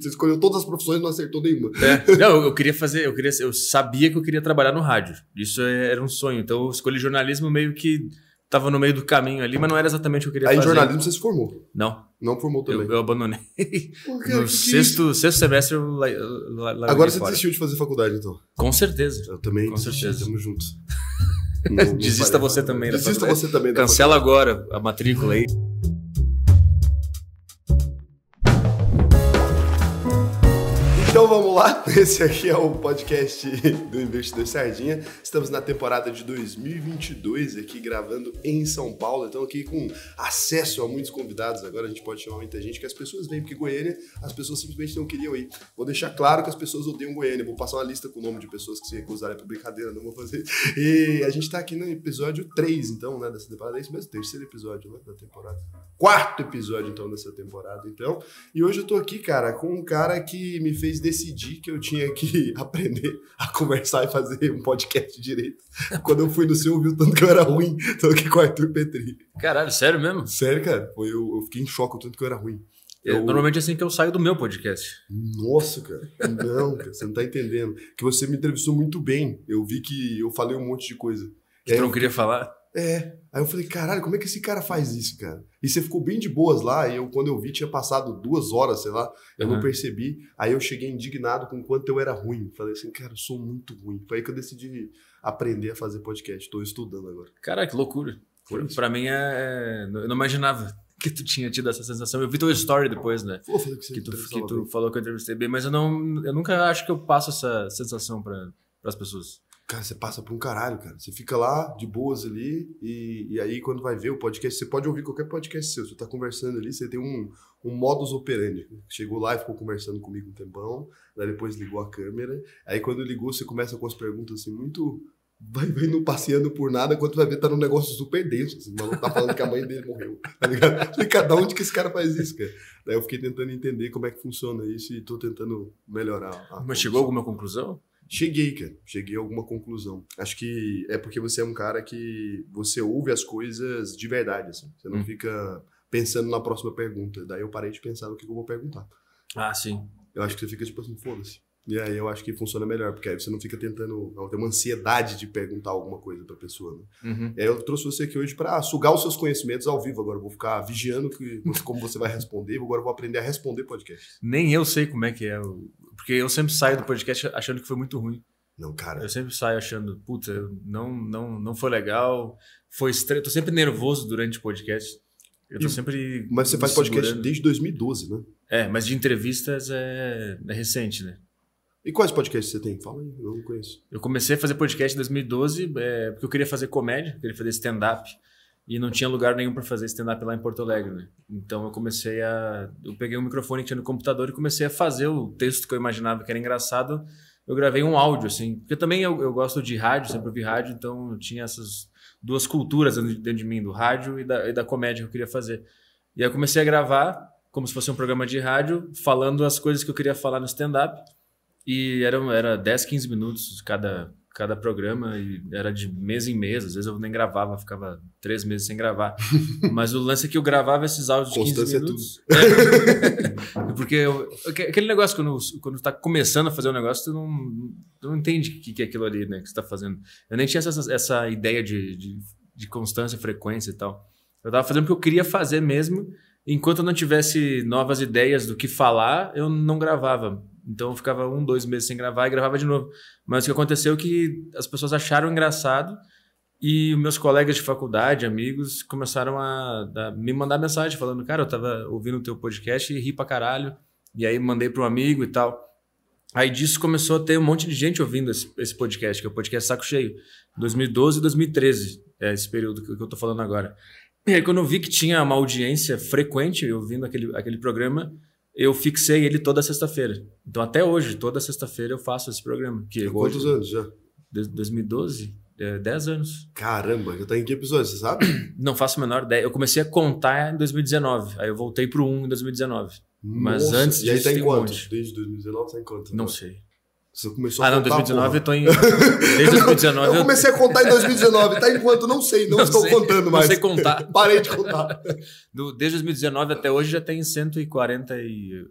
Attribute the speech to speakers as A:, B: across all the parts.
A: Você escolheu todas as profissões e não acertou nenhuma.
B: É. Não, eu queria fazer, eu queria, eu sabia que eu queria trabalhar no rádio. Isso é, era um sonho. Então eu escolhi jornalismo meio que tava no meio do caminho ali, mas não era exatamente o que eu queria
A: Aí em
B: fazer.
A: jornalismo você se formou.
B: Não,
A: Não formou também.
B: eu, eu abandonei.
A: Pô, cara,
B: no
A: que que é
B: sexto, sexto semestre eu la- la- larguei
A: Agora você
B: fora.
A: desistiu de fazer faculdade, então.
B: Com certeza.
A: Eu também
B: Com
A: desisti,
B: certeza.
A: Tamo juntos. Não- não
B: Desista
A: farei
B: você também
A: Desista você também. da
B: Cancela agora a matrícula aí.
A: Então vamos lá, esse aqui é o podcast do Investidor Sardinha. Estamos na temporada de 2022 aqui gravando em São Paulo. Então aqui com acesso a muitos convidados. Agora a gente pode chamar muita gente que as pessoas vêm porque Goiânia, as pessoas simplesmente não queriam ir. Vou deixar claro que as pessoas odeiam Goiânia. Vou passar uma lista com o nome de pessoas que se recusarem para brincadeira, não vou fazer. E a gente tá aqui no episódio 3, então, né, dessa temporada. É isso mesmo, terceiro episódio né, da temporada. Quarto episódio, então, dessa temporada, então. E hoje eu tô aqui, cara, com um cara que me fez decidir que eu tinha que aprender a conversar e fazer um podcast direito. Quando eu fui no seu, viu tanto que eu era ruim. Tô aqui com o Arthur Petri.
B: Caralho, sério mesmo?
A: Sério, cara, foi, eu, eu fiquei em choque o tanto que eu era ruim.
B: É,
A: Eu-
B: Normalmente é assim que eu saio do meu podcast.
A: Nossa, cara. Não, cara, você não tá entendendo. Que você me entrevistou muito bem. Eu vi que eu falei um monte de coisa.
B: Que
A: É,
B: tu não queria falar?
A: É. Aí eu falei, caralho, como é que esse cara faz isso, cara? E você ficou bem de boas lá, e eu, quando eu vi, tinha passado duas horas, sei lá, eu não
B: Uhum.
A: percebi. Aí eu cheguei indignado com o quanto eu era ruim. Falei assim, cara, eu sou muito ruim. Foi aí que eu decidi aprender a fazer podcast. Tô estudando agora.
B: Caraca, que loucura. Pra mim é. Eu não imaginava que tu tinha tido essa sensação. Eu vi tua story depois, né?
A: Pô, que
B: Que tu, que tu falou que eu entrevistei bem, mas eu não. Eu nunca acho que eu passo essa sensação para as pessoas.
A: Cara, você passa por um caralho, cara. Você fica lá, de boas ali, e, e aí quando vai ver o podcast, você pode ouvir qualquer podcast seu. Você tá conversando ali, você tem um, um modus operandi. Chegou lá e ficou conversando comigo um tempão, daí depois ligou a câmera. Aí quando ligou, você começa com as perguntas assim, muito. Vai, vai não passeando por nada, quando vai ver, tá num negócio super denso. Assim, o maluco tá falando que a mãe dele morreu. Tá ligado? Falei, cara, da onde que esse cara faz isso, cara? Daí eu fiquei tentando entender como é que funciona isso e tô tentando melhorar.
B: Mas chegou a alguma conclusão?
A: Cheguei, cara. Cheguei a alguma conclusão. Acho que é porque você é um cara que você ouve as coisas de verdade, assim. Você não
B: Hum.
A: fica pensando na próxima pergunta. Daí eu parei de pensar no que eu vou perguntar.
B: Ah, sim.
A: Eu acho que você fica tipo assim, foda-se. E aí eu acho que funciona melhor, porque aí você não fica tentando não, ter uma ansiedade de perguntar alguma coisa pra pessoa. Né?
B: Uhum.
A: E aí eu trouxe você aqui hoje pra sugar os seus conhecimentos ao vivo. Agora eu vou ficar vigiando que, como você vai responder. Agora eu vou aprender a responder podcast.
B: Nem eu sei como é que é. o- Porque eu sempre saio do podcast achando que foi muito ruim.
A: Não, cara.
B: Eu sempre saio achando, puta, não, não, não foi legal. Foi estranho. Tô sempre nervoso durante o podcast. Eu tô
A: E-
B: sempre.
A: Mas você faz podcast desde 2012, né?
B: É, mas de entrevistas é, é recente, né?
A: E quais podcasts você tem? Fala aí, eu não conheço.
B: Eu comecei a fazer podcast em 2012 é, porque eu queria fazer comédia, queria fazer stand-up. E não tinha lugar nenhum para fazer stand-up lá em Porto Alegre, né? Então eu comecei a. Eu peguei um microfone que tinha no computador e comecei a fazer o texto que eu imaginava que era engraçado. Eu gravei um áudio, assim. Porque também eu, eu gosto de rádio, sempre ouvi rádio, então eu tinha essas duas culturas dentro de- mim, do rádio e da, e da comédia que eu queria fazer. E aí eu comecei a gravar como se fosse um programa de rádio, falando as coisas que eu queria falar no stand-up. E era, era 10, 15 minutos cada, cada programa, e era de mês em mês. Às vezes eu nem gravava, ficava três meses sem gravar. Mas o lance é que eu gravava esses áudios de 15
A: Constância é
B: minutos. É. Porque eu- aquele negócio, quando, quando tá começando a fazer um negócio, tu não, não entende o que, que é aquilo ali, né? Que você tá fazendo. Eu nem tinha essa, essa ideia de, de, de constância, frequência e tal. Eu tava fazendo porque eu queria fazer mesmo. Enquanto eu não tivesse novas ideias do que falar, eu não gravava. Então eu ficava um, dois meses sem gravar e gravava de novo. Mas o que aconteceu é que as pessoas acharam engraçado e meus colegas de faculdade, amigos, começaram a, a me mandar mensagem falando: Cara, eu tava ouvindo o teu podcast e ri pra caralho. E aí mandei para um amigo e tal. Aí disso começou a ter um monte de gente ouvindo esse, esse podcast, que é o podcast Saco Cheio. 2012 e 2013, é esse período que, que eu tô falando agora. E aí, quando eu vi que tinha uma audiência frequente ouvindo aquele, aquele programa, eu fixei ele toda sexta-feira. Então, até hoje, toda sexta-feira eu faço esse programa. Que
A: Há quantos
B: hoje,
A: anos já?
B: Desde 2012, é, 10 anos.
A: Caramba, já tá em que episódio, você sabe?
B: Não faço a menor ideia. Eu comecei a contar em 2019, aí eu voltei pro 1 em 2019. Mas
A: Nossa,
B: antes
A: E aí
B: disso
A: tá em
B: um
A: quanto?
B: monte.
A: Desde 2019 tá em quanto?
B: Não sei.
A: Você começou
B: Ah,
A: a
B: não,
A: contar,
B: 2019 eu tô em. Desde 2019
A: Eu comecei a contar em 2019, tá em quanto? Não sei, não,
B: Não
A: estou
B: sei,
A: contando
B: não
A: mais.
B: sei contar.
A: Parei de contar.
B: Do- desde 2019 até hoje já tem 140 e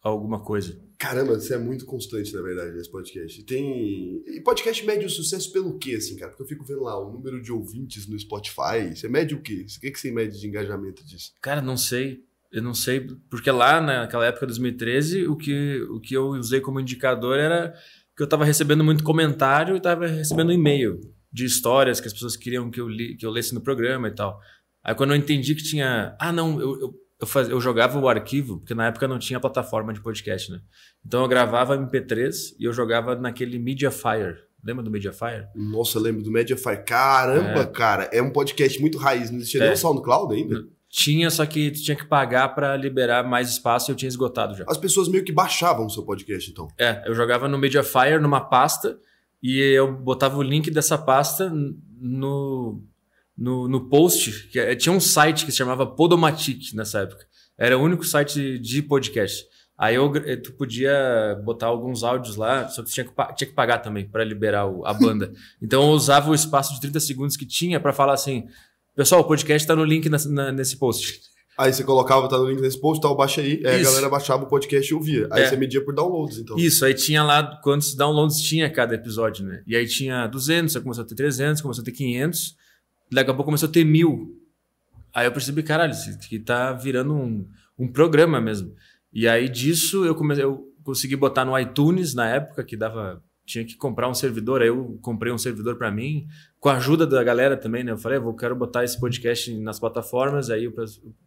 B: alguma coisa.
A: Caramba, você é muito constante, na verdade, nesse podcast. Tem. E podcast mede o sucesso pelo quê, assim, cara? Porque eu fico vendo lá o número de ouvintes no Spotify. Você mede o quê? O que, que você mede de engajamento disso?
B: Cara, não sei. Eu não sei, porque lá naquela época, 2013, o que, o que eu usei como indicador era que eu estava recebendo muito comentário e estava recebendo e-mail de histórias que as pessoas queriam que eu, li, que eu lesse no programa e tal. Aí quando eu entendi que tinha. Ah, não, eu, eu, eu, faz, eu jogava o arquivo, porque na época não tinha plataforma de podcast, né? Então eu gravava MP3 e eu jogava naquele Mediafire. Lembra do Mediafire?
A: Nossa, eu lembro do Mediafire. Caramba, é. cara, é um podcast muito raiz. Não existia é. nem o SoundCloud ainda?
B: Tinha, só que tu tinha que pagar para liberar mais espaço e eu tinha esgotado já.
A: As pessoas meio que baixavam o seu podcast, então.
B: É, eu jogava no Mediafire, numa pasta, e eu botava o link dessa pasta no, no, no post. Que é, tinha um site que se chamava Podomatic nessa época. Era o único site de podcast. Aí eu, tu podia botar alguns áudios lá, só que tu tinha que, tinha que pagar também para liberar o, a banda. então eu usava o espaço de 30 segundos que tinha para falar assim: Pessoal, o podcast está no link na, na, nesse post.
A: Aí você colocava, tá no link nesse post, tal, baixa aí. Aí Isso. a galera baixava o podcast e ouvia. Aí é. você media por downloads, então.
B: Isso, aí tinha lá quantos downloads tinha cada episódio, né? E aí tinha 200, aí começou a ter 300, começou a ter 500. Daqui a pouco começou a ter mil. Aí eu percebi, caralho, isso aqui tá virando um, um programa mesmo. E aí disso eu, comecei, eu consegui botar no iTunes na época, que dava tinha que comprar um servidor, aí eu comprei um servidor para mim, com a ajuda da galera também, né? Eu falei, eu quero botar esse podcast nas plataformas, aí o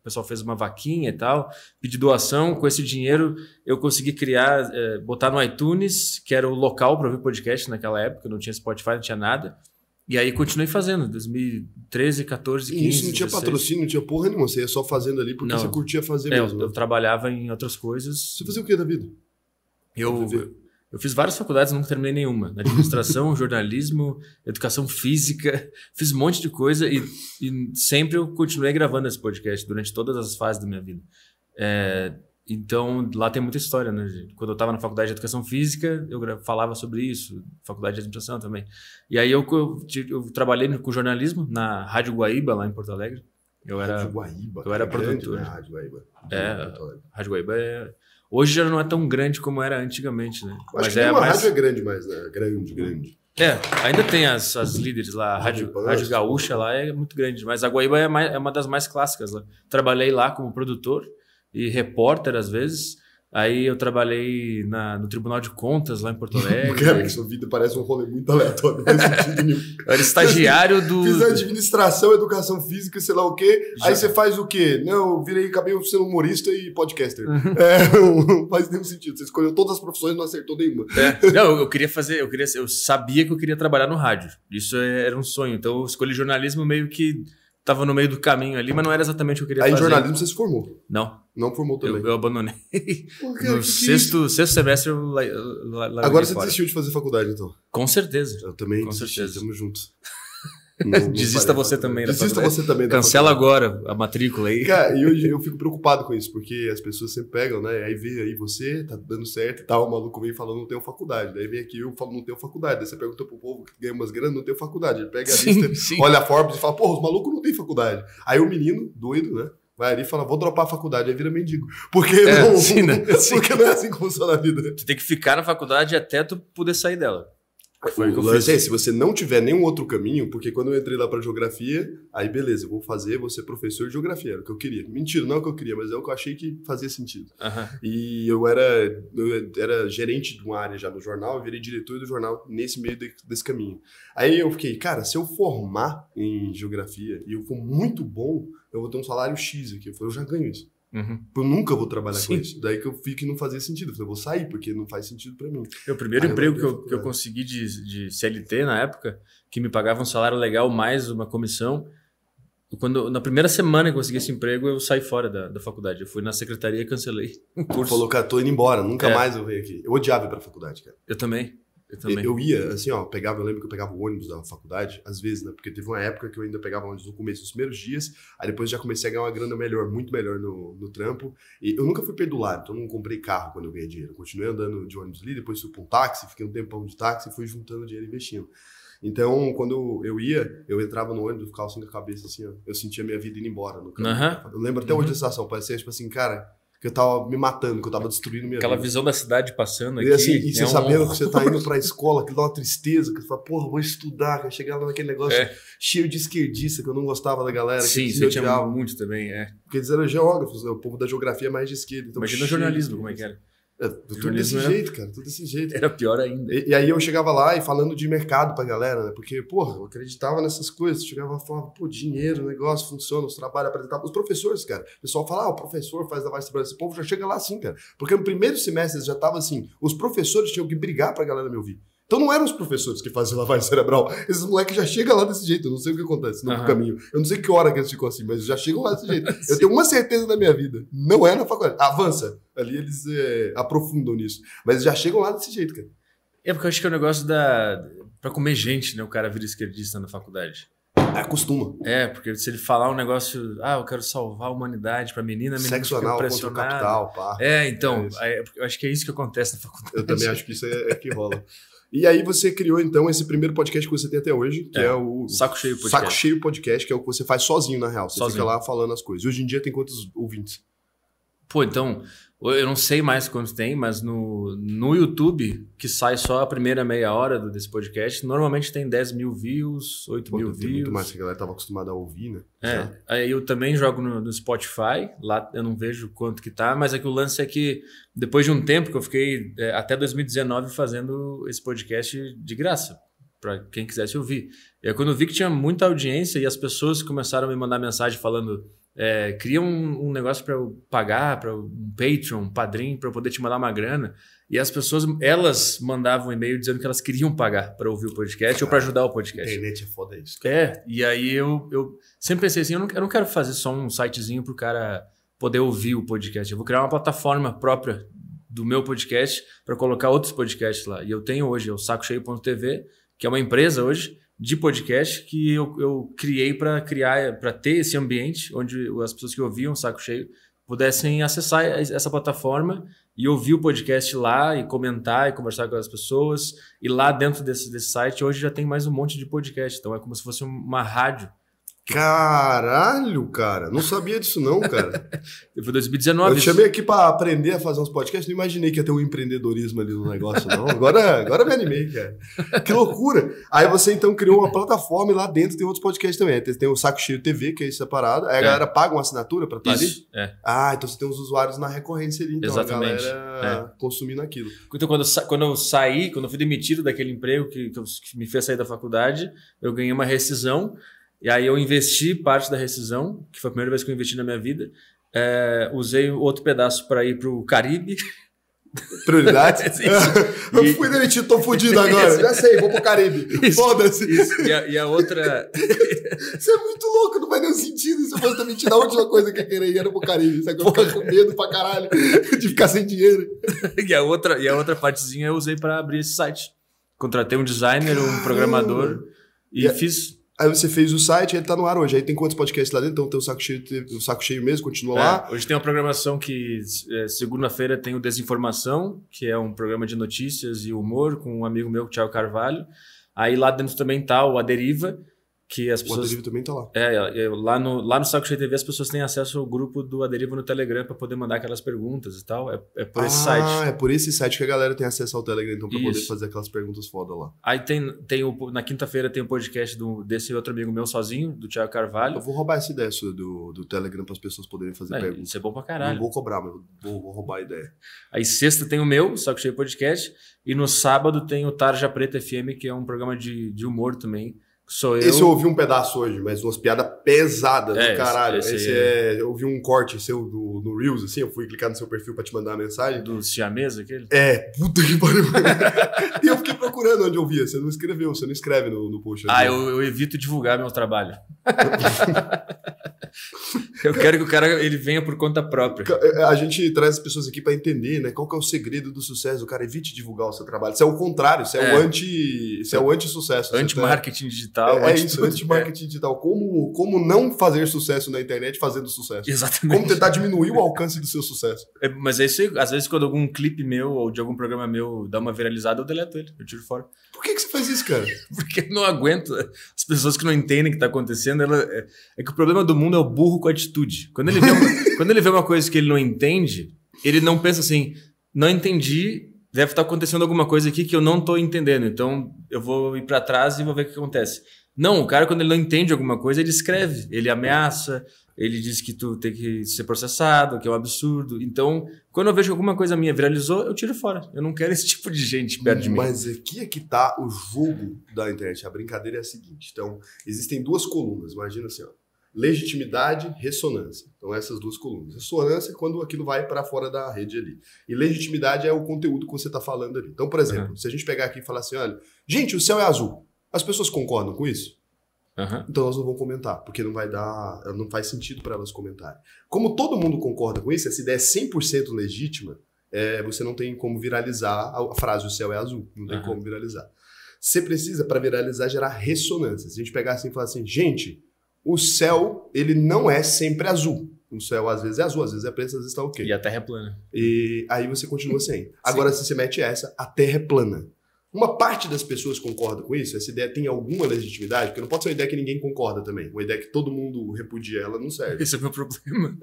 B: pessoal fez uma vaquinha e tal, pedi doação, com esse dinheiro eu consegui criar, é, botar no iTunes, que era o local para ouvir podcast naquela época, não tinha Spotify, não tinha nada. E aí continuei fazendo, 2013, 14, 15.
A: E isso não tinha 16. patrocínio, não tinha porra nenhuma, você ia só fazendo ali porque não. você curtia fazer
B: é,
A: mesmo.
B: Eu, eu, trabalhava em outras coisas.
A: Você fazia o que da vida?
B: Eu, eu fiz várias faculdades, nunca terminei nenhuma. Administração, jornalismo, educação física, fiz um monte de coisa e, e, sempre eu continuei gravando esse podcast durante todas as fases da minha vida. É, então, lá tem muita história, né? Quando eu estava na faculdade de educação física, eu falava sobre isso, faculdade de administração também. E aí eu, eu, eu trabalhei com jornalismo na Rádio Guaíba, lá em Porto Alegre. Eu era,
A: Rádio Guaíba,
B: eu era
A: é grande,
B: produtor.
A: Né? Rádio Guaíba.
B: É, Rádio Guaíba é Hoje já não é tão grande como era antigamente, né?
A: Acho Mas que é mais... rádio é grande, mas né? Grande, grande.
B: É, ainda tem as, as líderes lá, a Rádio, Rádio Gaúcha lá é muito grande, mas a Guaíba é, mais, é uma das mais clássicas lá. Trabalhei lá como produtor e repórter às vezes. Aí eu trabalhei na, no Tribunal de Contas lá em Porto Alegre.
A: Cara, que sua vida parece um rolê muito aleatório, não faz sentido nenhum.
B: Eu era estagiário do.
A: Fiz administração, educação física, sei lá o quê. Já. Aí você faz o quê? Não, eu virei, acabei sendo humorista e podcaster. Uhum. É, não faz nenhum sentido. Você escolheu todas as profissões e não acertou nenhuma.
B: É. Não, eu queria fazer, eu queria, eu sabia que eu queria trabalhar no rádio. Isso era um sonho. Então eu escolhi jornalismo meio que tava no meio do caminho ali, mas não era exatamente o que eu queria
A: Aí,
B: fazer.
A: Aí jornalismo você se formou?
B: Não.
A: Não formou também?
B: Eu, eu abandonei. Pô, cara, no sexto, sexto semestre eu la, la,
A: la Agora você fora. desistiu de fazer faculdade, então?
B: Com certeza.
A: Eu também
B: Com
A: desisti,
B: certeza.
A: Tamo juntos.
B: Não, Desista você também.
A: Desista você também.
B: Cancela agora a matrícula aí.
A: Cara, e hoje eu fico preocupado com isso, porque as pessoas sempre pegam, né? Aí vê aí você, tá dando certo e tal, o maluco vem falando não tenho faculdade. Daí vem aqui eu falo não tenho faculdade. Daí você pergunta pro povo que ganha umas grana, não tenho faculdade. Ele pega a sim, lista, sim. olha a Forbes e fala, porra, os malucos não têm faculdade. Aí o menino, doido, né? vai ali e fala, vou dropar a faculdade, aí vira mendigo. Porque, é, não, sim, né? porque não é assim que funciona a vida.
B: Tu tem que ficar na faculdade até tu poder sair dela.
A: Foi o fiz. É, se você não tiver nenhum outro caminho, porque quando eu entrei lá para geografia, aí beleza, eu vou fazer, vou ser professor de geografia, era o que eu queria. Mentira, não é o que eu queria, mas é o que eu achei que fazia sentido.
B: Uhum.
A: E eu era, eu era gerente de uma área já no jornal, eu virei diretor do jornal nesse meio de, desse caminho. Aí eu fiquei, cara, se eu formar em geografia e eu for muito bom, eu vou ter um salário X aqui. Eu falei, eu já ganho isso.
B: Uhum.
A: Eu nunca vou trabalhar Sim. com isso. Daí que eu vi que não fazia sentido. Eu falei, vou sair, porque não faz sentido para mim.
B: O primeiro Aí emprego eu que, eu, que eu consegui de, de CLT na época, que me pagava um salário legal mais uma comissão, quando, na primeira semana que eu consegui esse emprego, eu saí fora da, da faculdade. Eu fui na secretaria e cancelei
A: o curso. Falou, cara, tô indo embora, nunca é. mais eu venho aqui. Eu odiava ir pra faculdade, cara.
B: Eu também. Eu também.
A: Eu ia, assim, ó, pegava, eu lembro que eu pegava o ônibus da faculdade, às vezes, né? Porque teve uma época que eu ainda pegava ônibus no começo, nos primeiros dias, aí depois já comecei a ganhar uma grana melhor, muito melhor no, no trampo. E eu nunca fui perdular, então eu não comprei carro quando eu ganhei dinheiro. Eu continuei andando de ônibus ali, depois fui pra um táxi, fiquei um tempão de táxi e fui juntando dinheiro e investindo. Então, quando eu ia, eu entrava no ônibus, ficava assim com a cabeça assim, ó, eu sentia minha vida indo embora no carro.
B: Uhum.
A: Eu lembro até uhum. hoje da sensação, parecia tipo assim, cara, que eu tava me matando, que eu tava destruindo minha
B: Aquela
A: vida.
B: visão da cidade passando aqui.
A: E assim, e você
B: é um-
A: sabendo que você tá indo pra escola, que dá uma tristeza, que você fala, porra, vou estudar, que eu chegar lá naquele negócio
B: É.
A: cheio de esquerdista, que eu não gostava da galera,
B: Sim,
A: que
B: você tinha muito também, é.
A: porque eles eram geógrafos, né? o povo da geografia é mais de esquerda. Então
B: Imagina o
A: cheio
B: jornalismo, como é que era.
A: É, tudo desse
B: era-
A: jeito, cara, tudo desse jeito.
B: Era pior ainda.
A: E, e aí eu chegava lá e falando de mercado pra galera, né? Porque, porra, eu acreditava nessas coisas. Chegava lá e falava, pô, dinheiro, negócio, funciona, os trabalhos apresentavam. Os professores, cara. O pessoal fala, ah, o professor faz da Vice Brasil. Esse povo já chega lá assim, cara. Porque no primeiro semestre já tava assim, os professores tinham que brigar pra galera me ouvir. Então não eram os professores que faziam lavagem cerebral. Esses moleques já chegam lá desse jeito. Eu não sei o que acontece no
B: Aham.
A: caminho. Eu não sei que hora que eles ficam assim, mas já chegam lá desse jeito. Eu tenho uma certeza na minha vida. Não é na faculdade. Avança. Ali eles é, aprofundam nisso. Mas já chegam lá desse jeito, cara.
B: É porque eu acho que é o negócio da. Pra comer gente, né? O cara vira esquerdista na faculdade.
A: Acostuma.
B: É, porque se ele falar um negócio, ah, eu quero salvar a humanidade pra menina, a menina
A: Sexo anal contra o capital, pá.
B: É, então,
A: É
B: eu acho que é isso que acontece na faculdade.
A: Eu também acho que isso é, é que rola. E aí você criou, então, esse primeiro podcast que você tem até hoje, que é,
B: É,
A: o
B: Saco Cheio Podcast.
A: Saco Cheio Podcast, que é o que você faz sozinho, na real. Você
B: Sozinho.
A: fica lá falando as coisas. Hoje em dia tem quantos ouvintes?
B: Pô, então, eu não sei mais quantos tem, mas no, no YouTube, que sai só a primeira meia hora desse podcast, normalmente tem 10 mil views, 8
A: Pô,
B: mil views.
A: muito mais que a galera tava acostumada a ouvir, né?
B: É,
A: Já.
B: aí eu também jogo no, no Spotify, lá eu não vejo quanto que tá, mas é que o lance é que depois de um tempo que eu fiquei é, até 2019 fazendo esse podcast de graça, para quem quisesse ouvir. E aí quando eu vi que tinha muita audiência e as pessoas começaram a me mandar mensagem falando é, cria um, um negócio para eu pagar, para um Patreon, um padrinho, para eu poder te mandar uma grana. E as pessoas, elas mandavam um e-mail dizendo que elas queriam pagar para ouvir o podcast ou para ajudar o podcast.
A: internet é foda isso.
B: É, e aí eu, eu sempre pensei assim, eu não, eu não quero fazer só um sitezinho pro cara poder ouvir o podcast. Eu vou criar uma plataforma própria do meu podcast para colocar outros podcasts lá. E eu tenho hoje é o sacocheio.tv, que é uma empresa hoje de podcast que eu, eu criei para criar, para ter esse ambiente onde as pessoas que ouviam Saco Cheio pudessem acessar essa plataforma e ouvir o podcast lá e comentar e conversar com as pessoas. E lá dentro desse, desse site hoje já tem mais um monte de podcast. Então é como se fosse uma rádio.
A: Caralho, cara. Não sabia disso não, cara.
B: Foi 2019.
A: Eu te chamei aqui pra aprender a fazer uns podcasts, não imaginei que ia ter um empreendedorismo ali no negócio, não. Agora, agora me animei, cara. Que loucura. Aí você então criou uma plataforma e lá dentro tem outros podcasts também. Tem, o Saco Cheio TV, que é separado. Aí a
B: É.
A: galera paga uma assinatura pra estar ali.
B: Isso, é.
A: Ah, então você tem os usuários na recorrência ali, então
B: Exatamente.
A: a galera consumindo aquilo.
B: Então, quando eu, quando eu saí, quando eu fui demitido daquele emprego que, que me fez sair da faculdade, eu ganhei uma rescisão. E aí eu investi parte da rescisão, que foi a primeira vez que eu investi na minha vida. É, usei outro pedaço para ir para o Caribe.
A: Prioridades?
B: Isso.
A: eu fui demitido, tô fudido agora. Já sei, vou pro Caribe. Foda-se.
B: E, a, e a outra.
A: Isso é muito louco, não faz nenhum sentido. Se eu fosse demitido, a última coisa que eu queria era pro Caribe. Sabe? Eu ficar com medo pra caralho de ficar sem dinheiro.
B: E a outra, e a outra partezinha eu usei para abrir esse site. Contratei um designer, um programador e
A: E a-
B: fiz.
A: Aí você fez o site, ele tá no ar hoje. Aí tem quantos podcasts lá dentro? Então tem o saco cheio, o saco cheio mesmo, continua lá.
B: É, hoje tem uma programação que é, segunda-feira tem o Desinformação, que é um programa de notícias e humor com um amigo meu, Thiago Carvalho. Aí lá dentro também tá o A Deriva, que as
A: O
B: pessoas.
A: Aderivo também tá lá.
B: É, é, lá, no, lá no Saco Cheio TV as pessoas têm acesso ao grupo do A Deriva no Telegram para poder mandar aquelas perguntas e tal. É, é por esse
A: ah,
B: site.
A: é por esse site que a galera tem acesso ao Telegram, então, pra poder fazer aquelas perguntas foda lá.
B: Aí tem, tem o, na quinta-feira tem o podcast do, desse outro amigo meu sozinho, do Thiago
A: Eu
B: Carvalho.
A: vou roubar essa ideia do, do Telegram para as pessoas poderem fazer
B: É,
A: perguntas.
B: isso é bom pra
A: Não
B: caralho.
A: vou cobrar, mas eu vou, vou roubar a ideia.
B: Aí sexta tem o meu, Saco Cheio Podcast. E no sábado tem o Tarja Preta FM, que é um programa de, de humor também. Sou eu.
A: Esse eu ouvi um pedaço hoje, mas umas piadas pesadas
B: É,
A: do caralho.
B: esse-
A: Esse,
B: esse
A: é... Eu ouvi um corte seu do, no Reels, assim, eu fui clicar no seu perfil pra te mandar uma mensagem.
B: do Siamês, aquele.
A: É, puta que pariu. e eu fiquei procurando onde eu via. Você não escreveu, você não escreve no, no post.
B: Ah, eu, eu evito divulgar meu trabalho. eu quero que o cara ele venha por conta própria.
A: é, A gente traz as pessoas aqui pra entender, né? Qual que é o segredo do sucesso. O cara evite divulgar o seu trabalho. Isso é o contrário, isso é,
B: É.
A: o anti. É o anti-sucesso. Tá-
B: Anti-marketing digital.
A: É, é
B: anti
A: isso,
B: tudo.
A: anti-marketing digital. Como, como não fazer sucesso na internet fazendo sucesso.
B: É, exatamente.
A: Como tentar diminuir o alcance do seu sucesso.
B: É, mas é isso aí. Às vezes, quando algum clipe meu ou de algum programa meu dá uma viralizada, eu deleto ele. Eu tiro fora.
A: Por que, que você faz isso, cara?
B: Porque eu não aguento. As pessoas que não entendem o que está acontecendo, ela, é, é que o problema do mundo mundo é o burro com atitude. Quando ele, vê uma, quando ele vê uma coisa que ele não entende, ele não pensa assim, não entendi, deve estar acontecendo alguma coisa aqui que eu não estou entendendo. Então eu vou ir para trás e vou ver o que acontece. Não, o cara, quando ele não entende alguma coisa, ele escreve, ele ameaça, ele diz que tu tem que ser processado, que é um absurdo. Então, quando eu vejo alguma coisa minha viralizou, eu tiro fora. Eu não quero esse tipo de gente perto de mim.
A: Mas aqui é que tá o jogo da internet. A brincadeira é a seguinte. Então, existem duas colunas. Imagina assim, ó. Legitimidade, ressonância. Então, essas duas colunas. Ressonância é quando aquilo vai para fora da rede ali. E legitimidade é o conteúdo que você está falando ali. Então, por exemplo, uhum. se a gente pegar aqui e falar assim, olha, gente, o céu é azul. As pessoas concordam com isso? Uhum. Então elas não vão comentar, porque não vai dar, não faz sentido para elas comentarem. Como todo mundo concorda com isso, essa ideia é 100% legítima, é, você não tem como viralizar a frase o céu é azul, não tem uhum. como viralizar. Você precisa, para viralizar, gerar ressonância. Se a gente pegar assim e falar assim, gente, o céu, ele não é sempre azul. O céu às vezes é azul, às vezes é preto, às vezes está ok.
B: E a terra é plana.
A: E aí você continua sem. Agora, se você mete essa, a terra é plana. Uma parte das pessoas concorda com isso? Essa ideia tem alguma legitimidade? Porque não pode ser uma ideia que ninguém concorda também. Uma ideia que todo mundo repudia, ela não serve.
B: Esse é o meu problema.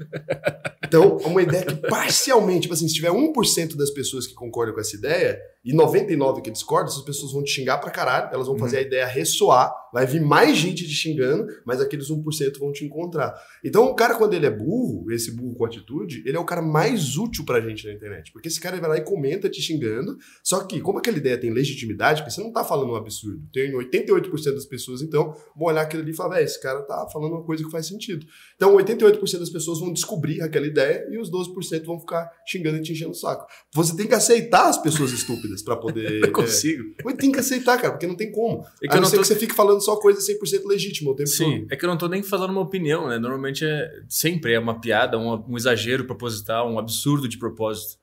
A: Então, uma ideia que parcialmente, tipo assim, se tiver 1% das pessoas que concordam com essa ideia e 99% que discordam, essas pessoas vão te xingar pra caralho, elas vão fazer uhum. a ideia ressoar, vai vir mais gente te xingando, mas aqueles 1% vão te encontrar. Então, o cara, quando ele é burro, esse burro com atitude, ele é o cara mais útil pra gente na internet. Porque esse cara vai lá e comenta te xingando, só que, como aquela ideia tem legitimidade, porque você não tá falando um absurdo, tem 88% das pessoas, então, vão olhar aquilo ali e falar, esse cara tá falando uma coisa que faz sentido. Então, 88% das pessoas vão descobrir aquela ideia e os 12% vão ficar xingando e te enchendo o saco. Você tem que aceitar as pessoas estúpidas para poder.
B: Eu consigo.
A: É... tem que aceitar, cara, porque não tem como. É que a não, não ser tô... que você fique falando só coisa 100% legítima o tempo
B: Sim,
A: todo.
B: é que eu não tô nem falando uma opinião, né? Normalmente é sempre é uma piada, um, um exagero proposital, um absurdo de propósito.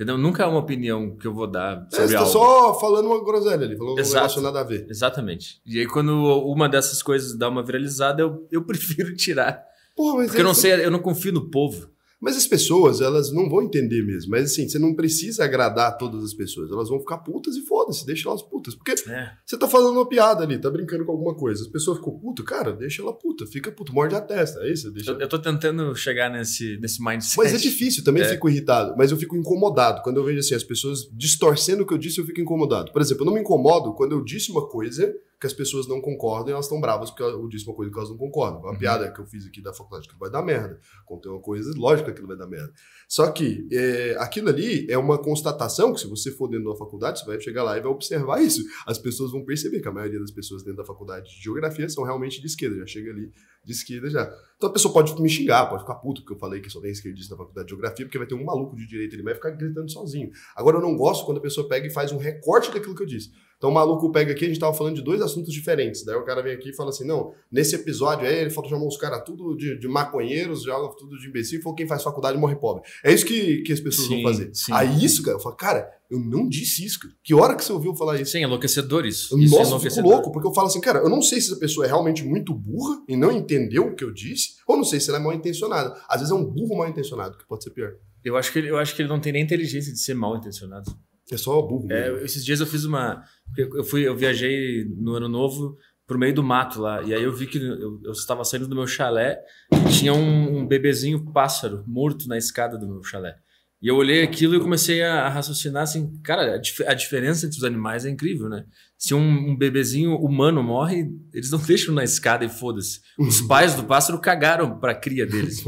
B: Entendeu? Nunca é uma opinião que eu vou dar
A: sobre é, você tá algo. só falando uma groselha ali, falando Exato, relacionado a ver.
B: Exatamente. E aí, quando uma dessas coisas dá uma viralizada, eu, eu prefiro tirar. Porra, mas Porque é eu não sei, eu não confio no povo.
A: Mas as pessoas, elas não vão entender mesmo. Mas assim, você não precisa agradar todas as pessoas. Elas vão ficar putas e foda-se, deixa elas putas. Porque é. você tá falando uma piada ali, tá brincando com alguma coisa. As pessoas ficam putas, cara, deixa ela puta, fica puta, morde a testa. É isso? Deixa...
B: Eu, eu tô tentando chegar nesse, nesse mindset.
A: Mas é difícil, também é. fico irritado. Mas eu fico incomodado. Quando eu vejo assim, as pessoas distorcendo o que eu disse, eu fico incomodado. Por exemplo, eu não me incomodo quando eu disse uma coisa que as pessoas não concordam e elas estão bravas porque eu disse uma coisa que elas não concordam. Uma uhum. piada que eu fiz aqui da faculdade que vai dar merda. Contei uma coisa, lógica que vai dar merda. Só que é, aquilo ali é uma constatação que se você for dentro da faculdade, você vai chegar lá e vai observar isso. As pessoas vão perceber que a maioria das pessoas dentro da faculdade de geografia são realmente de esquerda, já chega ali de esquerda já. Então a pessoa pode me xingar, pode ficar puto porque eu falei que só tem esquerdista na faculdade de geografia, porque vai ter um maluco de direita, ele vai ficar gritando sozinho. Agora eu não gosto quando a pessoa pega e faz um recorte daquilo que eu disse. Então o maluco pega aqui, a gente tava falando de dois assuntos diferentes. Daí o cara vem aqui e fala assim: não, nesse episódio aí ele falou, chamou os caras tudo de, de maconheiros, joga tudo de imbecil, falou quem faz faculdade morre pobre. É isso que, que as pessoas sim, vão fazer. Sim. Aí isso, cara, eu falo, cara, eu não disse isso, cara. Que hora que você ouviu falar isso?
B: Sim, enlouquecedor isso.
A: isso
B: Nossa,
A: é eu fico louco, porque eu falo assim, cara, eu não sei se essa pessoa é realmente muito burra e não entendeu o que eu disse, ou não sei se ela é mal intencionada. Às vezes é um burro mal intencionado, que pode ser pior.
B: Eu acho que ele, eu acho que ele não tem nem inteligência de ser mal intencionado.
A: É só burro.
B: É, esses dias eu fiz uma. Eu, fui, eu viajei no ano novo pro meio do mato lá. E aí eu vi que eu, eu estava saindo do meu chalé e tinha um, um bebezinho pássaro morto na escada do meu chalé. E eu olhei aquilo e comecei a, raciocinar assim, cara, a, dif a, diferença entre os animais é incrível, né? Se um, um, bebezinho humano morre, eles não deixam na escada e foda-se. Os pais do pássaro cagaram pra cria deles.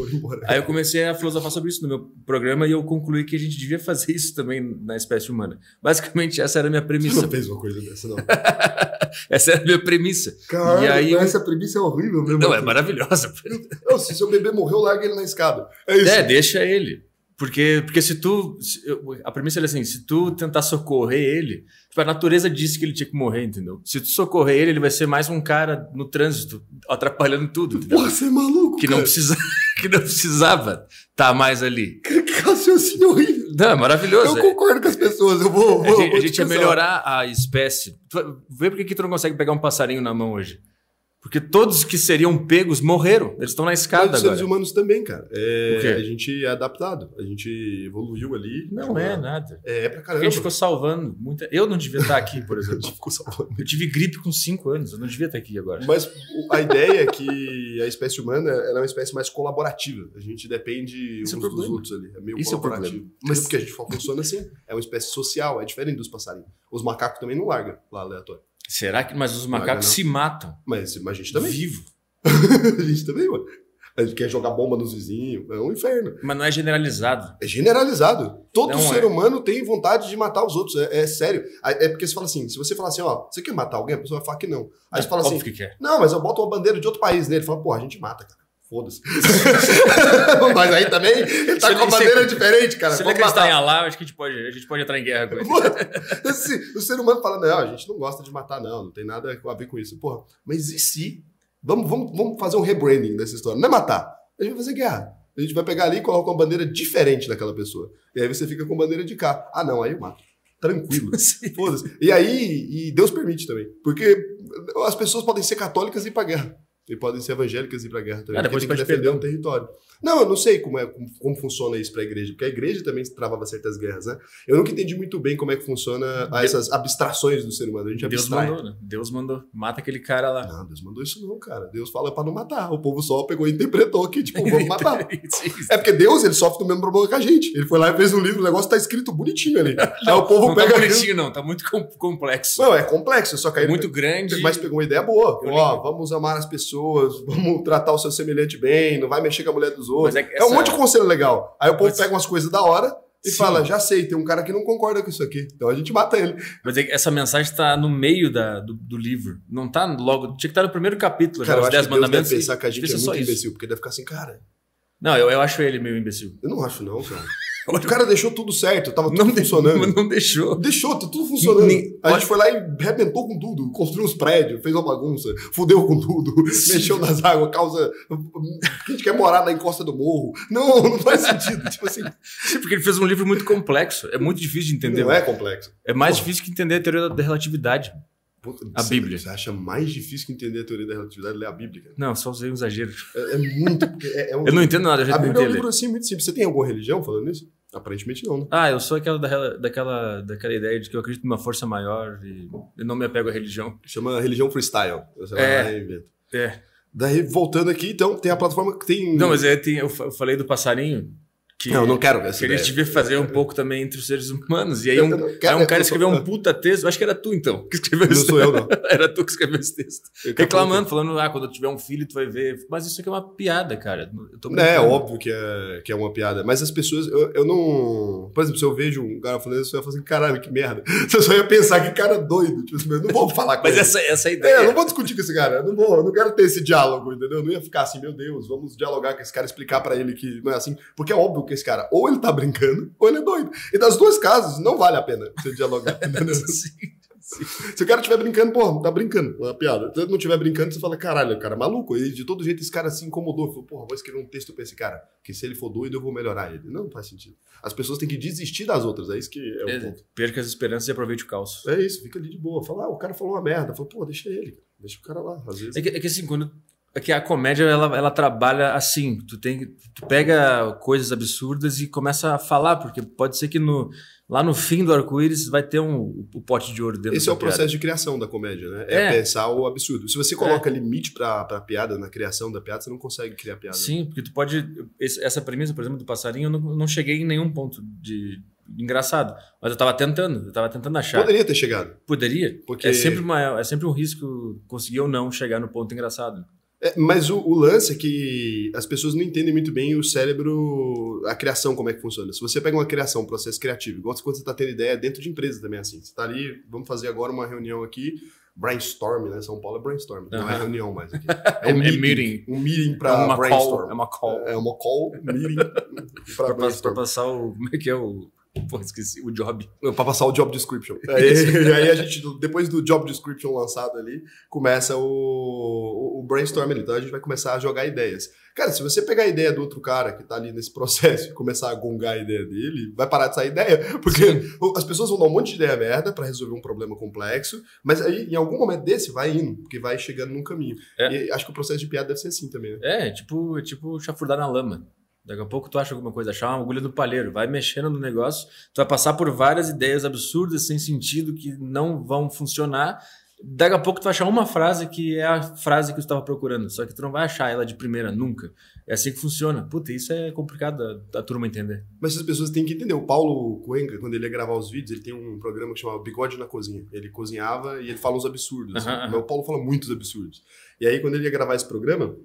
B: Aí eu comecei a filosofar sobre isso no meu programa e eu concluí que a gente devia fazer isso também na espécie humana. Basicamente, essa era a minha premissa. Você
A: não fez uma coisa dessa, não.
B: essa era a minha premissa.
A: Cara, e aí, essa premissa é horrível mesmo.
B: Não, é maravilhosa.
A: Não, se seu bebê morreu, larga ele na escada. É isso.
B: É, deixa ele. Porque, porque se tu. Se, a premissa é assim: se tu tentar socorrer ele, tipo, a natureza disse que ele tinha que morrer, entendeu? Se tu socorrer ele, ele vai ser mais um cara no trânsito, atrapalhando tudo. Entendeu?
A: Porra, você é maluco,
B: que
A: cara.
B: Não precisa, que não precisava estar tá mais ali.
A: Que raciocínio horrível.
B: Não, é maravilhoso.
A: Eu concordo com as pessoas, eu vou. vou
B: a gente, a gente ia melhorar a espécie. Vê por que tu não consegue pegar um passarinho na mão hoje. Porque todos que seriam pegos morreram. Eles estão na escada
A: Mas os
B: agora.
A: seres humanos também, cara. É, a gente é adaptado. A gente evoluiu ali.
B: Não
A: Tipo,
B: é nada.
A: É, é pra
B: A
A: caramba.
B: gente ficou salvando muita. Eu não devia estar aqui, por
A: A
B: exemplo.
A: gente ficou salvando.
B: Eu tive gripe com 5 anos, eu não devia estar aqui agora.
A: Mas a ideia é que a espécie humana é uma espécie mais colaborativa. A gente depende
B: Esse é
A: uns
B: o
A: dos outros ali. É meio
B: Esse é o
A: colaborativo. Mas é porque a gente funciona assim. É uma espécie social, é diferente dos passarinhos. Os macacos também não largam lá aleatório.
B: Será que. Mas os macacos se matam.
A: Mas, mas a gente também.
B: Vivo.
A: a gente também, mano. A gente quer jogar bomba nos vizinhos. É um inferno.
B: Mas não é generalizado.
A: É generalizado. Todo
B: Não
A: ser
B: é.
A: humano tem vontade de matar os outros. É, é sério. É porque você fala assim: se você falar assim, ó, você quer matar alguém? A pessoa vai falar que não. Aí você fala assim:
B: que quer.
A: Não, mas eu boto uma bandeira de outro país nele. Fala, pô, a gente mata, cara. Foda-se. mas aí também ele tá
B: Se
A: com a
B: ele-
A: bandeira diferente, cara.
B: Se ele acreditar em. Allah, acho que a gente pode, a gente pode entrar em guerra com ele.
A: Esse- o ser humano fala, não, a gente não gosta de matar, não. Não tem nada a ver com isso. Porra, mas e se? Vamos, vamos, vamos fazer um rebranding dessa história. Não é matar. A gente vai fazer guerra. A gente vai pegar ali e colocar uma bandeira diferente daquela pessoa. E aí você fica com bandeira de cá. Ah, não, aí eu mato. Tranquilo. Foda-se. E aí, e Deus permite também. Porque as pessoas podem ser católicas e ir pra guerra. E podem ser evangélicas e ir pra guerra também.
B: Ah, depois
A: tem que defender um território. Não, eu não sei como, é, como, como funciona isso pra igreja. Porque a igreja também travava certas guerras, né? Eu nunca entendi muito bem como é que funciona essas abstrações do ser humano. A gente
B: Deus
A: abstrai.
B: mandou, né? Deus mandou. Mata aquele cara lá.
A: Não, Deus mandou isso não, cara. Deus fala pra não matar. O povo só pegou e interpretou que, tipo, vamos matar. É porque Deus, ele sofre do mesmo problema que a gente. Ele foi lá e fez um livro, o negócio tá escrito bonitinho ali. Aí o povo
B: não
A: pega
B: tá
A: aquilo-
B: bonitinho, não. Tá muito com- complexo.
A: Não, é complexo, só que aí ele
B: muito grande.
A: Mas pegou uma ideia boa. Ó, vamos amar as pessoas, vamos tratar o seu semelhante bem, não vai mexer com a mulher dos outros.
B: Mas é
A: É um monte de conselho legal. Aí o povo
B: Mas-
A: pega umas coisas da hora e
B: Sim.
A: fala: já sei, tem um cara que não concorda com isso aqui. Então a gente mata ele.
B: Mas é essa mensagem tá no meio da, do, do livro. Não tá logo. Tinha que estar no primeiro capítulo,
A: Cara,
B: já, os
A: acho
B: 10
A: que Deus deve
B: mandamentos. e
A: pensar que a gente é muito
B: isso.
A: imbecil, porque deve ficar assim, cara,
B: Não, eu, eu acho ele meio imbecil.
A: eu não acho não, cara. O cara deixou tudo certo, tava tudo
B: Não, de-
A: funcionando.
B: não deixou.
A: Deixou, tá tudo funcionando.
B: Nem-
A: A gente foi lá e arrebentou com tudo, construiu uns prédios, fez uma bagunça, fudeu com tudo, mexeu nas águas, causa. a gente quer morar na encosta do morro. Não, não faz sentido. tipo assim,
B: Sim, porque ele fez um livro muito complexo. É muito difícil de entender.
A: não é complexo.
B: É mais difícil que entender a teoria da relatividade.
A: Puta,
B: A Bíblia.
A: Você acha mais difícil que entender a teoria da relatividade ler a Bíblia? cara?
B: Não, só usei um exagero.
A: É, é muito. É, é um-
B: Eu não entendo nada, já
A: A Bíblia é um livro assim muito simples. Você tem alguma religião falando isso? Aparentemente não, né?
B: Ah, eu sou aquela da, daquela, daquela ideia de que eu acredito numa força maior e eu não me apego à religião.
A: Chama religião freestyle. Você vai
B: É.
A: lá inventa.
B: É.
A: Daí, voltando aqui, então, tem a plataforma que tem.
B: Não, mas é, tem, eu falei do passarinho. Que,
A: Não, eu não quero essa
B: que a gente
A: ideia.
B: devia fazer um pouco também entre os seres humanos. E aí
A: Eu
B: um,
A: não
B: aí um cara
A: eu
B: escreveu um puta texto. Acho que era tu então que escreveu
A: Não
B: esse
A: sou eu, não.
B: Era tu que escreveu esse texto. Reclamando, falando, ah, quando eu tiver um filho, tu vai ver. Mas isso aqui é uma piada, cara.
A: É, óbvio que é, que é uma piada. Mas as pessoas, eu, eu não. Por exemplo, se eu vejo um cara falando isso, eu ia falar assim, caralho, que merda. Você só ia pensar que cara doido. Tipo assim, eu não vou falar com
B: Mas
A: ele.
B: essa, essa é a
A: É,
B: ideia.
A: eu não vou discutir com esse cara. Eu não vou, eu não quero ter esse diálogo, entendeu? Eu não ia ficar assim, meu Deus, vamos dialogar com esse cara, explicar pra ele que não é assim. Porque é óbvio que esse cara, ou ele tá brincando, ou ele é doido. E das duas casos, não vale a pena você dialogar, entendeu?
B: Sim.
A: Se o cara estiver brincando, pô, tá brincando, é uma piada. Se ele não estiver brincando, você fala, caralho, cara, maluco. E de todo jeito esse cara se incomodou. Falou, porra, vou escrever um texto pra esse cara, que se ele for doido, eu vou melhorar ele. Não, não faz sentido. As pessoas têm que desistir das outras, é isso que é o
B: É,
A: ponto.
B: perca as esperanças e aproveite o caos.
A: É isso, fica ali de boa. Fala, ah, o cara falou uma merda. Fala, pô, deixa ele, cara. deixa o cara lá. Às vezes.
B: É que, é que assim, quando. É que a comédia ela, ela trabalha assim. Tu tem tu pega coisas absurdas e começa a falar, porque pode ser que no, lá no fim do arco-íris vai ter um, o pote de ouro dentro
A: Esse é o processo de criação da comédia, né? É,
B: É.
A: pensar o absurdo. Se você coloca limite pra, pra piada, na criação da piada, você não consegue criar piada.
B: Sim, porque tu pode. essa premissa, por exemplo, do passarinho, eu não, não cheguei em nenhum ponto de, engraçado. Mas eu tava tentando, eu tava tentando achar.
A: Poderia ter chegado.
B: Poderia.
A: Porque-
B: É, sempre uma, é sempre um risco conseguir ou não chegar no ponto engraçado.
A: É, mas o, o lance é que as pessoas não entendem muito bem o cérebro, a criação, como é que funciona. Se você pega uma criação, um processo criativo, igual quando você está tendo ideia dentro de empresa também é assim. Você está ali, vamos fazer agora uma reunião aqui, brainstorm, né? São Paulo é brainstorm, não é reunião mais aqui.
B: É- é meeting.
A: Um meeting
B: É
A: para
B: uma
A: brainstorm.
B: call. É uma call.
A: É uma call, meeting para brainstorm.
B: passar o. Como é que é o. Pô, esqueci o job.
A: Pra passar o job description. Aí, aí a gente, depois do job description lançado ali, começa o, o, o brainstorm ali. Então a gente vai começar a jogar ideias. Cara, se você pegar a ideia do outro cara que tá ali nesse processo e começar a gongar a ideia dele, vai parar de sair ideia. Porque Sim. as pessoas vão dar um monte de ideia merda para resolver um problema complexo, mas aí em algum momento desse vai indo, porque vai chegando num caminho. É. E acho que o processo de piada deve ser assim também. Né?
B: É, tipo, tipo chafurdar na lama. Daqui a pouco tu acha alguma coisa, achar uma agulha no palheiro, vai mexendo no negócio, tu vai passar por várias ideias absurdas, sem sentido, que não vão funcionar. Daqui a pouco tu vai achar uma frase que é a frase que tu estava procurando, só que tu não vai achar ela de primeira, nunca. É assim que funciona. Puta, isso é complicado da, turma entender.
A: Mas as pessoas têm que entender. O Paulo Cuenca, quando ele ia gravar os vídeos, ele tem um programa que chama Bigode na Cozinha. Ele cozinhava e ele fala uns absurdos. -huh. O Paulo fala muitos absurdos. E aí, quando ele ia gravar esse programa,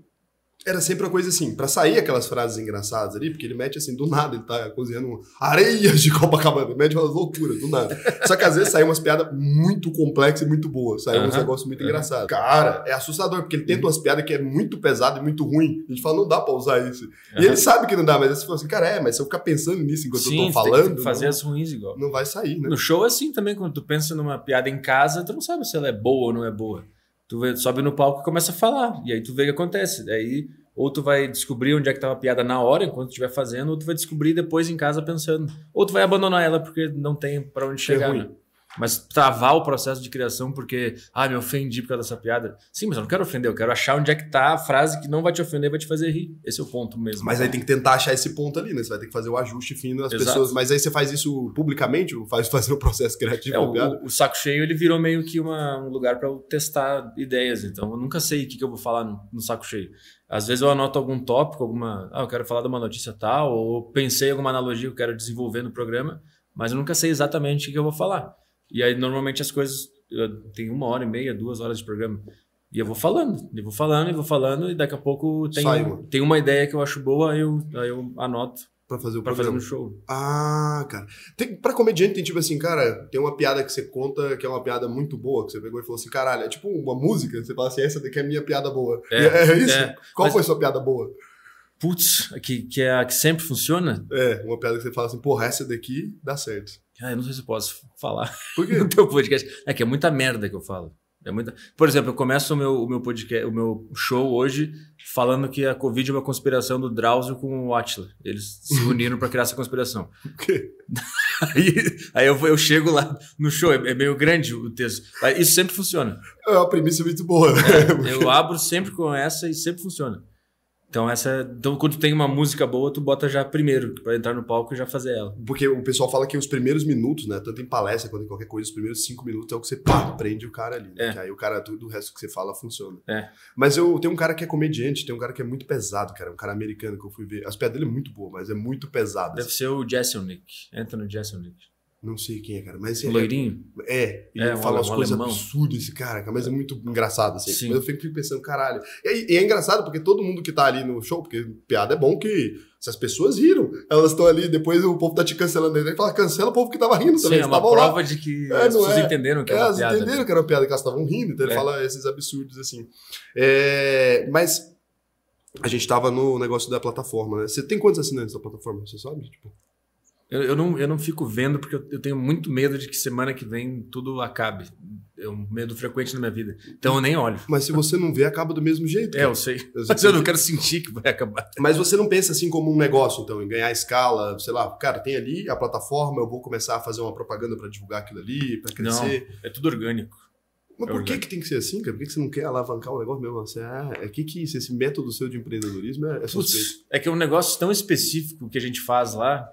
A: era sempre uma coisa assim, para sair aquelas frases engraçadas ali, porque ele mete assim, do nada, ele tá cozinhando areias de Copacabana, mete umas loucuras, do nada. Só que às vezes sai umas piadas muito complexas e muito boas, sai uhum. uns negócios muito uhum. engraçados. Cara, é assustador, porque ele tenta umas piadas que é muito pesado e muito ruim. A gente fala, não dá pra usar isso. Uhum. E ele sabe que não dá, mas você fala assim, cara, é, mas se eu ficar pensando nisso enquanto Sim, eu tô falando. Tem que
B: fazer
A: não,
B: as ruins igual.
A: Não vai sair, né?
B: No show é assim também, quando tu pensa numa piada em casa, tu não sabe se ela é boa ou não é boa. Tu sobe no palco e começa a falar, e aí tu vê o que acontece. Aí ou tu vai descobrir onde é que estava a piada na hora, enquanto estiver fazendo, ou tu vai descobrir depois em casa pensando. Ou tu vai abandonar ela porque não tem para onde chegar. Né? Mas travar o processo de criação porque, ah, me ofendi por causa dessa piada. Sim, mas eu não quero ofender, eu quero achar onde é que tá a frase que não vai te ofender, vai te fazer rir. Esse é o ponto mesmo.
A: Mas aí tem que tentar achar esse ponto ali, né? Você vai ter que fazer o ajuste fino das Exato. pessoas. Mas aí você faz isso publicamente, faz fazer o processo criativo. É,
B: o, o, saco cheio ele virou meio que uma, um lugar para eu testar ideias. Então eu nunca sei o que, que eu vou falar no, no saco cheio. Às vezes eu anoto algum tópico, alguma. Ah, eu quero falar de uma notícia tal, ou pensei em alguma analogia que eu quero desenvolver no programa, mas eu nunca sei exatamente o que eu vou falar. E aí, normalmente, as coisas. Tem uma hora e meia, duas horas de programa. E eu vou falando, eu vou falando, e vou falando, e daqui a pouco tem, tem uma ideia que eu acho boa, aí eu, aí eu anoto.
A: Pra fazer o
B: pra
A: programa.
B: fazer no show.
A: Ah, cara. Tem, pra comediante tem tipo assim, cara, tem uma piada que você conta que é uma piada muito boa, que você pegou e falou assim, caralho, é tipo uma música, você fala assim, essa daqui é a minha piada boa. É, é isso? É, Qual foi a sua piada boa?
B: Putz, que, que é a que sempre funciona?
A: É, uma piada que você fala assim, porra, essa daqui dá certo.
B: Ah, eu não sei se posso falar
A: Por quê?
B: no teu podcast. É que é muita merda que eu falo. É muita... Por exemplo, eu começo o meu, o meu podcast, o meu show hoje falando que a Covid é uma conspiração do Drauzio com o Atila. Eles se uniram para criar essa conspiração.
A: O quê?
B: aí aí eu, eu chego lá no show, é, é, meio grande o texto. Isso sempre funciona.
A: É uma premissa muito boa, né?
B: É, eu abro sempre com essa e sempre funciona. Então, essa, então, quando tu tem uma música boa, tu bota já primeiro, para entrar no palco e já fazer ela.
A: Porque o pessoal fala que os primeiros minutos, né? Tanto em palestra quanto em qualquer coisa, os primeiros cinco minutos é o que você pá, prende o cara ali. Né? É. Que aí o cara, tudo o resto que você fala funciona.
B: É.
A: Mas eu tenho um cara que é comediante, tem um cara que é muito pesado, cara. Um cara americano que eu fui ver. As piadas dele é muito boa, mas é muito pesado.
B: Deve ser o Jeselnik. Entra no Jeselnik.
A: Não sei quem é, cara. Mas
B: o loirinho?
A: É, ele é, fala um, umas um coisas absurdas, esse cara, mas é muito engraçado, assim. Sim. Mas eu fico pensando, caralho. E, e, é engraçado porque todo mundo que tá ali no show, porque piada é bom que se as pessoas riram, elas estão ali, depois o povo tá te cancelando. Ele fala, cancela o povo que tava rindo também.
B: Sim, é uma prova lá. de que é, as pessoas é. entenderam que
A: é,
B: era uma piada.
A: entenderam né? que era uma piada, que elas estavam rindo, então ele é. fala esses absurdos, assim. É, mas a gente tava no negócio da plataforma, né? Você tem quantos assinantes da plataforma, você sabe? Tipo...
B: Eu, eu, não, eu não fico vendo porque eu, eu, tenho muito medo de que semana que vem tudo acabe. É um medo frequente na minha vida. Então eu nem olho.
A: Mas se você não vê, acaba do mesmo jeito.
B: Cara. É, eu sei. Mas eu não quero sentir que vai acabar.
A: Mas você não pensa assim como um negócio, então, em ganhar escala, sei lá, cara, tem ali a plataforma, eu vou começar a fazer uma propaganda para divulgar aquilo ali, para crescer.
B: Não, é tudo orgânico.
A: Mas é por que, que tem que ser assim, cara? Por que, que você não quer alavancar o negócio mesmo? Você, ah, é que, que esse método seu de empreendedorismo é, é suspeito.
B: é que é um negócio tão específico que a gente faz lá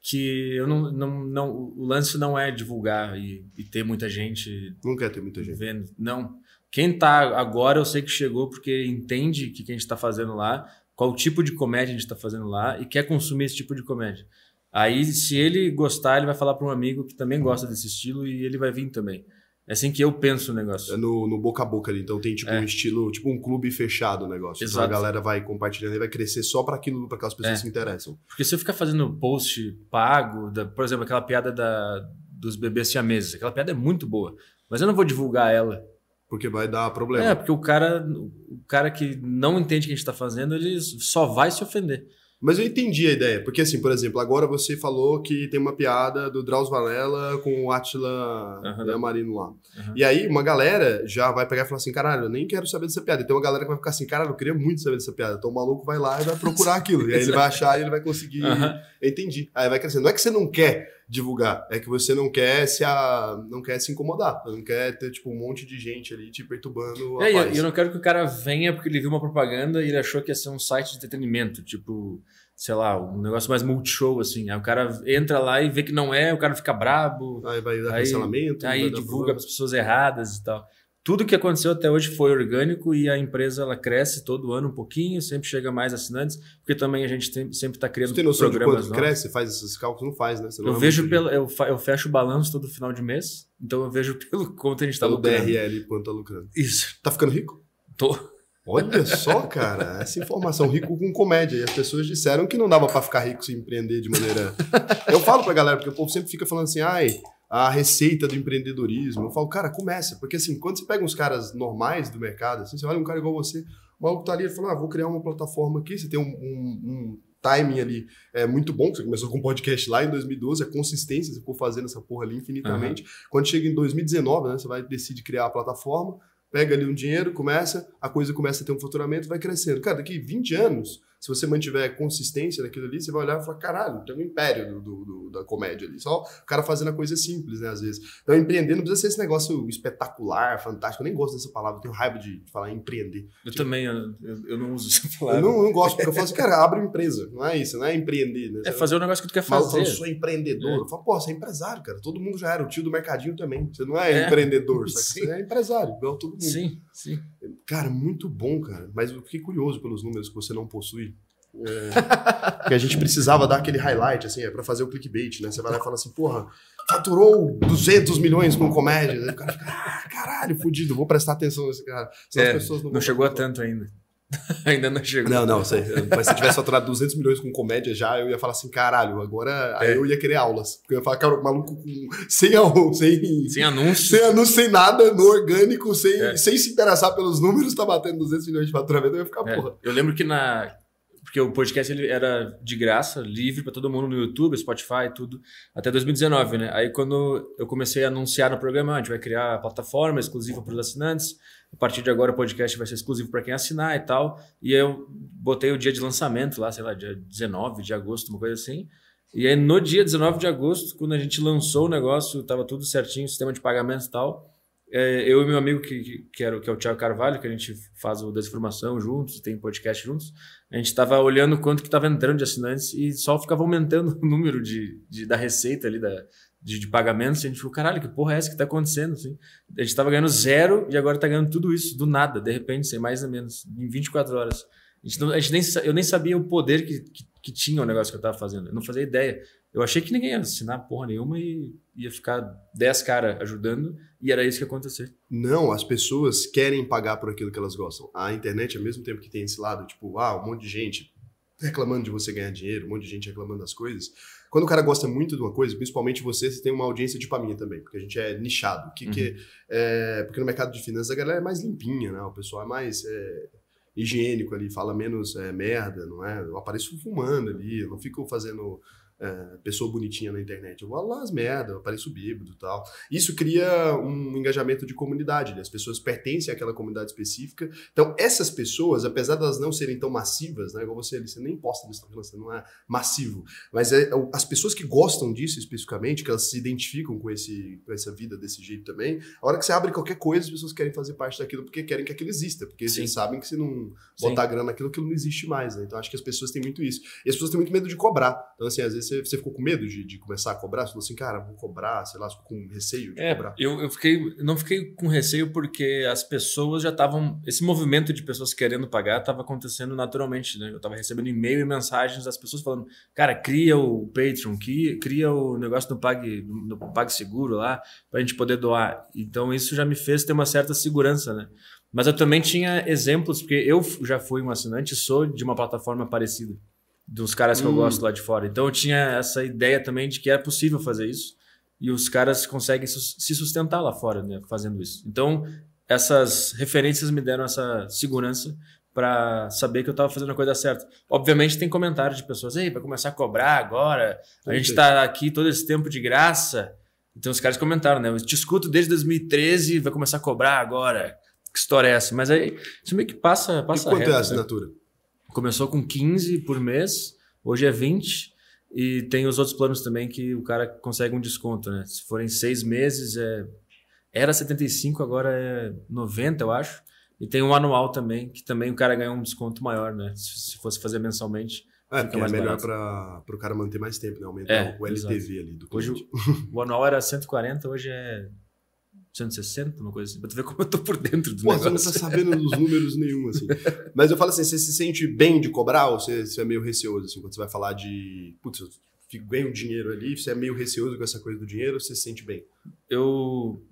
B: que eu não, não, não o lance não é divulgar e, e ter muita gente
A: não quer ter muita gente.
B: vendo não. Quem tá agora eu sei que chegou porque entende o que, que a gente está fazendo lá qual tipo de comédia a gente está fazendo lá e quer consumir esse tipo de comédia. Aí se ele gostar ele vai falar para um amigo que também gosta desse estilo e ele vai vir também é assim que eu penso o negócio.
A: É no, no boca a boca ali. Então tem tipo é. um estilo, tipo um clube fechado o negócio. Exato. Então a galera vai compartilhando e vai crescer só para aquilo, para aquelas pessoas é. que se interessam.
B: Porque se eu ficar fazendo post pago, da, por exemplo, aquela piada da, dos bebês siameses, aquela piada é muito boa, mas eu não vou divulgar ela.
A: Porque vai dar problema.
B: É, porque o cara, o cara que não entende o que a gente está fazendo, ele só vai se ofender.
A: Mas eu entendi a ideia, porque assim, por exemplo, agora você falou que tem uma piada do Drauzio Varela com o Atila
B: Aham.
A: Marino lá.
B: Aham.
A: E aí uma galera já vai pegar e falar assim, caralho, eu nem quero saber dessa piada. E tem uma galera que vai ficar assim, caralho, eu queria muito saber dessa piada. Então o maluco vai lá e vai procurar aquilo. e aí ele vai achar e ele vai conseguir. Eu entendi. Aí vai crescendo. Não é que você não quer divulgar, é que você não quer se a... não quer se incomodar. Não quer ter tipo um monte de gente ali te perturbando.
B: É, eu, eu não quero que o cara venha porque ele viu uma propaganda e ele achou que ia ser um site de entretenimento, tipo, sei lá, um negócio mais multishow, assim. Aí o cara entra lá e vê que não é, o cara fica brabo,
A: Aí vai dar
B: Aí-
A: cancelamento.
B: aí divulga para as pessoas erradas e tal. Tudo que aconteceu até hoje foi orgânico e a empresa ela cresce todo ano um pouquinho, sempre chega mais assinantes, porque também a gente tem- sempre está criando
A: Você tem noção de
B: programas
A: quanto
B: novos.
A: cresce? Faz esses cálculos? Não faz, né? Não
B: Eu
A: é
B: vejo pelo, eu, fa- eu fecho o balanço todo final de mês, então eu vejo pelo quanto a gente está
A: pelo
B: lucrando.
A: DRL quanto tá lucrando.
B: Isso.
A: Tá ficando rico?
B: Tô.
A: Olha só, cara, essa informação, rico com comédia. E as pessoas disseram que não dava pra ficar rico sem empreender de maneira. Eu falo pra galera, porque o povo sempre fica falando assim, ai, a receita do empreendedorismo. Eu falo, cara, começa. Porque assim, quando você pega uns caras normais do mercado, assim, você olha um cara igual você, o maluco tá ali e fala, ah, vou criar uma plataforma aqui, você tem um, um- um timing ali é, muito bom, você começou com um podcast lá em 2012, a consistência, você ficou fazendo essa porra ali infinitamente. Quando chega em 2019, né, você vai decidir criar a plataforma, pega ali um dinheiro, começa, a coisa começa a ter um faturamento, vai crescendo. Cara, daqui 20 anos, se você mantiver consistência naquilo ali, você vai olhar e falar, caralho, tem um império do, do- da comédia ali. Só o cara fazendo a coisa simples, né, às vezes. Então, empreender não precisa ser esse negócio espetacular, fantástico. Eu nem gosto dessa palavra, eu tenho raiva de falar empreender.
B: Eu também, eu, eu- eu não uso essa
A: Eu
B: palavra.
A: não, não gosto, porque eu falo assim, cara, abre uma empresa. Não é isso, não é empreender, né?
B: É fazer o negócio que tu quer fazer.
A: eu sou empreendedor. Eu falo, pô, você é empresário, cara. Todo mundo já era. O tio do mercadinho também. Você não é,
B: É.
A: empreendedor, sabe? Você é empresário, igual todo mundo.
B: Sim, sim.
A: Cara, muito bom, cara. Mas eu fiquei curioso pelos números que você não possui. É, porque a gente precisava dar aquele highlight, assim, é pra fazer o clickbait, né? Você vai lá e fala assim, porra, faturou 200 milhões com comédia. Aí o cara fica, ah, caralho, fudido, vou prestar atenção nesse cara. Senão
B: É,
A: não,
B: chegou a tanto ainda. ainda não chegou.
A: não, não, sei. Mas se tivesse faturado 200 milhões com comédia já, eu ia falar assim, caralho, agora aí
B: É.
A: eu ia querer aulas. Porque eu ia falar, cara, o maluco com, sem, sem,
B: Sem anúncio.
A: sem anúncio, sem nada, no orgânico, sem,
B: É.
A: sem se interessar pelos números, tá batendo 200 milhões de faturamento, eu ia ficar,
B: É,
A: porra.
B: eu lembro que na. Porque o podcast ele era de graça, livre para todo mundo no YouTube, Spotify tudo, até 2019, né? Aí quando eu comecei a anunciar no programa, "Ah, a gente vai criar a plataforma exclusiva para os assinantes. A partir de agora o podcast vai ser exclusivo para quem assinar e tal. E eu botei o dia de lançamento lá, sei lá, dia 19 de agosto, uma coisa assim. E aí no dia 19 de agosto, quando a gente lançou o negócio, tava tudo certinho, sistema de pagamento e tal. é, eu e meu amigo, que, que, era, que é o Thiago Carvalho, que a gente faz o Desinformação juntos, tem podcast juntos, a gente estava olhando quanto que estava entrando de assinantes e só ficava aumentando o número de, de- da receita ali, da, de, de pagamentos. A gente falou, caralho, que porra é essa que está acontecendo? Assim, a gente estava ganhando zero e agora está ganhando tudo isso, do nada, de repente, sem mais nem menos, em 24 horas. A gente não- a gente nem, eu nem sabia o poder que, que, que tinha o negócio que eu estava fazendo. Eu não fazia ideia. Eu achei que ninguém ia assinar porra nenhuma e ia ficar 10 caras ajudando, e era isso que ia acontecer.
A: Não, as pessoas querem pagar por aquilo que elas gostam. A internet, ao mesmo tempo que tem esse lado, tipo, ah, um monte de gente reclamando de você ganhar dinheiro, um monte de gente reclamando das coisas. Quando o cara gosta muito de uma coisa, principalmente você, você tem uma audiência tipo a minha também, porque a gente é nichado. Que que é, porque no mercado de finanças a galera é mais limpinha, né? O pessoal é mais é, higiênico ali, fala menos é, merda, não é? Eu apareço fumando ali, eu não fico fazendo é, pessoa bonitinha na internet. Eu vou lá as merdas, eu apareço bêbado e tal. Isso cria um engajamento de comunidade, né? as pessoas pertencem àquela comunidade específica. Então, essas pessoas, apesar de elas não serem tão massivas, né? igual você ali, você nem posta no Instagram, você não é massivo, mas é, as pessoas que gostam disso especificamente, que elas se identificam com, esse, com essa vida desse jeito também, a hora que você abre qualquer coisa, as pessoas querem fazer parte daquilo porque querem que aquilo exista, porque
B: Sim.
A: eles sabem que se não
B: Sim.
A: botar grana naquilo, aquilo não existe mais. Né? Então, acho que as pessoas têm muito isso. E as pessoas têm muito medo de cobrar. Então, assim, às vezes você, você ficou com medo de, de começar a cobrar, você falou assim, cara, vou cobrar, sei lá, ficou com receio de
B: É,
A: cobrar.
B: eu, eu fiquei, não fiquei com receio porque as pessoas já estavam. Esse movimento de pessoas querendo pagar estava acontecendo naturalmente. Né? Eu estava recebendo e-mail e mensagens das pessoas falando: cara, cria o Patreon, cria, cria o negócio do Pague, do PagSeguro lá, para a gente poder doar. Então isso já me fez ter uma certa segurança. Né? Mas eu também tinha exemplos, porque eu já fui um assinante sou de uma plataforma parecida, dos caras que eu
A: Hum.
B: gosto lá de fora. Então eu tinha essa ideia também de que era possível fazer isso e os caras conseguem se sustentar lá fora, né, fazendo isso. Então, essas referências me deram essa segurança para saber que eu estava fazendo a coisa certa. Obviamente tem comentários de pessoas, ei, vai começar a cobrar agora, a gente está aqui todo esse tempo de graça. Então os caras comentaram, né? Eu te escuto desde 2013, vai começar a cobrar agora. Que história é essa? Mas aí isso meio que passa, passa
A: e quanto
B: reto,
A: é a
B: né? Começou com 15 por mês, hoje é 20. E tem os outros planos também que o cara consegue um desconto, né? Se forem seis meses, é... era 75, agora é 90, eu acho. E tem um anual também, que também o cara ganha um desconto maior, né? Se se fosse fazer mensalmente.
A: É, porque é melhor para o cara manter mais tempo, né? Aumentar
B: É,
A: o LTV ali do
B: Hoje
A: cliente.
B: o, o anual era 140, hoje é 160, uma coisa assim. Pra tu ver como eu tô por dentro do
A: Pô, você não
B: negócio.
A: tá sabendo dos números nenhum, assim. Mas eu falo assim, você se sente bem de cobrar ou você, você é meio receoso, assim, quando você vai falar de, putz, eu ganho dinheiro ali, você é meio receoso com essa coisa do dinheiro ou você se sente bem?
B: eu.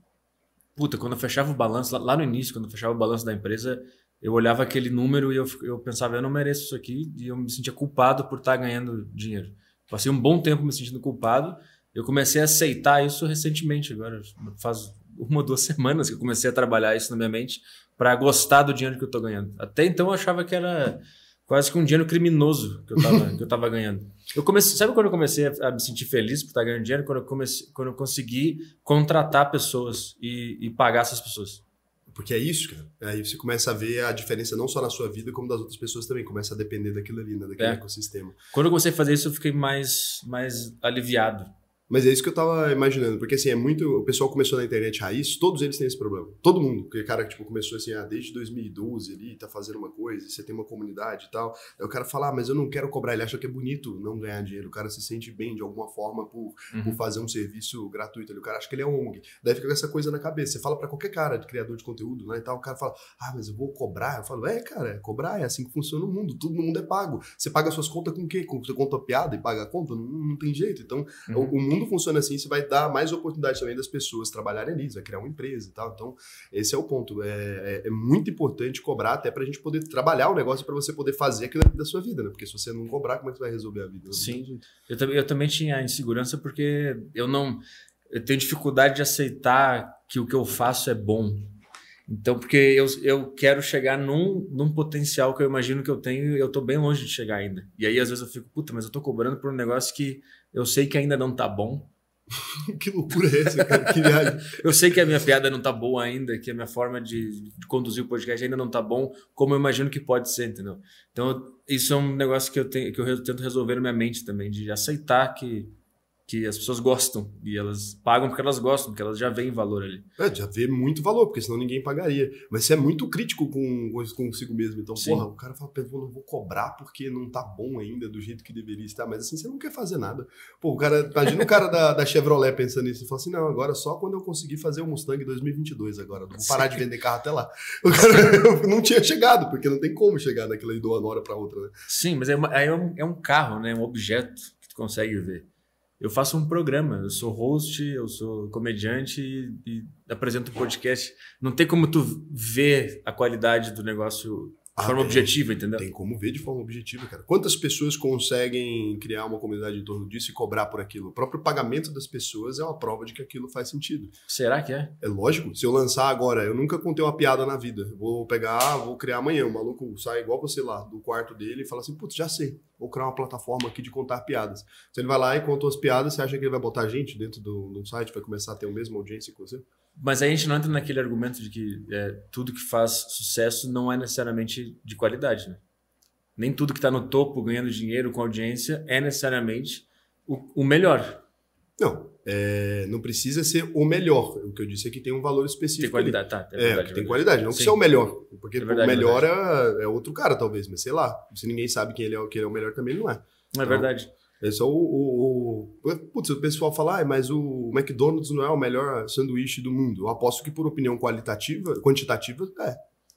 B: Puta, quando eu fechava o balanço, lá, lá no início, quando eu fechava o balanço da empresa, eu olhava aquele número e eu, eu pensava, eu não mereço isso aqui, e eu me sentia culpado por estar ganhando dinheiro. Passei um bom tempo me sentindo culpado, eu comecei a aceitar isso recentemente, agora faz uma ou duas semanas que eu comecei a trabalhar isso na minha mente para gostar do dinheiro que eu tô ganhando. Até então eu achava que era quase que um dinheiro criminoso que eu tava, que eu tava ganhando. Eu comecei, sabe quando eu comecei a, a me sentir feliz por estar ganhando dinheiro? Quando eu, comecei, quando eu consegui contratar pessoas e, e pagar essas pessoas.
A: Porque é isso, cara. Aí você começa a ver a diferença não só na sua vida, como das outras pessoas também. Começa a depender daquilo ali, né? Daquele
B: É.
A: ecossistema.
B: Quando eu comecei a fazer isso, eu fiquei mais, mais aliviado.
A: Mas é isso que eu tava imaginando, porque assim, é muito. O pessoal começou na internet raiz, todos eles têm esse problema. Todo mundo. Porque, cara, tipo, começou assim, ah, desde 2012 ali, tá fazendo uma coisa, você tem uma comunidade e tal. Aí o cara fala, ah, mas eu não quero cobrar. Ele acha que é bonito não ganhar dinheiro. O cara se sente bem de alguma forma por,
B: Uhum.
A: por fazer um serviço gratuito ali. O cara acha que ele é ONG. Daí fica com essa coisa na cabeça. Você fala pra qualquer cara de criador de conteúdo, né? E tal, o cara fala, ah, mas eu vou cobrar. Eu falo, é, cara, é cobrar, é assim que funciona o mundo. Todo mundo é pago. Você paga suas contas com o quê? Com, você conta a piada e paga a conta? Não, não tem jeito. Então,
B: Uhum.
A: o, o mundo funciona assim, você vai dar mais oportunidade também das pessoas trabalharem ali, você vai criar uma empresa e tal. Então, esse é o ponto. É, é- é muito importante cobrar até pra gente poder trabalhar o negócio pra você poder fazer aquilo da sua vida, né? Porque se você não cobrar, como é que você vai resolver a vida?
B: Sim. Eu, também- eu também tinha insegurança porque eu não. Eu tenho dificuldade de aceitar que o que eu faço é bom. Então, porque eu, eu quero chegar num, num potencial que eu imagino que eu tenho e eu tô bem longe de chegar ainda. E aí, às vezes, eu fico, puta, mas eu tô cobrando por um negócio que eu sei que ainda não tá bom.
A: que loucura é essa, cara? Que viagem.
B: Eu sei que a minha piada não tá boa ainda, que a minha forma de, de conduzir o podcast ainda não tá bom, como eu imagino que pode ser, entendeu? Então, isso é um negócio que eu, tenho, que eu tento resolver na minha mente também, de aceitar que, que as pessoas gostam e elas pagam porque elas gostam, porque elas já veem valor ali.
A: É, já vê muito valor, porque senão ninguém pagaria. Mas você é muito crítico com, consigo mesmo. Então,
B: Sim.
A: porra, o cara fala, pô, não vou cobrar porque não tá bom ainda do jeito que deveria estar. Mas assim, você não quer fazer nada. Pô, o cara, imagina o cara da, da Chevrolet pensando nisso e fala assim: não, agora só quando eu conseguir fazer o Mustang 2022 agora. Vou parar de vender carro até lá. O cara não tinha chegado, porque não tem como chegar naquela de uma hora pra outra, né?
B: Sim, mas é, aí é, um, é um carro, né? um objeto que tu consegue ver. Eu faço um programa, eu sou host, eu sou comediante e, e apresento podcast. Não tem como tu ver a qualidade do negócio de
A: Ah,
B: forma
A: tem.
B: objetiva, entendeu?
A: Tem como ver de forma objetiva, cara. Quantas pessoas conseguem criar uma comunidade em torno disso e cobrar por aquilo? O próprio pagamento das pessoas é uma prova de que aquilo faz sentido.
B: Será que é?
A: É lógico, se eu lançar agora, eu nunca contei uma piada na vida. Vou pegar, vou criar amanhã. O maluco sai igual você lá, do quarto dele e fala assim: putz, já sei, vou criar uma plataforma aqui de contar piadas. Se ele vai lá e conta as piadas, você acha que ele vai botar gente dentro do, do site, vai começar a ter a mesma audiência que você?
B: Mas aí a gente não entra naquele argumento de que é, tudo que faz sucesso não é necessariamente de qualidade, né? Nem tudo que está no topo, ganhando dinheiro com audiência, é necessariamente o, o melhor.
A: Não, é, não precisa ser o melhor. O que eu disse é que tem um valor específico.
B: Tem qualidade, tá?
A: É,
B: verdade,
A: tem qualidade, não que
B: Sim.
A: é o melhor. Porque
B: É verdade,
A: o melhor é, é outro cara, talvez, mas sei lá. Se ninguém sabe quem ele é, que ele é o melhor também, não é.
B: Não é verdade.
A: Esse é o. o, o... Putz, o pessoal fala, ah, mas o McDonald's não é o melhor sanduíche do mundo. Eu aposto que, por opinião qualitativa, quantitativa, é.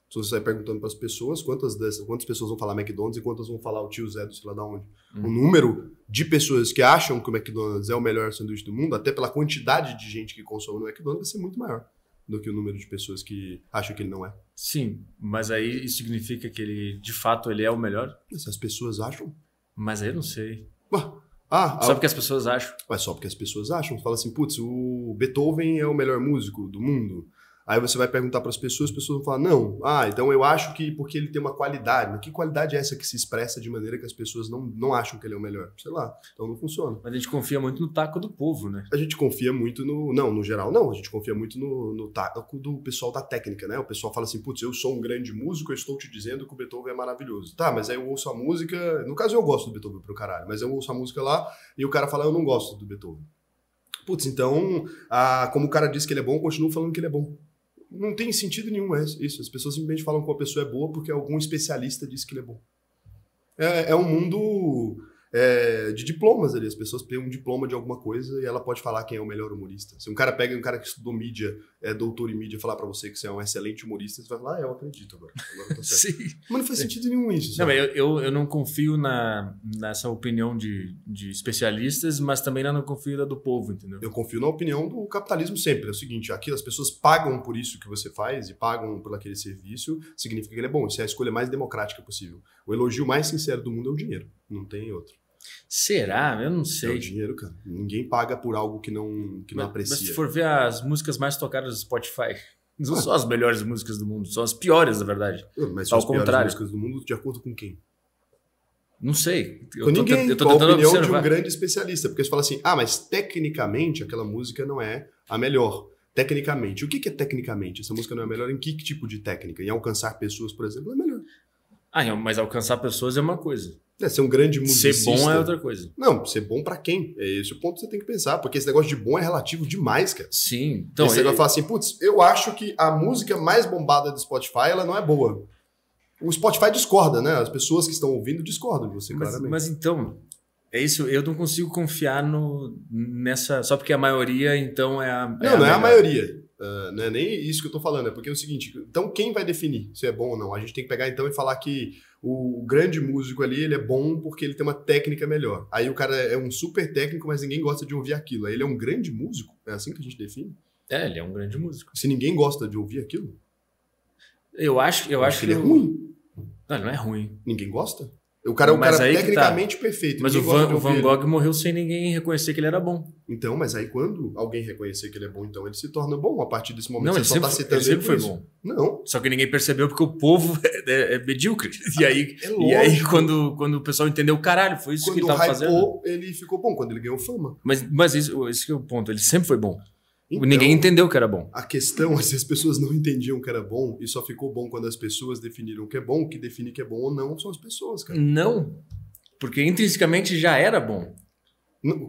A: Se você vai perguntando para as pessoas, quantas, dessas, quantas pessoas vão falar McDonald's e quantas vão falar o tio Zé do sei lá da onde.
B: Hum.
A: O número de pessoas que acham que o McDonald's é o melhor sanduíche do mundo, até pela quantidade de gente que consome no McDonald's, vai ser muito maior do que o número de pessoas que acham que ele não é.
B: Sim, mas aí isso significa que ele, de fato, ele é o melhor?
A: Se as pessoas acham.
B: Mas aí eu não sei.
A: Ah,
B: Só
A: ah,
B: porque as pessoas acham.
A: mas só porque as pessoas acham. Fala assim, putz, o Beethoven é o melhor músico do mundo. Aí você vai perguntar para as pessoas, as pessoas vão falar, não, ah, então eu acho que porque ele tem uma qualidade. Que qualidade é essa que se expressa de maneira que as pessoas não, não acham que ele é o melhor? Sei lá, então não funciona.
B: Mas a gente confia muito no taco do povo, né?
A: A gente confia muito no. Não, no geral, não. A gente confia muito no, no taco do pessoal da técnica, né? O pessoal fala assim, putz, eu sou um grande músico, eu estou te dizendo que o Beethoven é maravilhoso. Tá, mas aí eu ouço a música. No caso, eu gosto do Beethoven pro caralho, mas eu ouço a música lá e o cara fala, eu não gosto do Beethoven. Putz, então, a, como o cara disse que ele é bom, eu continuo falando que ele é bom. Não tem sentido nenhum isso. As pessoas simplesmente falam que uma pessoa é boa porque algum especialista disse que ele é bom. É, é um mundo é, de diplomas ali. As pessoas têm um diploma de alguma coisa e ela pode falar quem é o melhor humorista. Se um cara pega um cara que estudou mídia, é doutor em mídia, falar para você que você é um excelente humorista, você vai falar, ah, eu acredito agora. agora tá Sim. Mas não faz sentido nenhum isso.
B: Não, eu, eu, eu, não confio na, nessa opinião de, de especialistas, mas também não confio na do povo, entendeu?
A: Eu confio na opinião do capitalismo sempre. É o seguinte, aqui as pessoas pagam por isso que você faz e pagam por aquele serviço, significa que ele é bom. Isso é a escolha mais democrática possível. O elogio mais sincero do mundo é o dinheiro. Não tem outro.
B: Será? Eu não sei. É
A: o dinheiro, cara. Ninguém paga por algo que não, que não aprecia.
B: Mas se for ver as músicas mais tocadas do Spotify, não são as melhores músicas do mundo, são as piores, na verdade.
A: Mas são as contrário. músicas do mundo de acordo com quem?
B: Não sei.
A: Eu com tô, ninguém, eu tô com a opinião observar. de um grande especialista. Porque você fala assim, ah, mas tecnicamente aquela música não é a melhor. Tecnicamente. O que é tecnicamente? Essa música não é melhor em que tipo de técnica? Em alcançar pessoas, por exemplo, é melhor.
B: Ah, mas alcançar pessoas é uma coisa.
A: É, ser um grande musicista.
B: Ser bom é outra coisa.
A: Não, ser bom para quem? É esse o ponto que você tem que pensar, porque esse negócio de bom é relativo demais, cara.
B: Sim.
A: Então, você vai falar assim, putz, eu acho que a música mais bombada do Spotify, ela não é boa. O Spotify discorda, né? As pessoas que estão ouvindo discordam de você,
B: mas,
A: claramente.
B: Mas então, é isso, eu não consigo confiar no, nessa. Só porque a maioria, então, é a.
A: É não, a não é a maioria. Uh, não é nem isso que eu tô falando, é porque é o seguinte: então quem vai definir se é bom ou não? A gente tem que pegar então e falar que o grande músico ali, ele é bom porque ele tem uma técnica melhor. Aí o cara é um super técnico, mas ninguém gosta de ouvir aquilo. Aí ele é um grande músico? É assim que a gente define?
B: É, ele é um grande músico.
A: Se ninguém gosta de ouvir aquilo?
B: Eu acho, eu, acho,
A: que ele é ruim.
B: Não, ele não é ruim.
A: Ninguém gosta? O cara é um mas cara tá. tecnicamente tá. perfeito.
B: Mas o Van, o Van, Gogh morreu sem ninguém reconhecer que ele era bom.
A: Então, mas aí quando alguém reconhecer que ele é bom, então ele se torna bom. A partir desse momento,
B: não, ele sempre, tá ele sempre foi isso. bom.
A: Não.
B: Só que ninguém percebeu porque o povo é, é, é medíocre. E aí, é e aí quando, quando o pessoal entendeu, caralho, foi isso quando que ele estava fazendo.
A: ele ficou bom, quando ele ganhou fama.
B: Mas, mas isso, esse é o ponto. Ele sempre foi bom. Então, Ninguém entendeu que era bom.
A: A questão é se as pessoas não entendiam que era bom e só ficou bom quando as pessoas definiram que é bom, o que define que é bom ou não são as pessoas, cara.
B: Não. Porque intrinsecamente já era bom.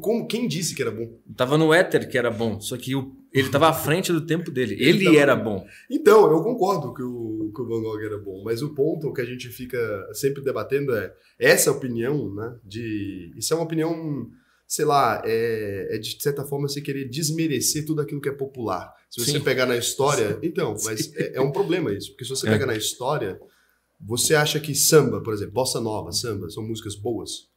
A: Como, quem disse que era bom?
B: Tava no éter que era bom, só que o, ele estava à frente do tempo dele. Ele, ele tava... era bom.
A: Então, eu concordo que o, que o Van Gogh era bom, mas o ponto que a gente fica sempre debatendo é essa opinião, né? De isso é uma opinião, sei lá, é, é de certa forma você querer desmerecer tudo aquilo que é popular. Se você Sim. pegar na história, então, mas é, é, um problema isso, porque se você é. pegar na história, você acha que samba, por exemplo, bossa nova, samba, são músicas boas?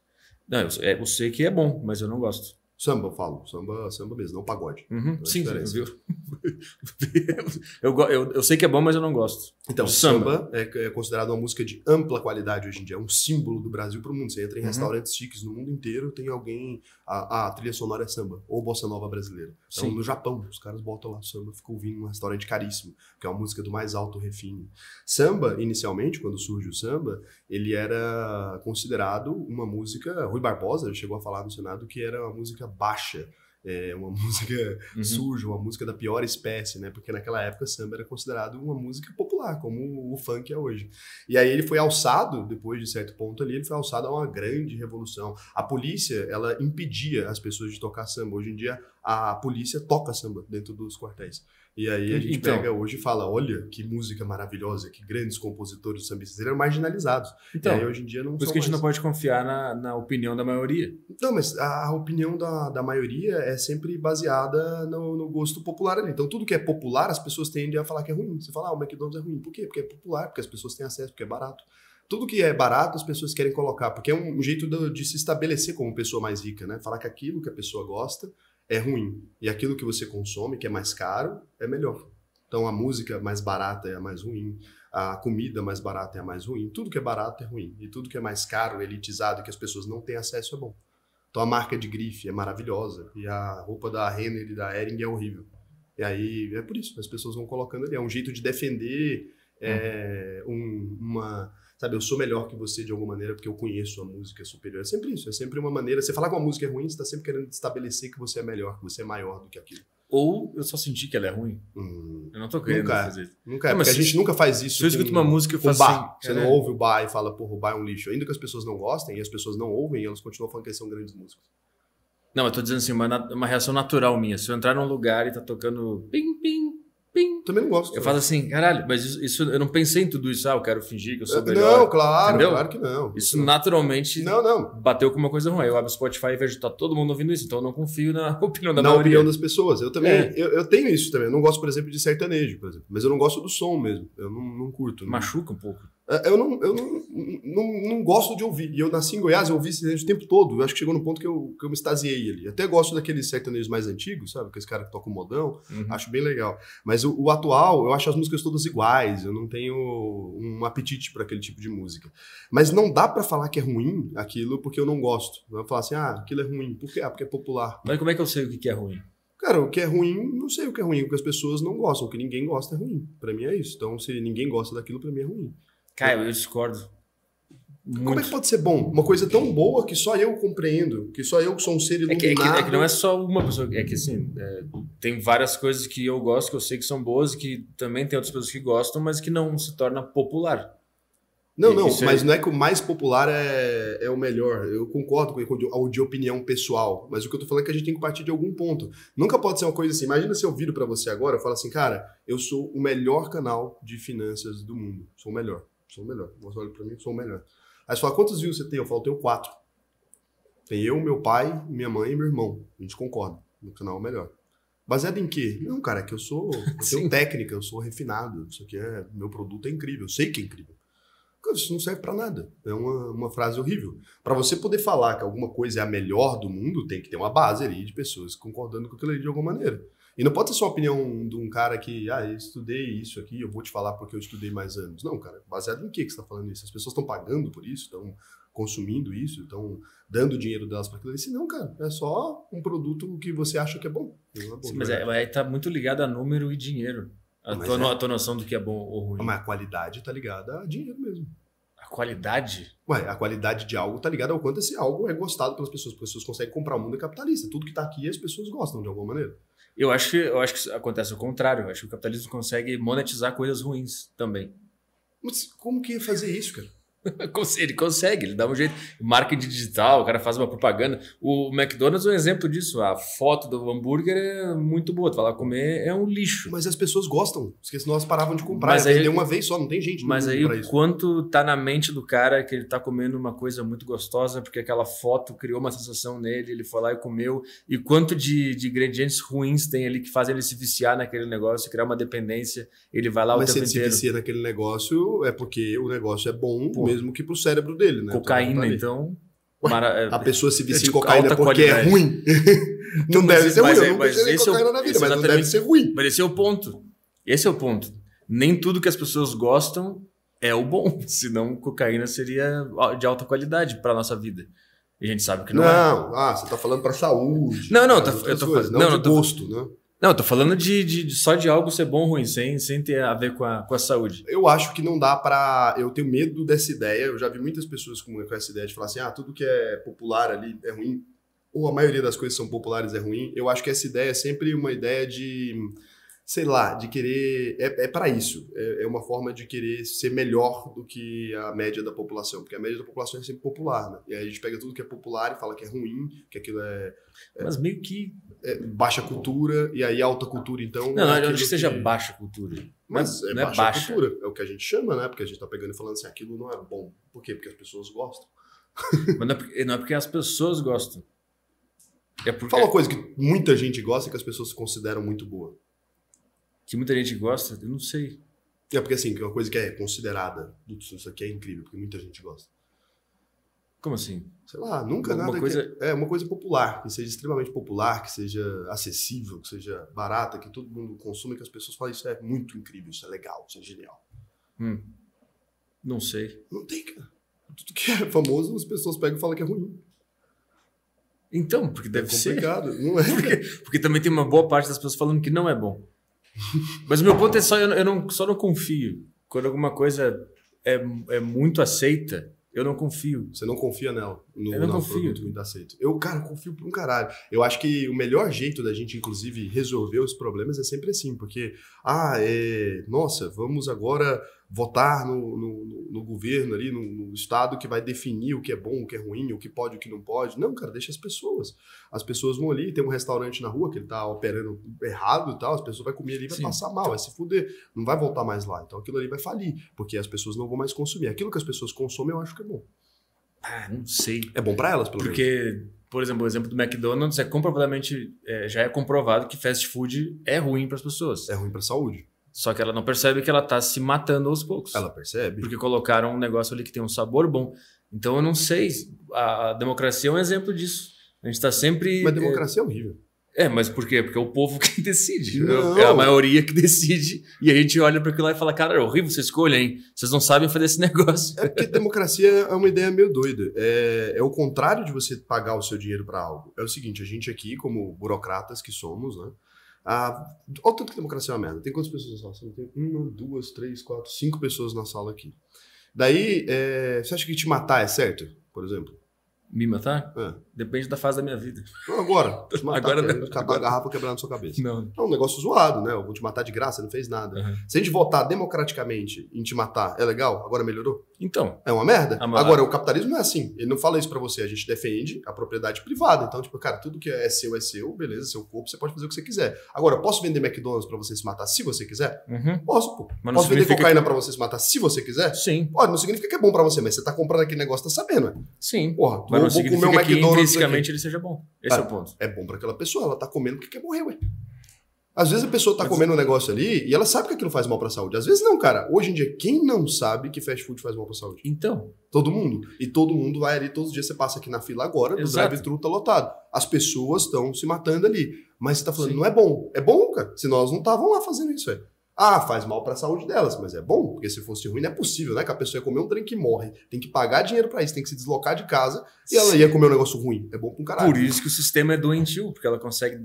B: Não, eu, é, eu sei que é bom, mas eu não gosto.
A: Samba, eu falo. Samba, samba mesmo, não pagode.
B: Uhum, sim, viu? eu, eu, eu sei que é bom, mas eu não gosto.
A: Então, samba, samba é, é, considerado uma música de ampla qualidade hoje em dia. É um símbolo do Brasil para o mundo. Você entra em uhum. restaurantes chiques no mundo inteiro, tem alguém. A, a, trilha sonora é samba, ou bossa nova brasileira. Então, sim. no Japão, os caras botam lá samba, ficam ouvindo um restaurante caríssimo, que é uma música do mais alto refino. Samba, inicialmente, quando surge o samba, ele era considerado uma música. Rui Barbosa chegou a falar no Senado que era uma música baixa, é uma música uhum. suja, uma música da pior espécie, né? Porque naquela época samba era considerado uma música popular, como o funk é hoje. E aí ele foi alçado, depois de certo ponto ali, ele foi alçado a uma grande revolução. A polícia, ela impedia as pessoas de tocar samba. Hoje em dia, a polícia toca samba dentro dos quartéis. E aí a gente então, pega hoje e fala, olha que música maravilhosa, que grandes compositores sambistas eram marginalizados.
B: Então,
A: e
B: aí hoje em dia não Por isso que a gente mais. não pode confiar na, na opinião da maioria.
A: Não, mas a, opinião da, da maioria é sempre baseada no, no, gosto popular ali. Então tudo que é popular, as pessoas tendem a falar que é ruim. Você fala, ah, o McDonald's é ruim. Por quê? Porque é popular, porque as pessoas têm acesso, porque é barato. Tudo que é barato as pessoas querem colocar, porque é um jeito de, de se estabelecer como pessoa mais rica, né? Falar que aquilo que a pessoa gosta é ruim. E aquilo que você consome, que é mais caro, é melhor. Então a música mais barata é a mais ruim, a comida mais barata é a mais ruim, tudo que é barato é ruim. E tudo que é mais caro, elitizado, que as pessoas não têm acesso é bom. Então a marca de grife é maravilhosa e a roupa da Renner e da Hering é horrível. E aí é por isso, as pessoas vão colocando ali. É um jeito de defender é, um, uma. Sabe, eu sou melhor que você de alguma maneira porque eu conheço a música superior. É sempre isso, é sempre uma maneira. Você falar que uma música é ruim, você está sempre querendo estabelecer que você é melhor, que você é maior do que aquilo.
B: Ou eu só senti que ela é ruim.
A: Hum,
B: Eu não tô querendo
A: Nunca é.
B: fazer.
A: nunca é,
B: Não, mas
A: porque a
B: se-
A: gente nunca faz isso.
B: Se eu escuto uma música, eu
A: com
B: faço assim.
A: Você não
B: é,
A: ouve o bar e fala, porra, o bar é um lixo. Ainda que as pessoas não gostem e as pessoas não ouvem, elas continuam falando que eles são grandes músicos.
B: Não, eu tô dizendo assim, uma, uma reação natural minha. Se eu entrar num lugar e tá tocando pim, pim, pim,
A: Também não gosto.
B: eu faço assim, caralho, mas isso, isso- eu não pensei em tudo isso. Ah, eu quero fingir que eu sou
A: Não,
B: melhor.
A: claro,
B: Entendeu?
A: claro que não.
B: Isso naturalmente
A: Não, não.
B: bateu com uma coisa ruim. Eu abro o Spotify e vejo que tá todo mundo ouvindo isso, então eu não confio na opinião da
A: na
B: maioria.
A: opinião das pessoas. Eu também,
B: É.
A: eu, eu tenho isso também. Eu não gosto, por exemplo, de sertanejo, por exemplo. Mas eu não gosto do som mesmo. Eu não, não curto. não-
B: Machuca um pouco.
A: É, Eu, não, eu não, não, não gosto de ouvir. E eu nasci em Goiás, eu ouvi sertanejo o tempo todo. Eu acho que chegou no ponto que eu, que eu me extasiei ali. Até gosto daqueles sertanejos mais antigos, sabe? Aqueles caras que tocam modão.
B: Uhum.
A: Acho bem legal. Mas o, o atual, eu acho as músicas todas iguais. Eu não tenho um apetite para aquele tipo de música. Mas não dá pra falar que é ruim aquilo porque eu não gosto. Vou falar assim, ah, aquilo é ruim. Por quê? Ah, porque é popular.
B: Mas como é que eu sei o que é ruim?
A: Cara, o que é ruim, não sei o que é ruim. O que as pessoas não gostam. O que ninguém gosta é ruim. Pra mim é isso. Então, se ninguém gosta daquilo, pra mim é ruim.
B: Cara, eu discordo.
A: Como é
B: Muito.
A: que pode ser bom? Uma coisa tão boa que só eu compreendo, que só eu sou um ser
B: É que, é,
A: iluminado.
B: que, é que não é só uma pessoa, é que assim, é, tem várias coisas que eu gosto, que eu sei que são boas, e que também tem outras pessoas que gostam, mas que não se torna popular.
A: Não, não,
B: Isso é-
A: mas não é que o mais popular é, é o melhor. Eu concordo com o de, o de opinião pessoal, mas o que eu tô falando é que a gente tem que partir de algum ponto. Nunca pode ser uma coisa assim. Imagina se eu viro pra você agora e falo assim, cara, eu sou o melhor canal de finanças do mundo. Sou o melhor. Sou o melhor. Você olha pra mim, sou o melhor. Aí você fala, quantos views você tem? Eu falo, tenho quatro. Tem eu, meu pai, minha mãe e meu irmão. A gente concorda. Meu canal é o melhor. Baseado em quê? Não, cara, é que eu sou. Eu tenho técnica, eu sou refinado. Isso aqui é. Meu produto é incrível. Eu sei que é incrível. Cara, Isso não serve pra nada. É uma, uma frase horrível. Pra você poder falar que alguma coisa é a melhor do mundo, tem que ter uma base ali de pessoas concordando com aquilo ali de alguma maneira. E não pode ser só a opinião de um cara que, ah, eu estudei isso aqui, eu vou te falar porque eu estudei mais anos. Não, cara, baseado em que que você está falando isso? As pessoas estão pagando por isso, estão consumindo isso, estão dando dinheiro delas para aquilo ali. Se não, cara, é só um produto que você acha que é bom. É bom,
B: Sim, é,
A: verdade.
B: mas aí tá muito ligado a número e dinheiro. A
A: Mas
B: tua,
A: é.
B: a tua noção do que é bom ou ruim.
A: Mas a qualidade tá ligada a dinheiro mesmo.
B: A qualidade?
A: Ué, a qualidade de algo tá ligada ao quanto esse algo é gostado pelas pessoas. As pessoas conseguem comprar o mundo é capitalista. Tudo que tá aqui as pessoas gostam de alguma maneira.
B: Eu acho que, eu acho que acontece o contrário. Eu acho que o capitalismo consegue monetizar coisas ruins também.
A: Mas como que ia fazer isso, cara?
B: Ele consegue, ele dá um jeito. Marketing digital, o cara faz uma propaganda. O McDonald's é um exemplo disso. A foto do hambúrguer é muito boa. Tu vai lá comer, é um lixo.
A: Mas as pessoas gostam, porque senão elas paravam de comprar.
B: Mas
A: Mas
B: aí-
A: uma vez só, não tem gente
B: Mas aí o quanto tá na mente do cara que ele tá comendo uma coisa muito gostosa, porque aquela foto criou uma sensação nele, ele foi lá e comeu. E quanto de, de ingredientes ruins tem ali que fazem ele se viciar naquele negócio, criar uma dependência. Ele vai lá
A: Mas
B: o
A: se
B: tempo
A: ele se
B: inteiro.
A: vicia naquele negócio, é porque o negócio é bom,
B: Pô.
A: mesmo que pro cérebro dele, né?
B: Cocaína,
A: Tá ali.
B: então.
A: Ué,
B: mara- é-
A: A pessoa se vicia
B: de
A: em cocaína porque é ruim. não deve ser ruim.
B: é-
A: Eu nunca
B: é o-
A: na vida, mas não deve ser ruim.
B: Mas esse é o ponto. Esse é o ponto. Nem tudo que as pessoas gostam é o bom. Senão cocaína seria de alta qualidade para nossa vida. E a gente sabe que não,
A: Não,
B: é.
A: ah, você tá falando pra saúde.
B: Não, não, tá- eu tô
A: coisas,
B: falando-
A: não,
B: não, não,
A: gosto, né?
B: Não, eu tô falando de, de- só de algo ser bom ou ruim, sem, sem ter a ver com a, com a saúde.
A: Eu acho que não dá pra. Eu tenho medo dessa ideia. Eu já vi muitas pessoas com, com essa ideia de falar assim: ah, tudo que é popular ali é ruim. Ou a maioria das coisas que são populares é ruim. Eu acho que essa ideia é sempre uma ideia de. Sei lá, de querer. É, é para isso. É, é uma forma de querer ser melhor do que a média da população. Porque a média da população é sempre popular, né? E aí a gente pega tudo que é popular e fala que é ruim, que aquilo é,
B: Mas meio que.
A: É baixa cultura, e aí alta cultura, então.
B: Não, não,
A: é
B: não acho que seja baixa cultura.
A: mas
B: não
A: é,
B: não é
A: baixa,
B: baixa.
A: cultura, é o que a gente chama, né? Porque a gente tá pegando e falando assim, aquilo não é bom. Por quê? Porque as pessoas gostam.
B: Mas não é, porque, não é porque as pessoas gostam. É porque
A: Fala uma coisa que muita gente gosta e que as pessoas consideram muito boa.
B: que muita gente gosta, eu não sei.
A: É porque assim, que é uma coisa que é considerada, "Putz, isso aqui é incrível, porque muita gente gosta.
B: Como assim?
A: Sei lá, nunca
B: Alguma
A: nada
B: coisa-
A: que é, é uma coisa popular, que seja extremamente popular, que seja acessível, que seja barata, que todo mundo consuma, que as pessoas falem isso é muito incrível, isso é legal, isso é genial.
B: Hum, não sei.
A: Não tem, cara. Tudo que é famoso, as pessoas pegam e falam que é ruim.
B: Então, porque deve
A: é
B: ser.
A: complicado. Não é?
B: Porque, porque também tem uma boa parte das pessoas falando que não é bom. Mas o meu ponto é só, eu, eu não, só não confio. Quando alguma coisa é, é muito aceita, eu não confio.
A: Você não confia nela. No,
B: Eu não confio.
A: produto muito aceito. Eu, cara, confio por um caralho. Eu acho que o melhor jeito da gente, inclusive, resolver os problemas é sempre assim, porque, ah, é, nossa, vamos agora votar no, no, no- no governo ali, no, no estado que vai definir o que é bom, o que é ruim, o que pode, o que não pode. Não, cara, deixa as pessoas. As pessoas vão ali, tem um restaurante na rua que ele tá operando errado e tal, as pessoas vão comer ali e vai
B: Sim.
A: passar mal, vai se fuder, não vai voltar mais lá. Então aquilo ali vai falir, porque as pessoas não vão mais consumir. Aquilo que as pessoas consomem, eu acho que é bom.
B: Ah, não sei.
A: É bom pra elas, pelo menos.
B: Porque, por exemplo, o exemplo do McDonald's é comprovadamente, é, já é comprovado que fast food é ruim para as pessoas.
A: É ruim pra saúde.
B: Só que ela não percebe que ela tá se matando aos poucos.
A: Ela percebe.
B: Porque colocaram um negócio ali que tem um sabor bom. Então eu não sei. A, a democracia é um exemplo disso. A gente tá sempre.
A: Mas democracia é horrível.
B: É, mas por quê? Porque é o povo que decide.
A: Não.
B: É a maioria que decide. E a gente olha para aquilo lá e fala: cara, é horrível essa escolha, hein? Vocês não sabem fazer esse negócio.
A: É porque democracia é uma ideia meio doida. É, é o contrário de você pagar o seu dinheiro pra algo. É o seguinte, a gente aqui, como burocratas que somos, né? Ah, olha tanto que democracia é uma merda. Tem quantas pessoas na sala? Tem uma, duas, três, quatro, cinco pessoas na sala aqui. Daí, é, você acha que te matar é certo, por exemplo?
B: Me matar?
A: É.
B: Depende da fase da minha vida.
A: Não, agora. Matar,
B: Agora não.
A: catar
B: Agora-
A: a garrafa quebrar na sua cabeça.
B: Não.
A: É um negócio zoado, né? Eu vou te matar de graça, não fez nada.
B: Uhum.
A: Se a gente votar democraticamente em te matar, é legal? Agora melhorou?
B: Então,
A: É uma merda?
B: Ah, mas-
A: Agora, o capitalismo não é assim. Ele não fala isso pra você. A gente defende a propriedade privada. Então, tipo, cara, tudo que é seu é seu, beleza, seu corpo, você pode fazer o que você quiser. Agora, eu posso vender McDonald's pra você se matar se você quiser?
B: uhum.
A: Posso, pô.
B: Mas não
A: Posso vender cocaína
B: que-
A: pra você se matar se você quiser?
B: sim,
A: Pode, não significa que é bom pra você, mas você tá comprando aquele negócio, tá sabendo, né?
B: sim.
A: Porra,
B: Mas não significa
A: comer
B: que
A: McDonald's
B: intrinsecamente ele seja bom. Esse
A: Ah.
B: é o ponto.
A: É bom pra aquela pessoa, ela tá comendo porque quer morrer, ué. Às vezes a pessoa tá
B: Mas-
A: comendo um negócio ali e ela sabe que aquilo faz mal pra saúde. Às vezes não, cara. Hoje em dia, quem não sabe que fast food faz mal pra saúde?
B: Então,
A: Todo mundo. E todo mundo vai ali, todos os dias você passa aqui na fila agora, do
B: Exato.
A: drive-thru tá lotado. As pessoas estão se matando ali. Mas você tá falando,
B: Sim.
A: não é bom. É bom, cara. Senão elas não estavam lá fazendo isso, velho. Ah, faz mal pra saúde delas, mas é bom, porque se fosse ruim, não é possível, né? Que a pessoa ia comer um trem que morre, tem que pagar dinheiro pra isso, tem que se deslocar de casa e ela ia comer um negócio ruim. É bom pra um caralho.
B: por isso que o sistema é doentio, porque ela consegue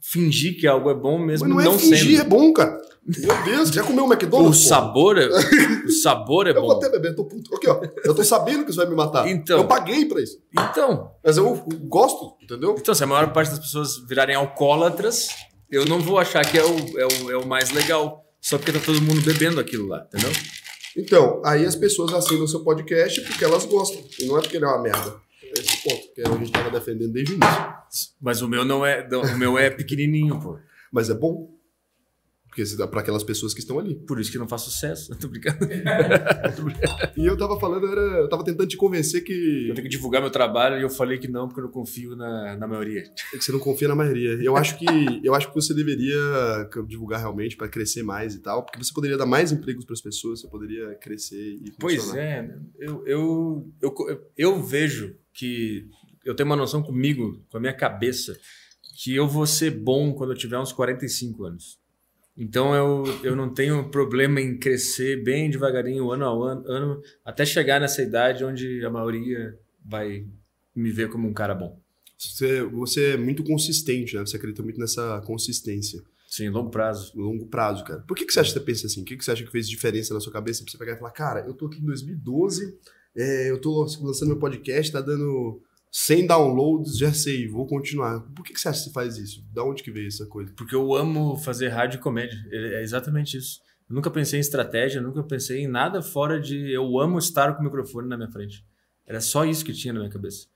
B: fingir que algo é bom mesmo
A: mas não é
B: não
A: fingir, é
B: sendo.
A: bom, cara. Meu Deus, já comeu um
B: O
A: McDonald's? pô?
B: sabor, é, o sabor é
A: Eu vou
B: bom.
A: até beber, tô puto. Aqui, ó. Eu tô sabendo que isso vai me matar.
B: Então.
A: Eu paguei pra isso.
B: Então,
A: Mas eu gosto, entendeu?
B: então, se a maior parte das pessoas virarem alcoólatras, eu não vou achar que é o, é o, é o mais legal. Só porque tá todo mundo bebendo aquilo lá, entendeu?
A: Então, aí as pessoas assinam o seu podcast porque elas gostam. E não é porque ele é uma merda. É esse ponto que a gente tava defendendo desde o início.
B: Mas o meu não é. O meu é pequenininho, pô.
A: Mas é bom. Porque pra aquelas pessoas que estão ali.
B: Por isso que não faz sucesso. Tô brincando.
A: E eu tava falando, era, eu tava tentando te convencer que,
B: Eu tenho que divulgar meu trabalho e eu falei que não, porque eu não confio na, na maioria.
A: que você não confia na maioria. Eu acho que eu acho que você deveria divulgar realmente pra crescer mais e tal, porque você poderia dar mais empregos pras pessoas, você poderia crescer e
B: Pois
A: funcionar.
B: é, eu, eu, eu, eu vejo que eu tenho uma noção comigo, com a minha cabeça, que eu vou ser bom quando eu tiver uns 45 anos. Então eu, eu não tenho problema em crescer bem devagarinho, ano a ano, ano, até chegar nessa idade onde a maioria vai me ver como um cara bom.
A: Você, você é muito consistente, né? Você acredita muito nessa consistência.
B: Sim, longo prazo.
A: longo prazo, cara. Por que, que você acha que você pensa assim? O que, que você acha que fez diferença na sua cabeça pra você pegar e falar, cara, eu tô aqui em 2012, é, eu tô lançando meu podcast, tá dando 100 downloads, já sei, vou continuar. Por que, que você acha que você faz isso? Da onde que veio essa coisa?
B: Porque eu amo fazer rádio e comédia. É é exatamente isso. Eu nunca pensei em estratégia, nunca pensei em nada fora de eu amo estar com o microfone na minha frente. Era só isso que tinha na minha cabeça.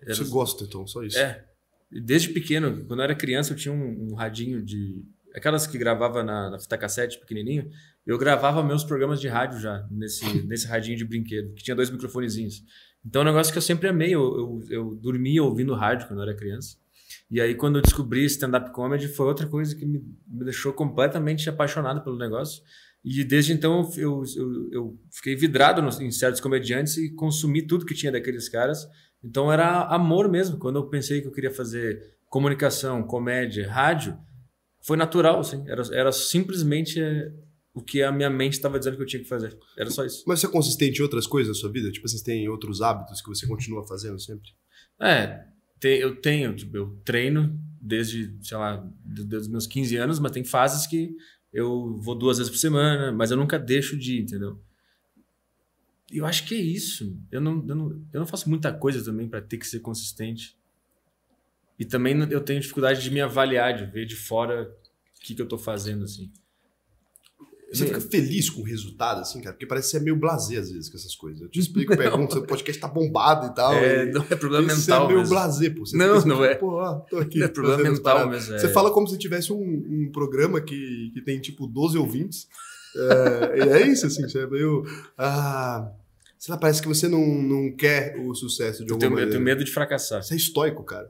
B: Era-
A: Você gosta, então, só isso.
B: É. Desde pequeno, quando eu era criança, eu tinha um, um radinho de. Aquelas que gravava na, na fita cassete pequenininho. Eu gravava meus programas de rádio já, nesse, nesse radinho de brinquedo, que tinha dois microfonezinhos. Então é um negócio que eu sempre amei. Eu, eu, eu dormia ouvindo rádio quando eu era criança. E aí, quando eu descobri stand-up comedy, foi outra coisa que me, me deixou completamente apaixonado pelo negócio. E desde então eu, eu, eu fiquei vidrado nos- em certos comediantes e consumi tudo que tinha daqueles caras. Então era amor mesmo. Quando eu pensei que eu queria fazer comunicação, comédia, rádio, foi natural, assim. Era, era simplesmente é, o que a minha mente estava dizendo que eu tinha que fazer. Era só isso.
A: Mas você é consistente em outras coisas na sua vida? Tipo, vocês têm outros hábitos que você continua fazendo sempre?
B: É, Te, eu tenho, tipo, eu treino desde, sei lá, desde os meus 15 anos, mas tem fases que eu vou duas vezes por semana, mas eu nunca deixo de ir, entendeu? Eu acho que é isso. Eu não, eu não, eu não faço muita coisa também para ter que ser consistente. E também eu tenho dificuldade de me avaliar, de ver de fora o que, que eu tô fazendo, assim.
A: Você fica feliz com o resultado, assim, cara? Porque parece ser meio blasé às vezes com essas coisas. Eu te explico, pergunto, seu podcast tá bombado e tal.
B: É,
A: e
B: não é problema mental.
A: Você é meio
B: mesmo.
A: blasé, pô. Você
B: Não,
A: assim,
B: não é.
A: Pô, tô aqui.
B: Não é problema mental mesmo, é.
A: Você fala como se tivesse um, um programa que, que tem, tipo, 12 ouvintes. É, e é isso, assim, você é meio. Ah, sei lá, parece que você não, não quer o sucesso de
B: Eu
A: alguma
B: tenho, eu
A: maneira.
B: tenho medo de fracassar.
A: Você é estoico, cara.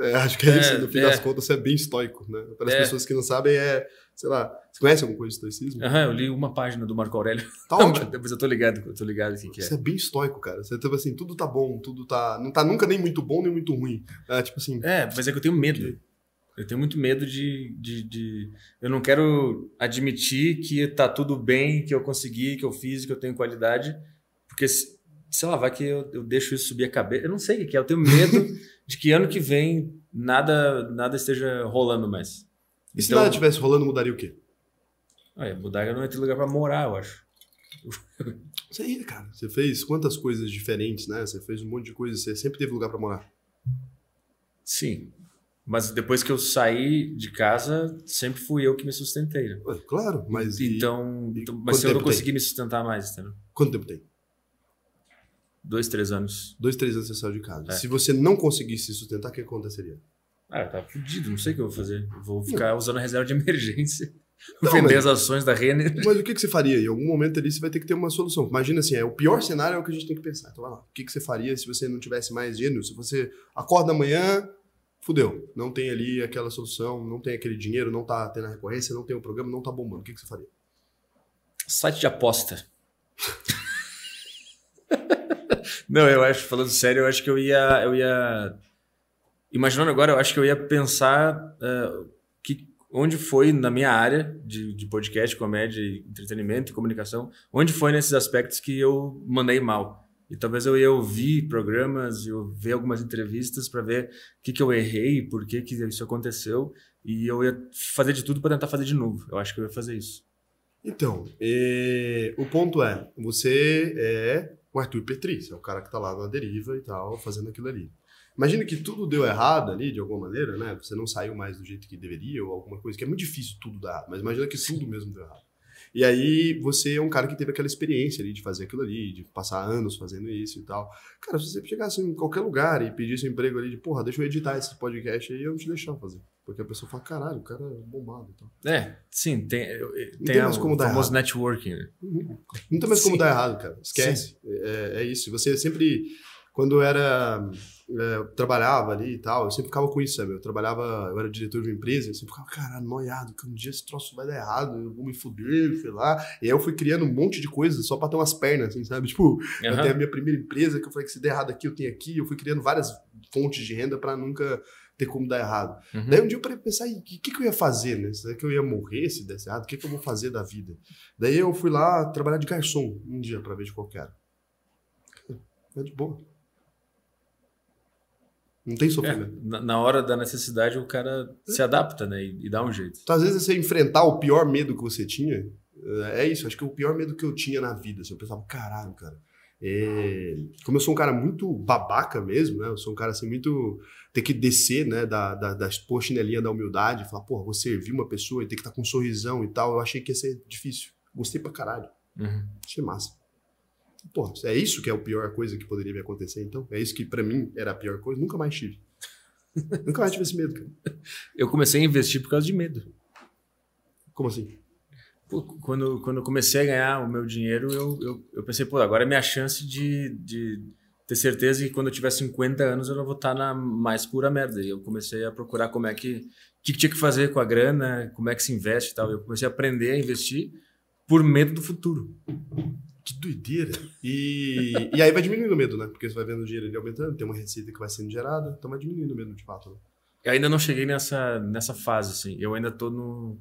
A: É, acho que é,
B: É,
A: isso. No fim
B: é.
A: das contas, você é bem estoico, né? Para as
B: É.
A: pessoas que não sabem, é. Sei lá. Você conhece alguma coisa de estoicismo?
B: Aham, eu li uma página do Marco Aurélio.
A: Tá ótimo.
B: Depois eu tô ligado, eu tô ligado o que, que é.
A: Você é bem estoico, cara. Você, tipo assim, tudo tá bom, tudo tá. Não tá nunca nem muito bom, nem muito ruim. É, tipo assim.
B: É, mas é que eu tenho medo. Eu tenho muito medo de, de, de- Eu não quero admitir que tá tudo bem, que eu consegui, que eu fiz, que eu tenho qualidade. Porque, se- sei lá, vai que eu, eu deixo isso subir a cabeça. Eu não sei o que é. Eu tenho medo de que ano que vem nada, nada esteja rolando mais.
A: E se
B: Então-
A: nada tivesse rolando, mudaria o quê?
B: Olha, mudar não ter lugar pra morar, eu acho.
A: Isso aí, cara. Você fez quantas coisas diferentes, né? Você fez um monte de coisas, você sempre teve lugar pra morar.
B: Sim. Mas depois que eu saí de casa, sempre fui eu que me sustentei. né?
A: Ué, claro, mas.
B: então,
A: e
B: então- mas se eu não
A: tempo tem?
B: consegui me sustentar mais, entendeu?
A: Quanto tempo tem?
B: Dois, três anos.
A: Dois, três anos você saiu de casa.
B: É.
A: Se você não conseguisse se sustentar, o que aconteceria?
B: Ah, eu tava fudido, não sei o que eu vou fazer. Eu Vou ficar usando a reserva de emergência.
A: Não,
B: vender
A: mas-
B: as ações da Renner.
A: Mas o que, que você faria? Em algum momento ali você vai ter que ter uma solução. Imagina assim, é o pior cenário é o que a gente tem que pensar. Então vai lá. O que, que você faria se você não tivesse mais dinheiro? Se você acorda amanhã, fudeu. Não tem ali aquela solução, não tem aquele dinheiro, não tá tendo a recorrência, não tem o programa, não tá bombando. O que, que você faria?
B: Site de aposta. não, eu acho, falando sério, eu acho que eu ia. Eu ia imaginando agora, eu acho que eu ia pensar eh, que, onde foi na minha área de, de podcast, comédia, entretenimento e comunicação, onde foi nesses aspectos que eu mandei mal. E talvez eu ia ouvir programas, eu ver algumas entrevistas para ver o que, que eu errei, por que, que isso aconteceu, e eu ia fazer de tudo para tentar fazer de novo. Eu acho que eu ia fazer isso.
A: Então, é, o ponto é, você é o Arthur Petri, é o cara que tá lá na deriva e tal, fazendo aquilo ali. Imagina que tudo deu errado ali, de alguma maneira, né? Você não saiu mais do jeito que deveria ou alguma coisa, que é muito difícil tudo dar errado, mas imagina que tudo mesmo deu errado. E aí você é um cara que teve aquela experiência ali de fazer aquilo ali, de passar anos fazendo isso e tal. Cara, se você chegasse em qualquer lugar e pedisse um emprego ali de, porra, deixa eu editar esse podcast aí, eu não te deixava fazer. Porque a pessoa fala, caralho, o cara é bombado e tal.
B: É, sim, tem, tem,
A: tem mais como
B: o
A: dar
B: famoso
A: errado.
B: networking. né?
A: Não tem mais como
B: Sim.
A: dar errado, cara. Esquece. É, é isso. Você sempre, quando era, eu trabalhava ali e tal, eu sempre ficava com isso, sabe? Eu trabalhava, eu era diretor de uma empresa, eu sempre ficava, caralho, noiado, que um dia esse troço vai dar errado, eu vou me fuder, sei lá. E aí eu fui criando um monte de coisas só pra ter umas pernas, assim, sabe? Tipo, eu
B: Aham.
A: tenho a minha primeira empresa, que eu falei que se der errado aqui, eu tenho aqui. Eu fui criando várias fontes de renda pra nunca ter como dar errado.
B: Uhum.
A: Daí um dia eu parei pensar, o que, que eu ia fazer, né? Será que eu ia morrer se desse errado? O que, que eu vou fazer da vida? Daí eu fui lá trabalhar de garçom um dia pra ver de qual que era. É de boa. Não tem
B: É,
A: sofrimento.
B: na, na hora da necessidade, o cara se adapta, né? E, e dá um jeito.
A: Então, às vezes, você enfrentar o pior medo que você tinha, é isso. Acho que o pior medo que eu tinha na vida. Assim, eu pensava, caralho, cara. é, Como eu sou um cara muito babaca mesmo, né? Eu sou um cara assim, muito. Ter que descer, né? Da, da, da pôr chinelinha da humildade, falar, porra, vou servir uma pessoa e ter que estar com um sorrisão e tal. Eu achei que ia ser difícil. Gostei pra caralho.
B: Uhum.
A: Achei massa. Porra, é isso que é a pior coisa que poderia me acontecer, então? É isso que pra mim era a pior coisa? Nunca mais tive. Nunca mais tive esse medo, cara.
B: Eu comecei a investir por causa de medo.
A: Como assim?
B: Pô, quando, quando eu comecei a ganhar o meu dinheiro, eu, eu, eu pensei, pô, agora é minha chance de, de ter certeza que quando eu tiver 50 anos eu não vou estar na mais pura merda. E eu comecei a procurar como é que, o que, que tinha que fazer com a grana, como é que se investe e tal. Eu comecei a aprender a investir por medo do futuro.
A: Que doideira. E, e aí vai diminuindo o medo, né? Porque você vai vendo o dinheiro ali aumentando, tem uma receita que vai sendo gerada, então vai diminuindo o medo de fato. Né?
B: Eu ainda não cheguei nessa, nessa fase, assim. Eu ainda tô no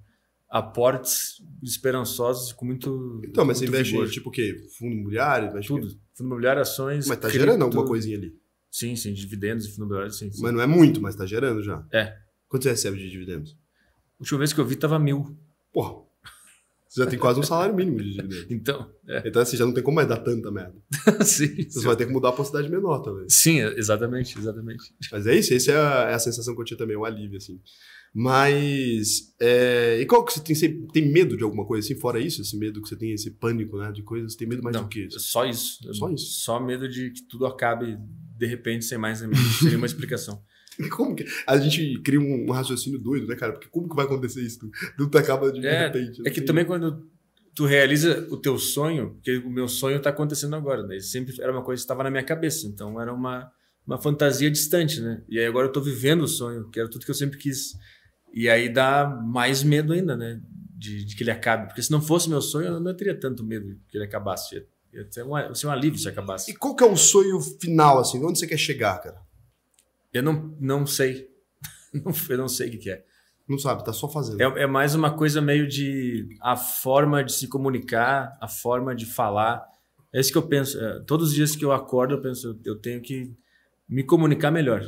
B: aportes esperançosos com muito
A: Então, mas você
B: muito
A: investe
B: vigor.
A: em tipo o quê? Fundo imobiliário? Investe
B: tudo. Fundo imobiliário, ações.
A: Mas tá
B: cripto.
A: gerando alguma coisinha ali.
B: Sim, sim, dividendos e fundo imobiliário, sim, sim.
A: Mas não é muito, mas tá gerando já.
B: É.
A: Quanto você recebe de dividendos?
B: A última vez que eu vi tava mil.
A: Porra. Você já tem quase um salário mínimo de dividendos.
B: Então, é.
A: Então, assim, já não tem como mais dar tanta merda.
B: sim,
A: Você vai ter que mudar pra cidade menor também.
B: sim, exatamente, exatamente.
A: Mas é isso, essa é a, é a sensação que eu tinha também, o alívio, assim. Mas. é, e qual que você tem? Você tem medo de alguma coisa assim? Fora isso, esse medo que você tem, esse pânico, né? De coisas, você tem medo mais
B: Não,
A: do que?
B: Só isso.
A: Só isso?
B: Só medo de que tudo acabe de repente sem mais nem menos, sem nenhuma explicação.
A: Como que. A gente cria um, um raciocínio doido, né, cara? Porque como que vai acontecer isso? Tudo acaba de, de
B: É,
A: repente.
B: É que também quando tu realiza o teu sonho, porque o meu sonho está acontecendo agora, né? Sempre era uma coisa que estava na minha cabeça, então era uma, uma fantasia distante, né? E aí agora eu estou vivendo o sonho, que era tudo que eu sempre quis. E aí dá mais medo ainda, né? De, de que ele acabe. Porque se não fosse meu sonho, eu não teria tanto medo que ele acabasse. Ia, ia ser, um, ia ser um alívio se acabasse.
A: E qual que é o sonho final, assim? Onde você quer chegar, cara?
B: Eu não, não sei. Eu não sei o que, que é.
A: Não sabe, tá só fazendo.
B: é. É mais uma coisa meio de a forma de se comunicar, a forma de falar. É isso que eu penso. É, todos os dias que eu acordo, eu penso, eu tenho que me comunicar melhor.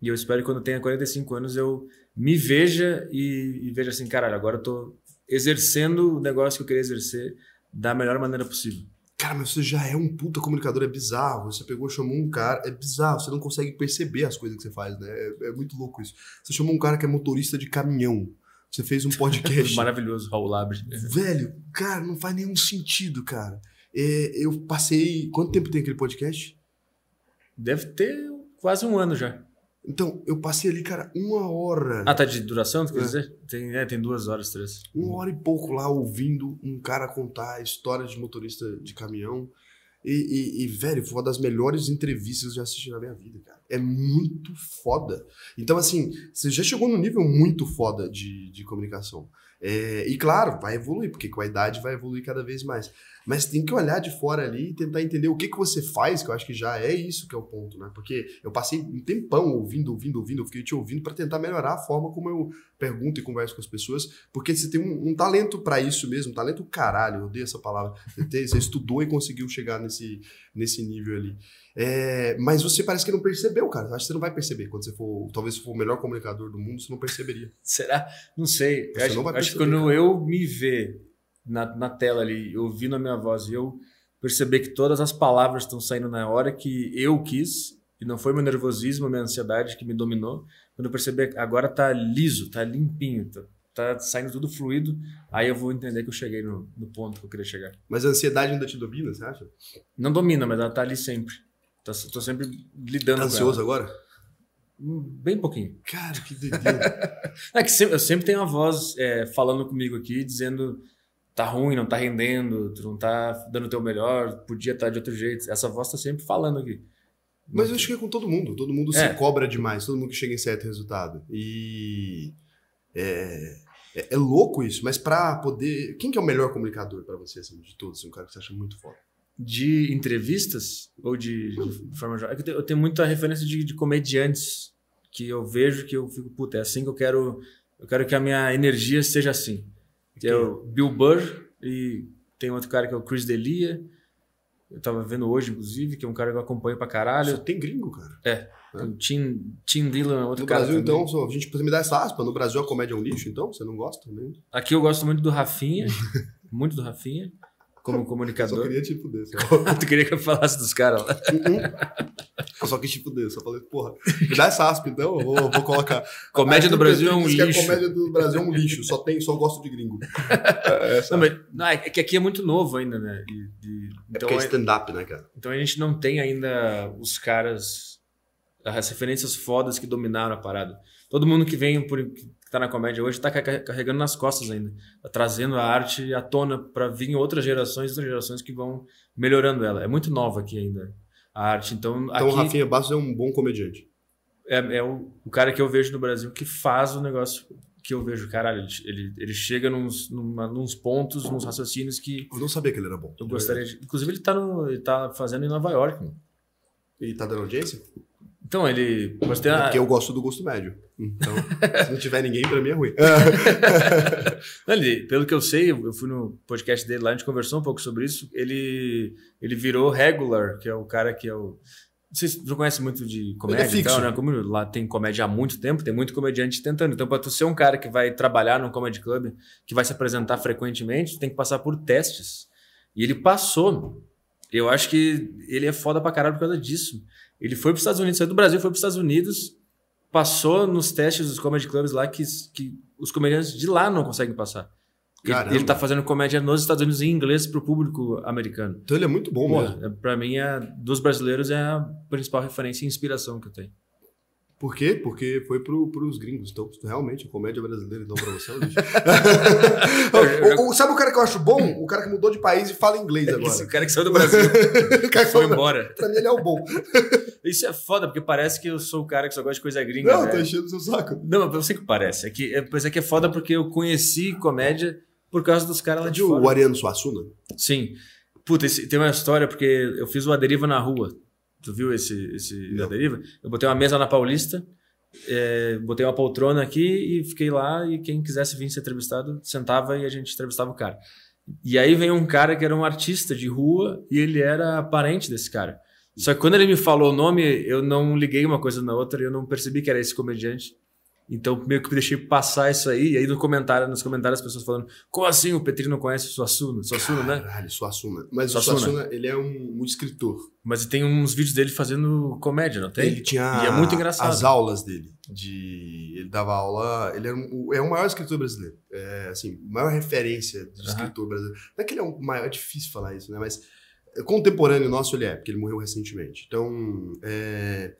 B: E eu espero que quando eu tenha 45 anos eu me veja e, e veja assim, caralho, agora eu tô exercendo o negócio que eu queria exercer da melhor maneira possível.
A: Cara, mas você já é um puta comunicador, é bizarro. Você pegou, chamou um cara, é bizarro, você não consegue perceber as coisas que você faz, né? É, é muito louco isso. Você chamou um cara que é motorista de caminhão. Você fez um podcast.
B: Maravilhoso, Raul Labre.
A: Velho, cara, não faz nenhum sentido, cara. É, eu passei. Quanto tempo tem aquele podcast?
B: Deve ter quase um ano já.
A: Então, eu passei ali, cara, uma hora.
B: Ah, tá de duração, tu quer
A: É.
B: dizer? Tem, é, tem duas horas, três.
A: Uma hora e pouco lá ouvindo um cara contar histórias de motorista de caminhão. E, e- e, velho, foi uma das melhores entrevistas que eu já assisti na minha vida, cara. É muito foda. Então, assim, você já chegou num nível muito foda de, de comunicação. É, e claro, vai evoluir, porque com a idade vai evoluir cada vez mais. Mas tem que olhar de fora ali e tentar entender o que, que você faz, que eu acho que já é isso que é o ponto, né? Porque eu passei um tempão ouvindo, ouvindo, ouvindo, eu fiquei te ouvindo para tentar melhorar a forma como eu pergunto e converso com as pessoas, porque você tem um, um talento para isso mesmo, um talento caralho, eu odeio essa palavra. Você, tem- você estudou e conseguiu chegar nesse, nesse nível ali. É, mas você parece que não percebeu, cara. Acho que você não vai perceber. Quando você for, talvez se for o melhor comunicador do mundo, você não perceberia.
B: Será? Não sei.
A: Você
B: acho
A: não vai
B: acho que quando
A: cara.
B: eu me ver na, na tela ali, ouvindo a minha voz, e eu perceber que todas as palavras estão saindo na hora que eu quis, e não foi meu nervosismo, minha ansiedade que me dominou, quando eu perceber que agora tá liso, tá limpinho, tá, tá saindo tudo fluido, aí eu vou entender que eu cheguei no, no ponto que eu queria chegar.
A: Mas a ansiedade ainda te domina, você acha?
B: Não domina, mas ela tá ali sempre. Tá, tô sempre lidando
A: Tá
B: com
A: ansioso
B: ela.
A: agora?
B: Bem pouquinho.
A: Cara, que doideira.
B: É que sempre- eu sempre tenho uma voz é, falando comigo aqui, dizendo tá ruim, não tá rendendo, tu não tá dando o teu melhor, podia estar de outro jeito. Essa voz tá sempre falando aqui.
A: Mas eu acho que é com todo mundo. Todo mundo
B: É.
A: se cobra demais, todo mundo que chega em certo resultado. E é, é, é louco isso, mas pra poder. Quem que é o melhor comunicador pra você, assim, de todos? Um cara que você acha muito foda.
B: De entrevistas ou de, de forma geral? É eu tenho- muita referência de, de comediantes que eu vejo que eu fico, puta, é assim que eu quero. Eu quero que a minha energia seja assim. Que é o Bill Burr e tem outro cara que é o Chris D'Elia. Eu tava vendo hoje, inclusive, que é um cara que eu acompanho pra caralho.
A: Só tem gringo, cara.
B: Tem o Tim, Tim Dillon é outro
A: No
B: cara.
A: Brasil,
B: também.
A: então, a gente precisa me dar essa aspa. No Brasil a comédia é um lixo, então? Você não gosta? Né?
B: Aqui eu gosto muito do Rafinha, muito do Rafinha, como
A: Só
B: comunicador.
A: queria te fuder. Só.
B: tu queria que eu falasse dos caras lá.
A: Eu só quis te fuder. Só falei, porra, me dá essa aspa, então. Eu vou, vou colocar.
B: Comédia do Brasil é um
A: que
B: lixo.
A: Comédia do Brasil é um lixo. Só, tem, só gosto de gringo. É,
B: Não, mas, não, é que aqui é muito novo ainda, né? E- e-
A: é
B: então,
A: porque é
B: é-
A: stand-up, né, cara?
B: então a gente não tem ainda os caras, as referências fodas que dominaram a parada. Todo mundo que vem, por, que tá na comédia hoje, tá ca- carregando nas costas ainda. Tá trazendo a arte à tona para vir outras gerações, outras gerações que vão melhorando ela. É muito nova aqui ainda a arte. Então,
A: Então
B: aqui...
A: o Rafinha Bastos é um bom comediante.
B: é, é o, o cara que eu vejo no Brasil que faz o negócio que eu vejo. Caralho, ele, ele, ele chega nos, numa, nos pontos, nos raciocínios que
A: Eu não sabia que ele era bom.
B: eu gostaria de. Inclusive, ele tá, no, ele tá fazendo em Nova York. mano.
A: Ele tá dando audiência?
B: Então, ele. Mas tem
A: É
B: a,
A: porque eu gosto do gosto médio. Então, se não tiver ninguém, pra mim é ruim.
B: Não, ele- pelo que eu sei, eu fui no podcast dele lá, a gente conversou um pouco sobre isso. Ele, ele virou regular, que é o cara que é o. Vocês não conhecem muito de comédia
A: é fixo.
B: e tal, né? Como lá tem comédia há muito tempo, tem muito comediante tentando. Então, para tu ser um cara que vai trabalhar num comedy club, que vai se apresentar frequentemente, tu tem que passar por testes. E ele passou. Eu acho que ele é foda pra caralho por causa disso. Ele foi pros Estados Unidos, saiu do Brasil, foi pros Estados Unidos, passou nos testes dos comedy clubs lá que, que os comediantes de lá não conseguem passar. Ele,
A: Caramba.
B: ele tá fazendo comédia nos Estados Unidos em inglês pro público americano.
A: Então ele é muito bom
B: Pô,
A: mesmo.
B: é- pra mim, é, dos brasileiros, é a principal referência e inspiração que eu tenho.
A: Por quê? Porque foi pro, pros gringos. Então, realmente, a comédia brasileira, então, pra você, é um lixo. O- o- Sabe o cara que eu acho bom? O cara que mudou de país e fala inglês
B: Esse
A: agora.
B: cara que saiu do Brasil
A: O
B: foi embora.
A: Pra mim, ele é o bom.
B: Isso é foda, porque parece que eu sou o cara que só gosta de coisa gringa.
A: Não,
B: né?
A: tá enchendo o seu saco.
B: Não, mas eu sei que parece. É que, é, mas é que é foda porque eu conheci comédia por causa dos caras lá de
A: o
B: fora.
A: Ariano Suassuna?
B: Sim. Puta, esse- tem uma história porque eu fiz uma deriva na rua. Tu viu esse, esse
A: Não.
B: a deriva? Eu botei uma mesa na Paulista, é, botei uma poltrona aqui e fiquei lá e quem quisesse vir ser entrevistado sentava e a gente entrevistava o cara. E aí veio um cara que era um artista de rua e ele era parente desse cara. Só que quando ele me falou o nome, eu não liguei uma coisa na outra e eu não percebi que era esse comediante. Então meio que deixei passar isso aí. E aí no comentário, nos comentários as pessoas falando: Como assim o Petri não conhece o Suassuna? Suassuna, né?
A: Caralho, Suassuna. Mas
B: Suassuna.
A: o Suassuna, ele é um, um escritor.
B: Mas tem uns vídeos dele fazendo comédia, não tem?
A: Ele tinha
B: E é muito engraçado.
A: as aulas dele. De, ele dava aula. Ele era um, é o maior escritor brasileiro. É, assim, maior referência de escritor brasileiro. Não é que ele é o maior, é difícil falar isso, né? Mas contemporâneo nosso ele é, porque ele morreu recentemente. Então, é,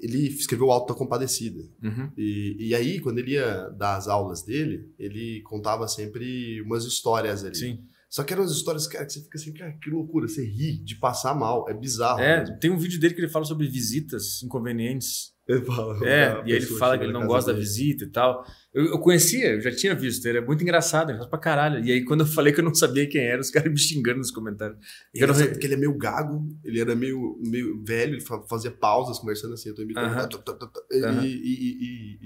A: ele escreveu o Alto da Compadecida.
B: Uhum.
A: E, e aí, quando ele ia dar as aulas dele, ele contava sempre umas histórias ali.
B: Sim.
A: Só que eram as histórias, cara, que você fica assim, cara, que loucura, você ri de passar mal, é bizarro.
B: É,
A: mesmo.
B: tem um vídeo dele que ele fala sobre visitas inconvenientes.
A: Ele fala,
B: É, e ele fala que ele não gosta da
A: dele.
B: visita e tal. Eu, eu conhecia, eu já tinha visto, ele é muito engraçado, ele pra caralho. E aí quando eu falei que eu não sabia quem era, os caras me xingando nos comentários.
A: E
B: Eu não-
A: porque ele é meio gago, ele era meio, meio velho, ele fa- fazia pausas conversando assim, eu tô imitando. Tá,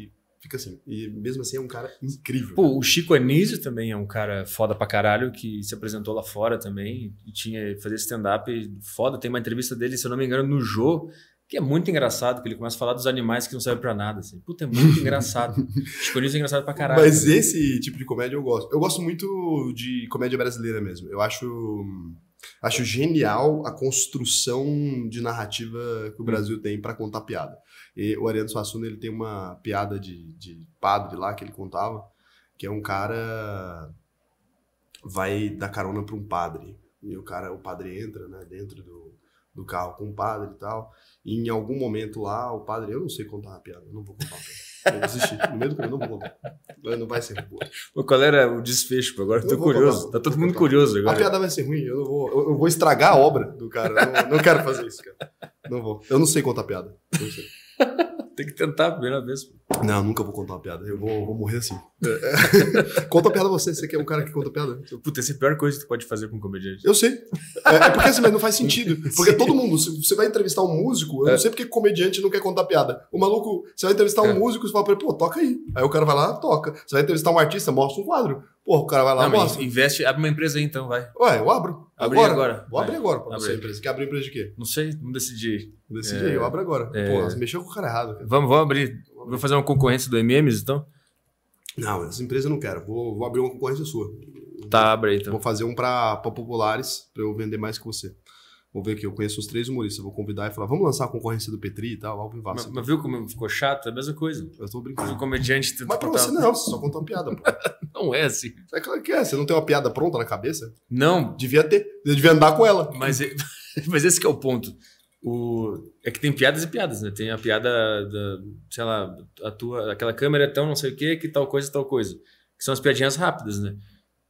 A: e- fica assim. E mesmo assim é um cara incrível.
B: Pô, o Chico Anísio também é um cara foda pra caralho, que se apresentou lá fora também, e tinha fazer stand-up foda. Tem uma entrevista dele, se eu não me engano, no Jô, que é muito engraçado, que ele começa a falar dos animais que não servem pra nada. Assim. Puta, é muito engraçado. Chico Anísio é engraçado pra caralho.
A: Mas
B: também.
A: esse tipo de comédia eu gosto. Eu gosto muito de comédia brasileira mesmo. Eu acho, acho genial a construção de narrativa que o
B: Hum.
A: Brasil tem pra contar piada. E o Ariano Suassuna ele tem uma piada de, de padre lá que ele contava, que é um cara vai dar carona pra um padre. E o cara, o padre entra, né, dentro do, do carro com o padre e tal. E em algum momento lá, o padre, eu não sei contar uma piada, eu não vou contar uma piada. Eu desisti. No meio do caminho, eu não vou contar. Não vai ser boa.
B: Pô, Qual era o desfecho? Agora eu tô curioso.
A: contar,
B: tá todo mundo
A: contar.
B: curioso
A: A
B: agora.
A: piada vai ser ruim, eu não vou. Eu, eu vou estragar a obra do cara. Não, não quero fazer isso, cara. Não vou. Eu não sei contar piada. Não sei.
B: Tem que tentar a primeira vez.
A: Não, nunca vou contar uma piada. Eu vou, vou morrer assim. conta a piada você, você que é um cara que conta piada.
B: Puta, essa é a pior coisa que tu pode fazer com um comediante.
A: Eu sei. É, é porque assim, mas não faz sentido. Porque todo mundo, se você vai entrevistar um músico, eu
B: É.
A: não sei porque comediante não quer contar piada. O maluco, você vai entrevistar um
B: É.
A: músico, você fala pra ele, pô, toca aí. Aí o cara vai lá, toca. Você vai entrevistar um artista, mostra um quadro. Pô, o cara vai lá,
B: Não,
A: mostra.
B: investe, abre uma empresa aí então, vai.
A: Ué, eu abro.
B: Abre
A: agora.
B: agora.
A: Vou abrir agora pra
B: Abre
A: você, empresa. Quer abrir empresa de quê?
B: Não sei, vamos decidir.
A: Decide
B: É.
A: aí, eu abro agora.
B: É.
A: Pô, você mexeu com o cara errado. Cara.
B: Vamos, vamos abrir. Vou fazer uma concorrência do MMs então?
A: Não, essa empresa eu não quero. Vou, vou abrir uma concorrência sua.
B: Tá, abre aí então.
A: Vou fazer um pra, pra populares, pra eu vender mais que você. Vou ver aqui, eu conheço os três humoristas. Vou convidar e falar, vamos lançar a concorrência do Petri e tal, Alvin
B: Mas,
A: Vassa.
B: mas viu como ficou chato? É a mesma coisa.
A: Eu tô
B: Um
A: brincando.
B: comediante tenta
A: Mas pra
B: contar-
A: você não, você só conta uma piada, pô.
B: Não é assim.
A: É claro que é, você não tem uma piada pronta na cabeça?
B: Não,
A: Devia ter. Eu devia andar com ela.
B: mas, é- mas esse que é o ponto. O, é que tem piadas e piadas, né? Tem a piada da, sei lá, a tua, aquela câmera é tão não sei o que, que tal coisa, tal coisa. Que são as piadinhas rápidas, né?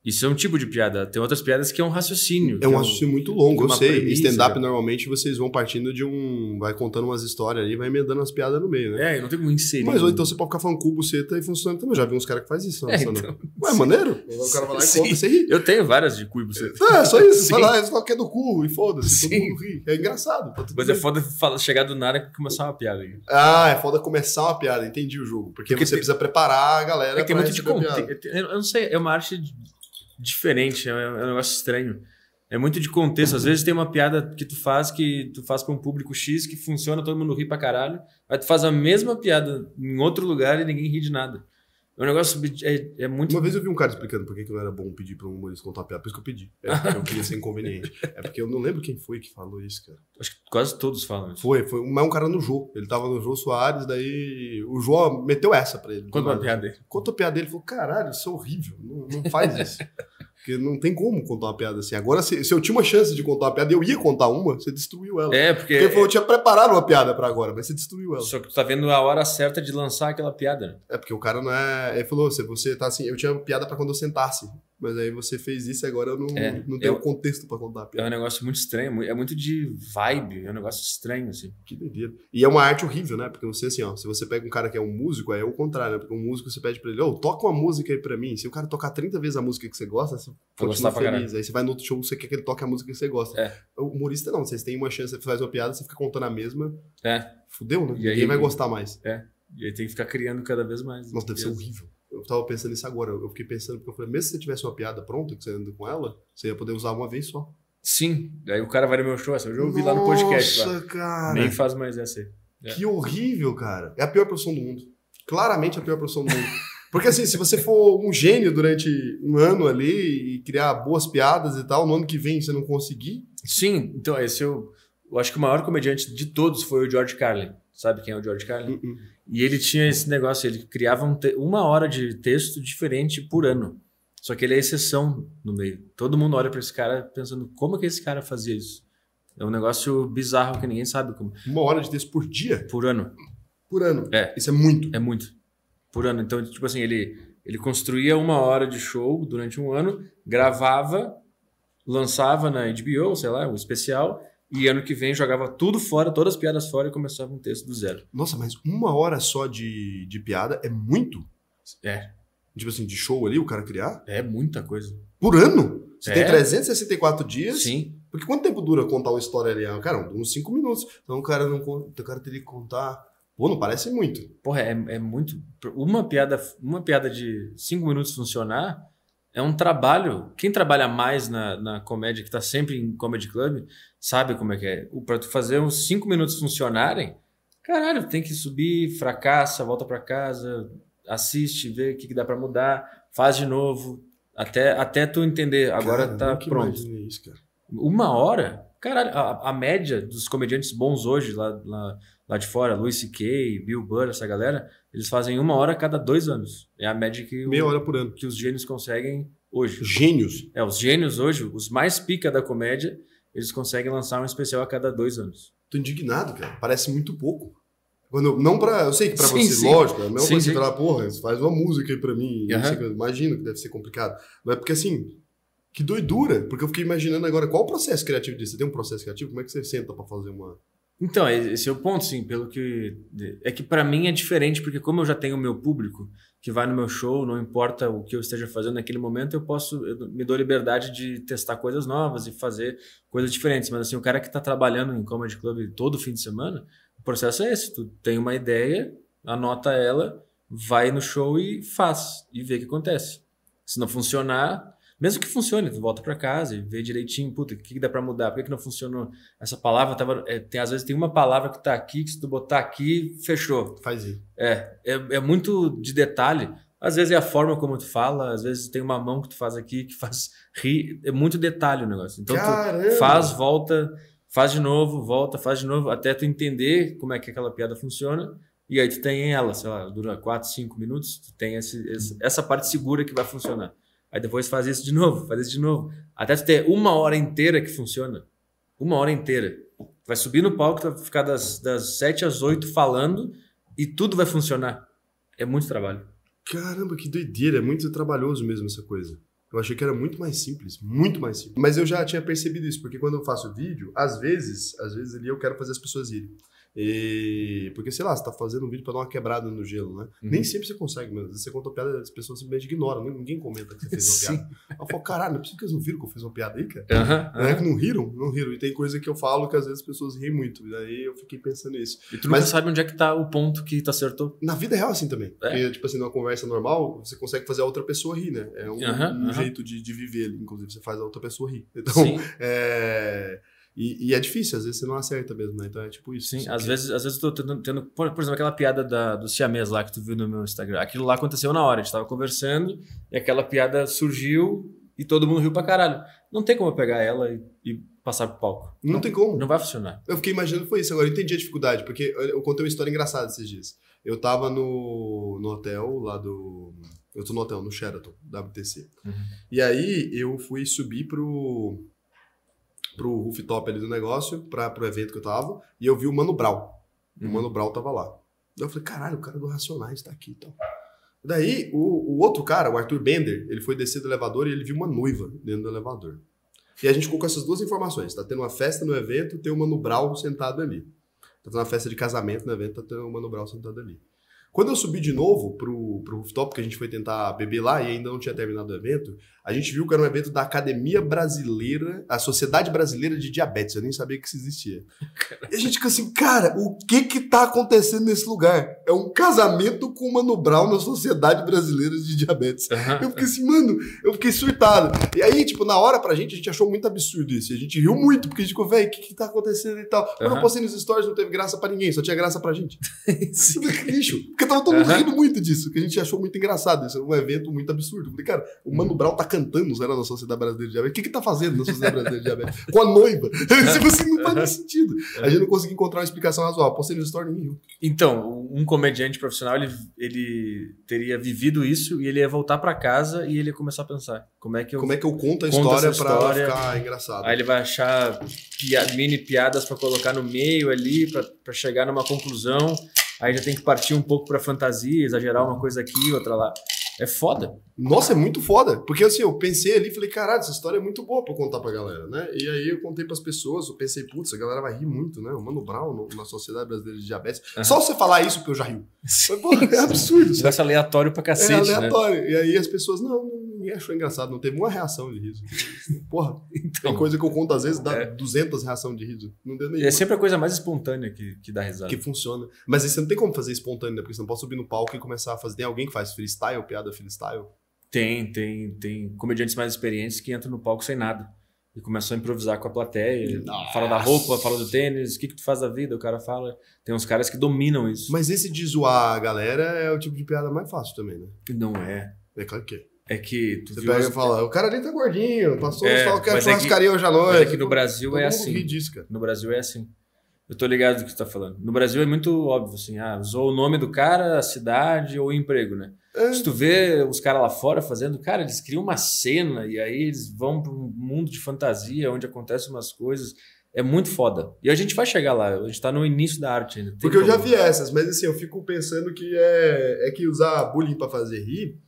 B: Isso é um tipo de piada. Tem outras piadas que é um raciocínio.
A: É um raciocínio muito longo, eu
B: uma
A: sei.
B: premissa,
A: Stand-up, normalmente, vocês vão partindo de um... Vai contando umas histórias ali, vai emendando as piadas no meio, né?
B: É, não tem como inserir.
A: Mas ou então você pode ficar falando cu, buceta e funciona também. Eu já vi uns caras que fazem isso.
B: É, então,
A: Ué, maneiro? O cara vai lá e
B: Sim.
A: conta e você ri.
B: Eu tenho várias de cu e buceta.
A: É, só isso.
B: Sim.
A: Vai lá, fala que é do cu e foda-se. Todo
B: Sim.
A: mundo ri. É engraçado. Tá tudo
B: Mas é
A: bem.
B: foda fala- chegar do nada e começar uma piada. aí.
A: Ah, é foda começar uma piada. Entendi o jogo. Porque,
B: Porque
A: você
B: tem-
A: precisa preparar a galera
B: É que tem
A: pra
B: muito de
A: piada.
B: Eu eu não sei, é uma arte diferente, é um é um negócio estranho. É muito de contexto. Às vezes tem uma piada que tu faz que tu faz para um público X que funciona, todo mundo ri pra caralho. Aí tu faz a mesma piada em outro lugar e ninguém ri de nada. É um negócio é, é muito.
A: Uma vez eu vi um cara explicando por que, que não era bom pedir para um humorista contar piada, por isso que eu pedi. É porque eu queria ser inconveniente. É porque eu não lembro quem foi que falou isso, cara.
B: Acho que quase todos falam isso.
A: Foi, foi mas um cara no Jô. Ele tava no Jô Soares, daí o Jô meteu essa pra ele.
B: Conta uma piada dele.
A: Conta a piada dele, ele falou: caralho, isso é horrível, não, não faz isso. Porque não tem como contar uma piada assim. Agora, se, se, eu tinha uma chance de contar uma piada, eu ia contar uma, você destruiu ela.
B: É, porque.
A: Porque eu tinha preparado uma piada para agora, mas você destruiu ela.
B: Só que tu tá vendo a hora certa de lançar aquela piada. Né?
A: É, porque o cara não é. Ele falou: se você tá assim, eu tinha piada para quando eu sentasse. Mas aí você fez isso e agora eu não, é, não tenho eu, contexto para contar a piada.
B: É um negócio muito estranho, é muito de vibe, é um negócio estranho, assim.
A: Que doideira. E é uma arte horrível, né? Porque você, assim, ó, se você pega um cara que é um músico, aí é o contrário, né? Porque um músico você pede pra ele, ô, oh, toca uma música aí pra mim. Se o cara tocar 30 vezes a música que você gosta, você continua feliz. Aí você vai no outro show, você quer que ele toque a música que você gosta. É. O humorista não, vocês têm uma chance, você faz uma piada, você fica contando a mesma.
B: É.
A: Fudeu, né? E Ninguém aí, vai gostar mais.
B: É. E aí tem que ficar criando cada vez mais.
A: Nossa, deve ser horrível eu tava pensando nisso agora. Eu fiquei pensando, porque eu falei, mesmo se você tivesse uma piada pronta, que você anda com ela, você ia poder usar uma vez só.
B: Sim, aí o cara vai no meu show, essa eu já ouvi lá no podcast.
A: Nossa, cara.
B: Nem faz mais essa aí.
A: É. Que horrível, cara. É a pior profissão do mundo. Claramente a pior profissão do mundo. Porque assim, se você for um gênio durante um ano ali e criar boas piadas e tal, no ano que vem você não conseguir.
B: Sim, então esse eu, eu acho que o maior comediante de todos foi o George Carlin. Sabe quem é o George Carlin? Uh -uh. E ele tinha esse negócio, ele criava um uma hora de texto diferente por ano. Só que ele é exceção no meio. Todo mundo olha para esse cara pensando como que esse cara fazia isso. É um negócio bizarro que ninguém sabe como.
A: Uma hora de texto por dia?
B: Por ano.
A: Por ano.
B: É.
A: Isso é muito.
B: É muito. Por ano. Então, tipo assim, ele, ele construía uma hora de show durante um ano, gravava, lançava na HBO, sei lá, um especial, e ano que vem jogava tudo fora, todas as piadas fora e começava um texto do zero.
A: Nossa, mas uma hora só de, de piada é muito?
B: É.
A: Tipo assim, de show ali, o cara criar?
B: É muita coisa.
A: Por ano? Você é. tem 364 dias?
B: Sim.
A: Porque quanto tempo dura contar uma história ali? Ah, cara, uns 5 minutos. Então o cara não o cara teria que contar. Pô, não parece muito.
B: Porra, é, é muito. Uma piada, uma piada de 5 minutos funcionar é um trabalho. Quem trabalha mais na, na comédia, que está sempre em comedy club, sabe como é que é. Para tu fazer uns cinco minutos funcionarem, caralho, tem que subir, fracassa, volta para casa, assiste, vê o que, que dá para mudar, faz de novo, até, até tu entender. Agora cara, tá pronto.
A: Isso,
B: Uma hora? Caralho, a, a, média dos comediantes bons hoje, lá, lá, lá de fora, Louis C.K., Bill Burr, essa galera, eles fazem uma hora a cada dois anos. É a média que,
A: Meia o, hora por ano.
B: que os gênios conseguem hoje.
A: Gênios?
B: É, os gênios hoje, os mais pica da comédia, eles conseguem lançar um especial a cada dois anos.
A: Tô indignado, cara. Parece muito pouco. Quando, não para Eu sei que para você, sim. lógico, é a mesma coisa que falar, porra, faz uma música aí pra mim. Uhum. imagino que deve ser complicado. Mas é porque assim, que doidura. Porque eu fiquei imaginando agora qual o processo criativo disso. Você tem um processo criativo? Como é que você senta para fazer uma.
B: Então, esse é o ponto, sim, pelo que. É que para mim é diferente, porque como eu já tenho o meu público que vai no meu show, não importa o que eu esteja fazendo naquele momento, eu posso. Eu me dou liberdade de testar coisas novas e fazer coisas diferentes. Mas assim, o cara que está trabalhando em Comedy Club todo fim de semana, o processo é esse: tu tem uma ideia, anota ela, vai no show e faz, e vê o que acontece. Se não funcionar, mesmo que funcione, tu volta para casa e vê direitinho, puta, o que, que dá para mudar? Por que, que não funcionou? Essa palavra tava. É, tem, às vezes tem uma palavra que tá aqui, que se tu botar aqui, fechou.
A: Faz isso.
B: É, é, é muito de detalhe. Às vezes é a forma como tu fala, às vezes tem uma mão que tu faz aqui que faz rir. É muito detalhe o negócio. Então
A: Caramba.
B: tu faz, volta, faz de novo, volta, faz de novo, até tu entender como é que aquela piada funciona. E aí tu tem ela, sei lá, dura 4, 5 minutos, tu tem esse, esse, essa parte segura que vai funcionar. Aí depois faz isso de novo, faz isso de novo. Até tu ter uma hora inteira que funciona. Uma hora inteira. Vai subir no palco, vai ficar das, das 7 às 8 falando e tudo vai funcionar. É muito trabalho.
A: Caramba, que doideira. É muito trabalhoso mesmo essa coisa. Eu achei que era muito mais simples, muito mais simples. Mas eu já tinha percebido isso, porque quando eu faço vídeo, às vezes, às vezes ali eu quero fazer as pessoas irem. E... Porque, sei lá, você tá fazendo um vídeo pra dar uma quebrada no gelo, né?
B: Uhum.
A: Nem sempre você consegue, mas às vezes você conta uma piada as pessoas simplesmente ignoram, ninguém comenta que você fez uma piada. Eu falo, caralho, não é possível que eles não viram que eu fiz uma piada aí, cara?
B: Aham,
A: Não é que não riram? Não riram. E tem coisa que eu falo que às vezes as pessoas riem muito. E daí eu fiquei pensando nisso.
B: E tu
A: Mas-
B: sabe onde é que tá o ponto que tu acertou.
A: Na vida real, assim também.
B: É?
A: Porque, tipo assim, numa conversa normal, você consegue fazer a outra pessoa rir, né? É um, um jeito de, de viver. Inclusive, você faz a outra pessoa rir. Então,
B: Sim,
A: é. E, e é difícil, às vezes você não acerta mesmo, né? Então é tipo isso.
B: sim.
A: assim,
B: Às
A: que-
B: vezes, às vezes eu tô tendo, tendo- por, por exemplo, aquela piada da, do siamês lá que tu viu no meu Instagram. Aquilo lá aconteceu na hora. A gente tava conversando e aquela piada surgiu e todo mundo riu pra caralho. Não tem como eu pegar ela e, e passar pro palco.
A: Não tem como.
B: Não vai funcionar.
A: Eu fiquei imaginando que foi isso. Agora eu entendi a dificuldade, porque eu eu contei uma história engraçada esses dias. Eu tava no, no hotel lá do. Eu tô no hotel, no Sheraton, WTC.
B: Uhum.
A: E aí eu fui subir pro. Pro rooftop ali do negócio, pra, pro evento que eu tava, e eu vi o Mano Brown. O
B: Uhum.
A: Mano Brown tava lá. Daí eu falei, caralho, o cara do Racionais tá aqui e tal. Daí, o, o outro cara, o Arthur Bender, ele foi descer do elevador e ele viu uma noiva dentro do elevador. E a gente ficou com essas duas informações. Tá tendo uma festa no evento, tem o Mano Brown sentado ali. Tá tendo uma festa de casamento no evento, tá tendo o Mano Brown sentado ali. Quando eu subi de novo pro, pro rooftop, que a gente foi tentar beber lá e ainda não tinha terminado o evento, a gente viu que era um evento da Academia Brasileira, a Sociedade Brasileira de Diabetes. Eu nem sabia que isso existia. E a gente fica assim, cara, o que que tá acontecendo nesse lugar? É um casamento com o Mano Brown na Sociedade Brasileira de Diabetes.
B: Aham.
A: Eu fiquei assim, mano, eu fiquei surtado. E aí, tipo, na hora pra gente, a gente achou muito absurdo isso. A gente riu muito, porque a gente ficou, velho, o que que tá acontecendo e tal. Quando eu postei nos stories, não teve graça pra ninguém, só tinha graça pra gente. Lixo. Porque tava todo mundo
B: Aham.
A: rindo muito disso, que a gente achou muito engraçado. Isso é um evento muito absurdo. Eu falei, cara, o Mano Brown tá cantando, será, na Sociedade Brasileira de Diabetes. O que que tá fazendo na Sociedade Brasileira de Diabetes? Com a noiva. tipo assim, não faz nem sentido. A gente não conseguiu encontrar uma explicação razoável. Postei nos stories, ninguém riu.
B: Então, um comediante profissional, ele, ele teria vivido isso e ele ia voltar pra casa e ele ia começar a pensar como é que eu...
A: Como é que eu conto a história
B: história.
A: ficar engraçada?
B: Aí ele vai achar pia- mini piadas pra colocar no meio ali, pra chegar numa conclusão. Aí já tem que partir um pouco pra fantasia, exagerar uma coisa aqui, outra lá. É foda.
A: Nossa, é muito foda. Porque assim, eu pensei ali e falei, caralho, essa história é muito boa pra contar pra galera, né? E aí eu contei pras pessoas, eu pensei, putz, a galera vai rir muito, né? O Mano Brown no- na Sociedade Brasileira de Diabetes.
B: Aham.
A: Só você falar isso que eu já rio. Mas, pô, é absurdo. sabe?
B: Negócio aleatório pra
A: É
B: cacete, né?
A: aleatório. E aí as pessoas, não, ninguém achou engraçado, não teve uma reação de riso. Porra, tem
B: Então,
A: coisa que eu conto às vezes, dá
B: É.
A: 200 reações de riso. Não deu nenhuma.
B: é sempre a coisa mais espontânea que, que dá risada.
A: Que funciona. Mas aí você não tem como fazer espontâneo, né? Porque você não pode subir no palco e começar a fazer. Tem alguém que faz freestyle, piada freestyle?
B: Tem, tem, tem comediantes mais experientes que entram no palco sem nada. E começam a improvisar com a plateia.
A: Nossa.
B: Fala da roupa, fala do tênis, o que, que tu faz da vida, o cara fala. Tem uns caras que dominam isso.
A: Mas esse de zoar a galera é o tipo de piada mais fácil também, né?
B: Não é.
A: É claro que é.
B: É que tu
A: Você
B: viu.
A: pega
B: as-
A: e fala, o cara ali tá gordinho, passou,
B: É,
A: só quer
B: mas é que-
A: hoje à
B: Mas
A: noite.
B: é que no Brasil
A: Todo
B: é assim.
A: disso, cara.
B: No Brasil é assim. Eu tô ligado do que tu tá falando. No Brasil é muito óbvio, assim. Ah, usou o nome do cara, a cidade ou o emprego, né?
A: É.
B: Se tu vê os caras lá fora fazendo, cara, eles criam uma cena e aí eles vão para um mundo de fantasia onde acontecem umas coisas. É muito foda. E a gente vai chegar lá. A gente tá no início da arte ainda. Tem
A: Porque eu já vi essas, mas assim, eu fico pensando que é, é que usar bullying pra fazer rir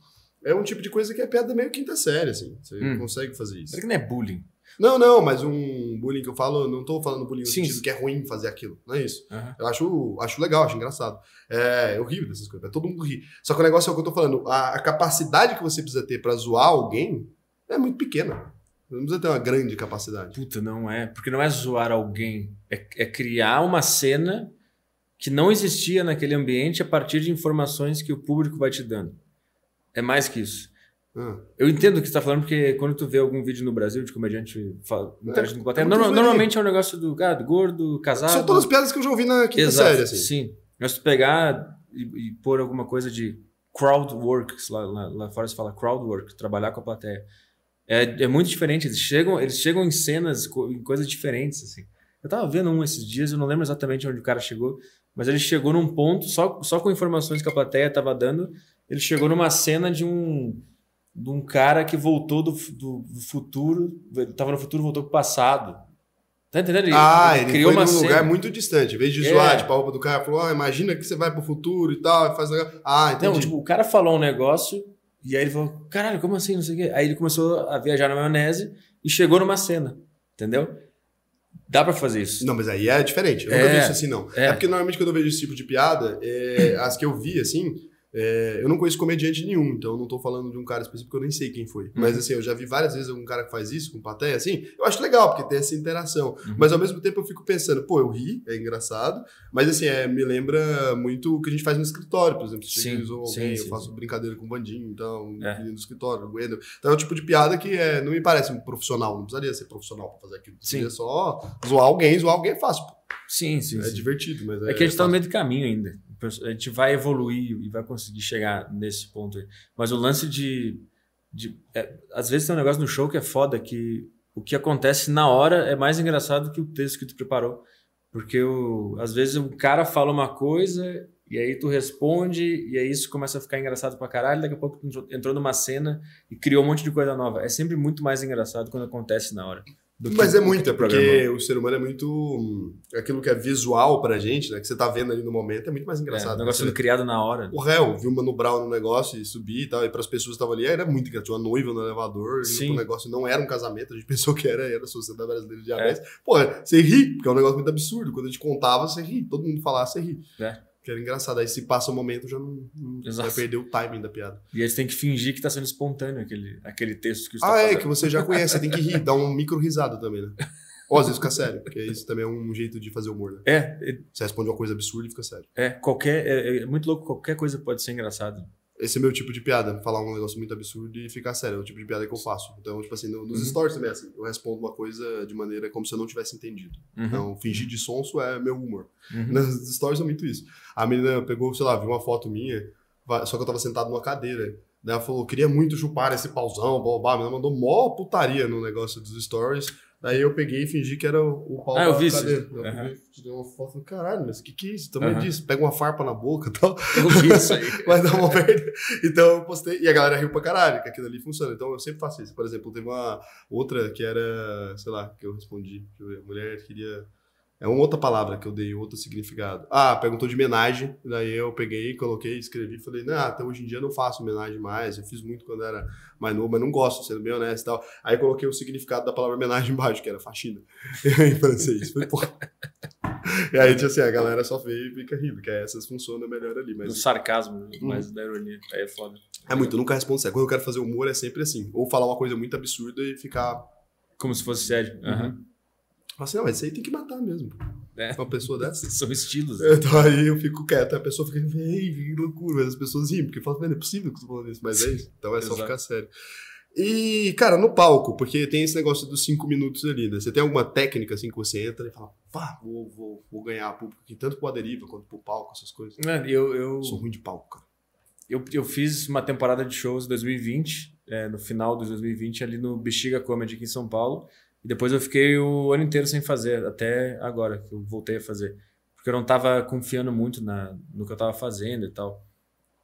A: é um tipo de coisa que é piada meio quinta série, assim. Você
B: Hum.
A: consegue fazer isso.
B: Será que não é bullying?
A: Não, não, mas um bullying que eu falo, não tô falando bullying no
B: Sim.
A: sentido que é ruim fazer aquilo. Não é isso.
B: Aham.
A: Eu acho, acho legal, acho engraçado. É, eu rio dessas coisas, todo mundo ri. Só que o negócio é o que eu tô falando, a, a capacidade que você precisa ter pra zoar alguém é muito pequena. Você não precisa ter uma grande capacidade.
B: Puta, não é. Porque não é zoar alguém. É, é criar uma cena que não existia naquele ambiente a partir de informações que o público vai te dando. É mais que isso. Eu entendo o que você tá falando, porque quando tu vê algum vídeo no Brasil de comediante fala- interagindo com a plateia,
A: é
B: norma-
A: zoeirinho.
B: normalmente é um negócio do gado, gordo, casado.
A: São todas piadas que eu já ouvi na quinta
B: Exato,
A: série, assim.
B: Sim. Mas tu pegar e, e pôr alguma coisa de crowd work, lá, lá, lá fora se fala crowd work, trabalhar com a plateia. É, é muito diferente. Eles chegam, eles chegam em cenas, em coisas diferentes, assim. Eu tava vendo um esses dias, eu não lembro exatamente onde o cara chegou, mas ele chegou num ponto, só, só com informações que a plateia tava dando, ele chegou numa cena de um de um cara que voltou do, do, do futuro, ele tava no futuro, voltou pro passado. Tá entendendo? Ele,
A: ah,
B: ele
A: ele
B: criou
A: foi
B: uma
A: num
B: cena.
A: lugar muito distante. Em vez de
B: É.
A: zoar, tipo, a roupa do cara, falou, ah, imagina que você vai pro futuro e tal, e faz negócio. Ah, entendi.
B: Não, tipo, o cara falou um negócio e aí ele falou, caralho, como assim? Não sei o quê. Aí ele começou a viajar na maionese e chegou numa cena, entendeu? Dá pra fazer isso.
A: Não, mas aí é diferente. Eu nunca
B: É.
A: vi isso assim, não. É.
B: É.
A: porque normalmente quando eu vejo esse tipo de piada, é, as que eu vi, assim, é, eu não conheço comediante nenhum, então eu não tô falando de um cara específico eu nem sei quem foi. Mas assim, eu já vi várias vezes um cara que faz isso com plateia, assim, eu acho legal, porque tem essa interação.
B: Uhum.
A: Mas ao mesmo tempo eu fico pensando, pô, eu ri, é engraçado, mas assim, é, me lembra muito o que a gente faz no escritório, por exemplo. Se
B: Sim,
A: alguém,
B: sim,
A: eu faço
B: sim.
A: brincadeira com o Bandinho, então,
B: É.
A: do escritório, o Wendel. Então é o tipo de piada que é, não me parece um profissional, não precisaria ser profissional pra fazer aquilo.
B: Sim.
A: Seria só zoar alguém, zoar alguém é fácil. pô.
B: Sim, sim.
A: É divertido, mas
B: É que a gente tá no meio do caminho ainda. A gente vai evoluir e vai conseguir chegar nesse ponto aí. Mas o lance de. de é, às vezes tem um negócio no show que é foda, que o que acontece na hora é mais engraçado que o texto que tu preparou. Porque o, às vezes o cara fala uma coisa e aí tu responde e aí isso começa a ficar engraçado pra caralho. Daqui a pouco tu entrou, entrou numa cena e criou um monte de coisa nova. É sempre muito mais engraçado quando acontece na hora. Do que
A: Mas é
B: que
A: muito,
B: tu
A: é porque o ser humano é muito. hum, Aquilo que é visual pra gente, né? Que você tá vendo ali no momento, é muito mais
B: É,
A: engraçado.
B: o negócio
A: Você-
B: sendo criado na hora.
A: O réu viu o Mano Brown no negócio e subir e tal, e pras pessoas que estavam ali, era muito engraçado. Tinha uma noiva no elevador,
B: Sim.
A: e o negócio não era um casamento, a gente pensou que era, era a Sociedade Brasileira de Diabetes.
B: É.
A: Pô, você ri, porque é um negócio muito absurdo. Quando a gente contava, você ri. Todo mundo falava, você ri.
B: É.
A: Que era engraçado. Aí se passa o momento, já não, não vai perder o timing da piada.
B: E aí você tem que fingir que tá sendo espontâneo aquele, aquele texto que você tá
A: Ah, é,
B: fazendo.
A: que você já conhece, você tem que rir, dar um micro risada também, né? Ou às vezes fica sério, porque isso também é um jeito de fazer humor, né?
B: É,
A: Você responde uma coisa absurda e fica sério.
B: é, qualquer. É, é muito louco, qualquer coisa pode ser engraçado.
A: Esse é meu tipo de piada, falar um negócio muito absurdo e ficar sério. É o tipo de piada que eu faço. Então, tipo assim, no- nos
B: Uhum.
A: stories também é assim. Eu respondo uma coisa de maneira como se eu não tivesse entendido.
B: Uhum,
A: Então, fingir de sonso é meu humor.
B: uhum.
A: Nas stories é muito isso. A menina pegou, sei lá, viu uma foto minha, só que eu tava sentado numa cadeira. Daí ela falou, queria muito chupar esse pauzão, blá, blá, blá. A menina mandou mó putaria no negócio dos stories. Daí eu peguei e fingi que era o pau
B: Ah, eu
A: da
B: vi isso.
A: cadeira. Eu
B: Aham.
A: peguei, tirei uma foto e falei, caralho, mas o que que é isso? Também
B: Aham.
A: disso. Pega uma farpa na boca e tal.
B: Eu vi isso aí.
A: Vai dar uma merda. Então eu postei. E a galera riu pra caralho, que aquilo ali funciona. Então eu sempre faço isso. Por exemplo, teve uma outra que era, sei lá, que eu respondi. Eu ver. A mulher queria. É uma outra palavra que eu dei, outro significado. Ah, perguntou de homenagem. Daí eu peguei, coloquei, escrevi e falei, não, até hoje em dia eu não faço homenagem mais. Eu fiz muito quando era mais novo, mas não gosto, sendo bem honesto e tal. Aí eu coloquei o significado da palavra homenagem embaixo, que era faxina. em francês. Falei, pô. E aí, tipo assim, a galera só vê e fica rindo, que essas funcionam melhor ali. Mas
B: sarcasmo,
A: Hum.
B: mais da ironia. Aí é foda.
A: é muito, eu nunca respondo sério. Quando eu quero fazer humor é sempre assim. Ou falar uma coisa muito absurda e ficar.
B: Como se fosse sério. Aham.
A: Falar assim, não, mas isso aí tem que matar mesmo.
B: É.
A: Uma pessoa dessa.
B: São estilos. né?
A: Então aí eu fico quieto, a pessoa fica, ei, que loucura, mas as pessoas riem, porque falam, não é possível que eu tô falando isso, mas é isso. Então é só
B: Exato.
A: ficar sério. E, cara, no palco, porque tem esse negócio dos cinco minutos ali, né? Você tem alguma técnica assim que você entra e fala, pá, vou, vou, vou ganhar público aqui, tanto pro deriva quanto pro palco, essas coisas.
B: É, Eu, eu,
A: Sou ruim de palco, cara.
B: eu, eu fiz uma temporada de shows em 2020, é, no final de 2020, ali no Bexiga Comedy aqui em São Paulo. E depois eu fiquei o ano inteiro sem fazer, até agora que eu voltei a fazer. Porque eu não estava confiando muito na, no que eu estava fazendo e tal.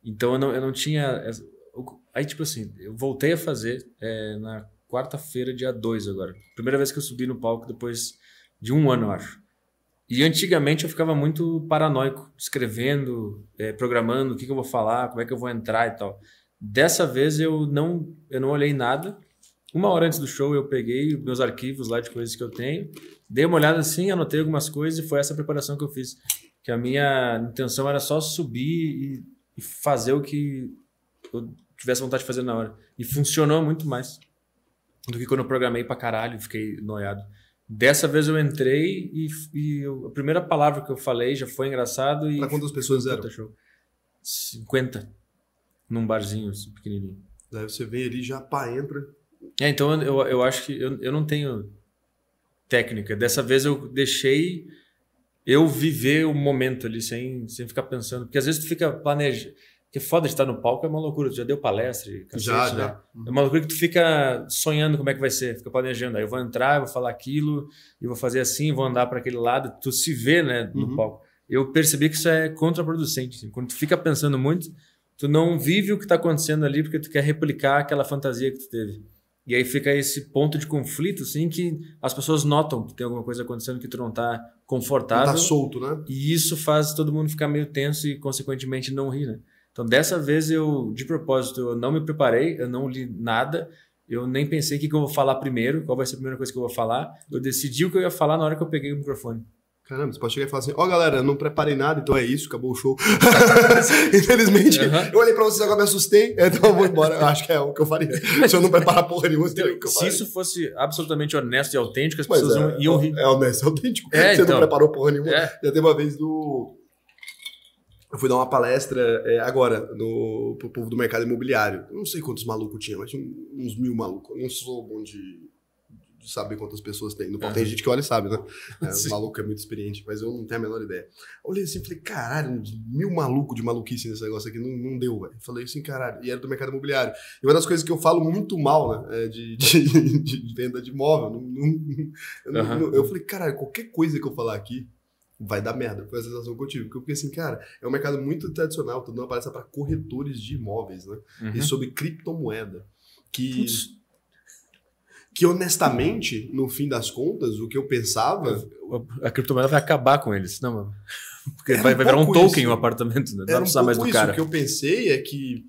B: Então eu não, eu não tinha. Aí, tipo assim, eu voltei a fazer é, na quarta-feira, dia 2 agora. Primeira vez que eu subi no palco depois de um ano, eu acho. E antigamente eu ficava muito paranoico, escrevendo, eh, programando o que, que eu vou falar, como é que eu vou entrar e tal. Dessa vez eu não, eu não olhei nada. Uma hora antes do show eu peguei meus arquivos lá de coisas que eu tenho, dei uma olhada assim, anotei algumas coisas e foi essa preparação que eu fiz. Que a minha intenção era só subir e, e fazer o que eu tivesse vontade de fazer na hora. E funcionou muito mais do que quando eu programei pra caralho e fiquei noiado. Dessa vez eu entrei e, e eu- a primeira palavra que eu falei já foi engraçado e
A: Pra quantas pessoas eram?
B: Show. 50 num barzinho assim, pequenininho.
A: Daí você vem ali, já pá, entra.
B: É, então eu, eu acho que eu, eu não tenho técnica. Dessa vez eu deixei eu viver o momento ali sem, sem ficar pensando. Porque às vezes tu fica planejando. Porque foda de estar no palco é uma loucura. Tu já deu palestra, e cacete,
A: já,
B: né?
A: já.
B: É uma loucura que tu fica sonhando como é que vai ser, fica planejando. Aí eu vou entrar, eu vou falar aquilo, e vou fazer assim, vou andar para aquele lado. Tu se vê, né, no
A: Uhum.
B: palco. Eu percebi que isso é contraproducente. assim. Quando tu fica pensando muito, tu não vive o que está acontecendo ali porque tu quer replicar aquela fantasia que tu teve. E aí fica esse ponto de conflito, assim, que as pessoas notam que tem alguma coisa acontecendo que tu não tá confortável.
A: Tá solto, né?
B: E isso faz todo mundo ficar meio tenso e, consequentemente, não rir, né? Então, dessa vez eu, de propósito, eu não me preparei, eu não li nada. Eu nem pensei o que, que eu vou falar primeiro, qual vai ser a primeira coisa que eu vou falar. Eu decidi o que eu ia falar na hora que eu peguei o microfone.
A: Caramba, você pode chegar e falar assim: Ó, oh, galera, não preparei nada, então é isso, acabou o show. Infelizmente, uhum. eu olhei pra vocês agora me assustei, então eu vou embora. Eu acho que é o que eu faria. Se eu não preparar porra nenhuma, seria o que eu
B: faria. Se isso fosse absolutamente honesto e autêntico, as pessoas é, iam rir.
A: É honesto e autêntico. É, você então, não preparou porra nenhuma. É. Já teve uma vez do. Eu fui dar uma palestra é, agora no, pro povo do mercado imobiliário. Eu não sei quantos malucos tinha, mas tinha uns mil malucos. Eu não sou bom de, de saber quantas pessoas tem. No uhum. tem gente que olha e sabe, né? É, o maluco é muito experiente, mas eu não tenho a menor ideia. Olhei assim e falei, caralho, mil malucos de maluquice nesse negócio aqui, não, não deu, velho. Falei assim, caralho, e era do mercado imobiliário. E uma das coisas que eu falo muito mal, né, é de, de, de, venda de imóvel. Não, não, eu, uhum. eu falei, caralho, qualquer coisa que eu falar aqui, vai dar merda. Foi a sensação que eu tive. Porque eu fiquei assim, cara, é um mercado muito tradicional, tudo não aparece para corretores de imóveis, né? Uhum. E sobre criptomoeda. Que. Putz. Que honestamente, no fim das contas, o que eu pensava.
B: A criptomoeda vai acabar com eles, não, Porque vai, vai virar um token o um apartamento, né? Não vai precisar um mais do
A: isso.
B: cara.
A: O que eu pensei é que,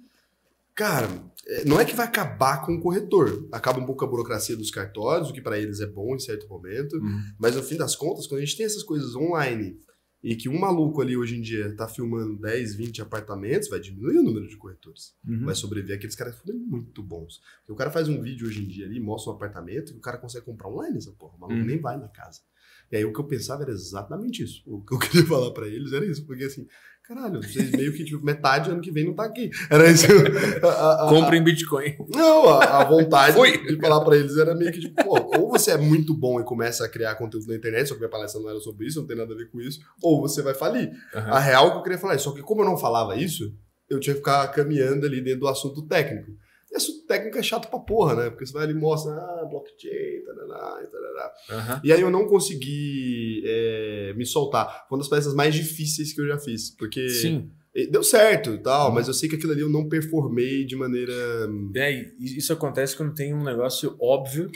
A: cara, é, não é que vai acabar com o corretor. Acaba um pouco a burocracia dos cartórios, o que para eles é bom em certo momento. Uhum. Mas no fim das contas, quando a gente tem essas coisas online e que um maluco ali hoje em dia tá filmando 10, 20 apartamentos, vai diminuir o número de corretores. Uhum. Vai sobreviver aqueles caras que foram muito bons. Porque o cara faz um vídeo hoje em dia ali, mostra um apartamento e o cara consegue comprar online essa porra. O maluco uhum. nem vai na casa. E aí o que eu pensava era exatamente isso. O que eu queria falar para eles era isso. Porque assim, Caralho, vocês meio que, tipo, metade ano que vem não tá aqui. Era isso.
B: Comprem Bitcoin.
A: Não, a, a vontade de falar pra eles era meio que, tipo, pô, ou você é muito bom e começa a criar conteúdo na internet, só que minha palestra não era sobre isso, não tem nada a ver com isso, ou você vai falir. Uhum. A real que eu queria falar é, só que como eu não falava isso, eu tinha que ficar caminhando ali dentro do assunto técnico. Isso técnico é chato pra porra, né? Porque você vai ali e mostra, ah, blockchain, tarará, tarará. Uhum. E aí eu não consegui é, me soltar. Foi uma das peças mais difíceis que eu já fiz. Porque. Sim. Deu certo e tal, uhum. mas eu sei que aquilo ali eu não performei de maneira.
B: É, isso acontece quando tem um negócio óbvio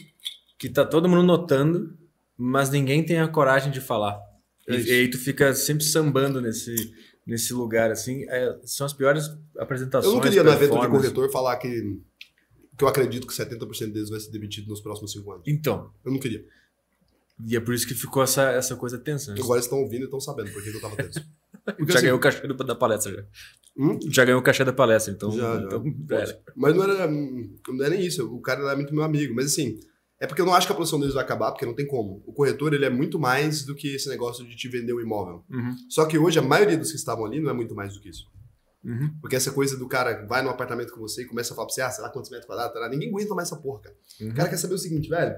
B: que tá todo mundo notando, mas ninguém tem a coragem de falar. E, e aí tu fica sempre sambando nesse, nesse lugar, assim. É, são as piores apresentações.
A: Eu não queria no evento de corretor falar que que eu acredito que 70% deles vai ser demitido nos próximos cinco anos.
B: Então.
A: Eu não queria.
B: E é por isso que ficou essa, essa coisa tensa.
A: Né? Agora eles estão ouvindo e estão sabendo por que eu tava tenso.
B: Porque, já assim, ganhou o cachê da palestra. Já. Hum? já ganhou o cachê da palestra, então. Já, já. Então,
A: mas não era, não era nem isso. O cara era muito meu amigo. Mas assim, é porque eu não acho que a produção deles vai acabar, porque não tem como. O corretor ele é muito mais do que esse negócio de te vender um imóvel. Uhum. Só que hoje a maioria dos que estavam ali não é muito mais do que isso. Uhum. Porque essa coisa do cara vai no apartamento com você e começa a falar pra você, ah, sei lá quantos metros quadrados, tá ninguém aguenta mais essa porra, cara. Uhum. O cara quer saber o seguinte, velho.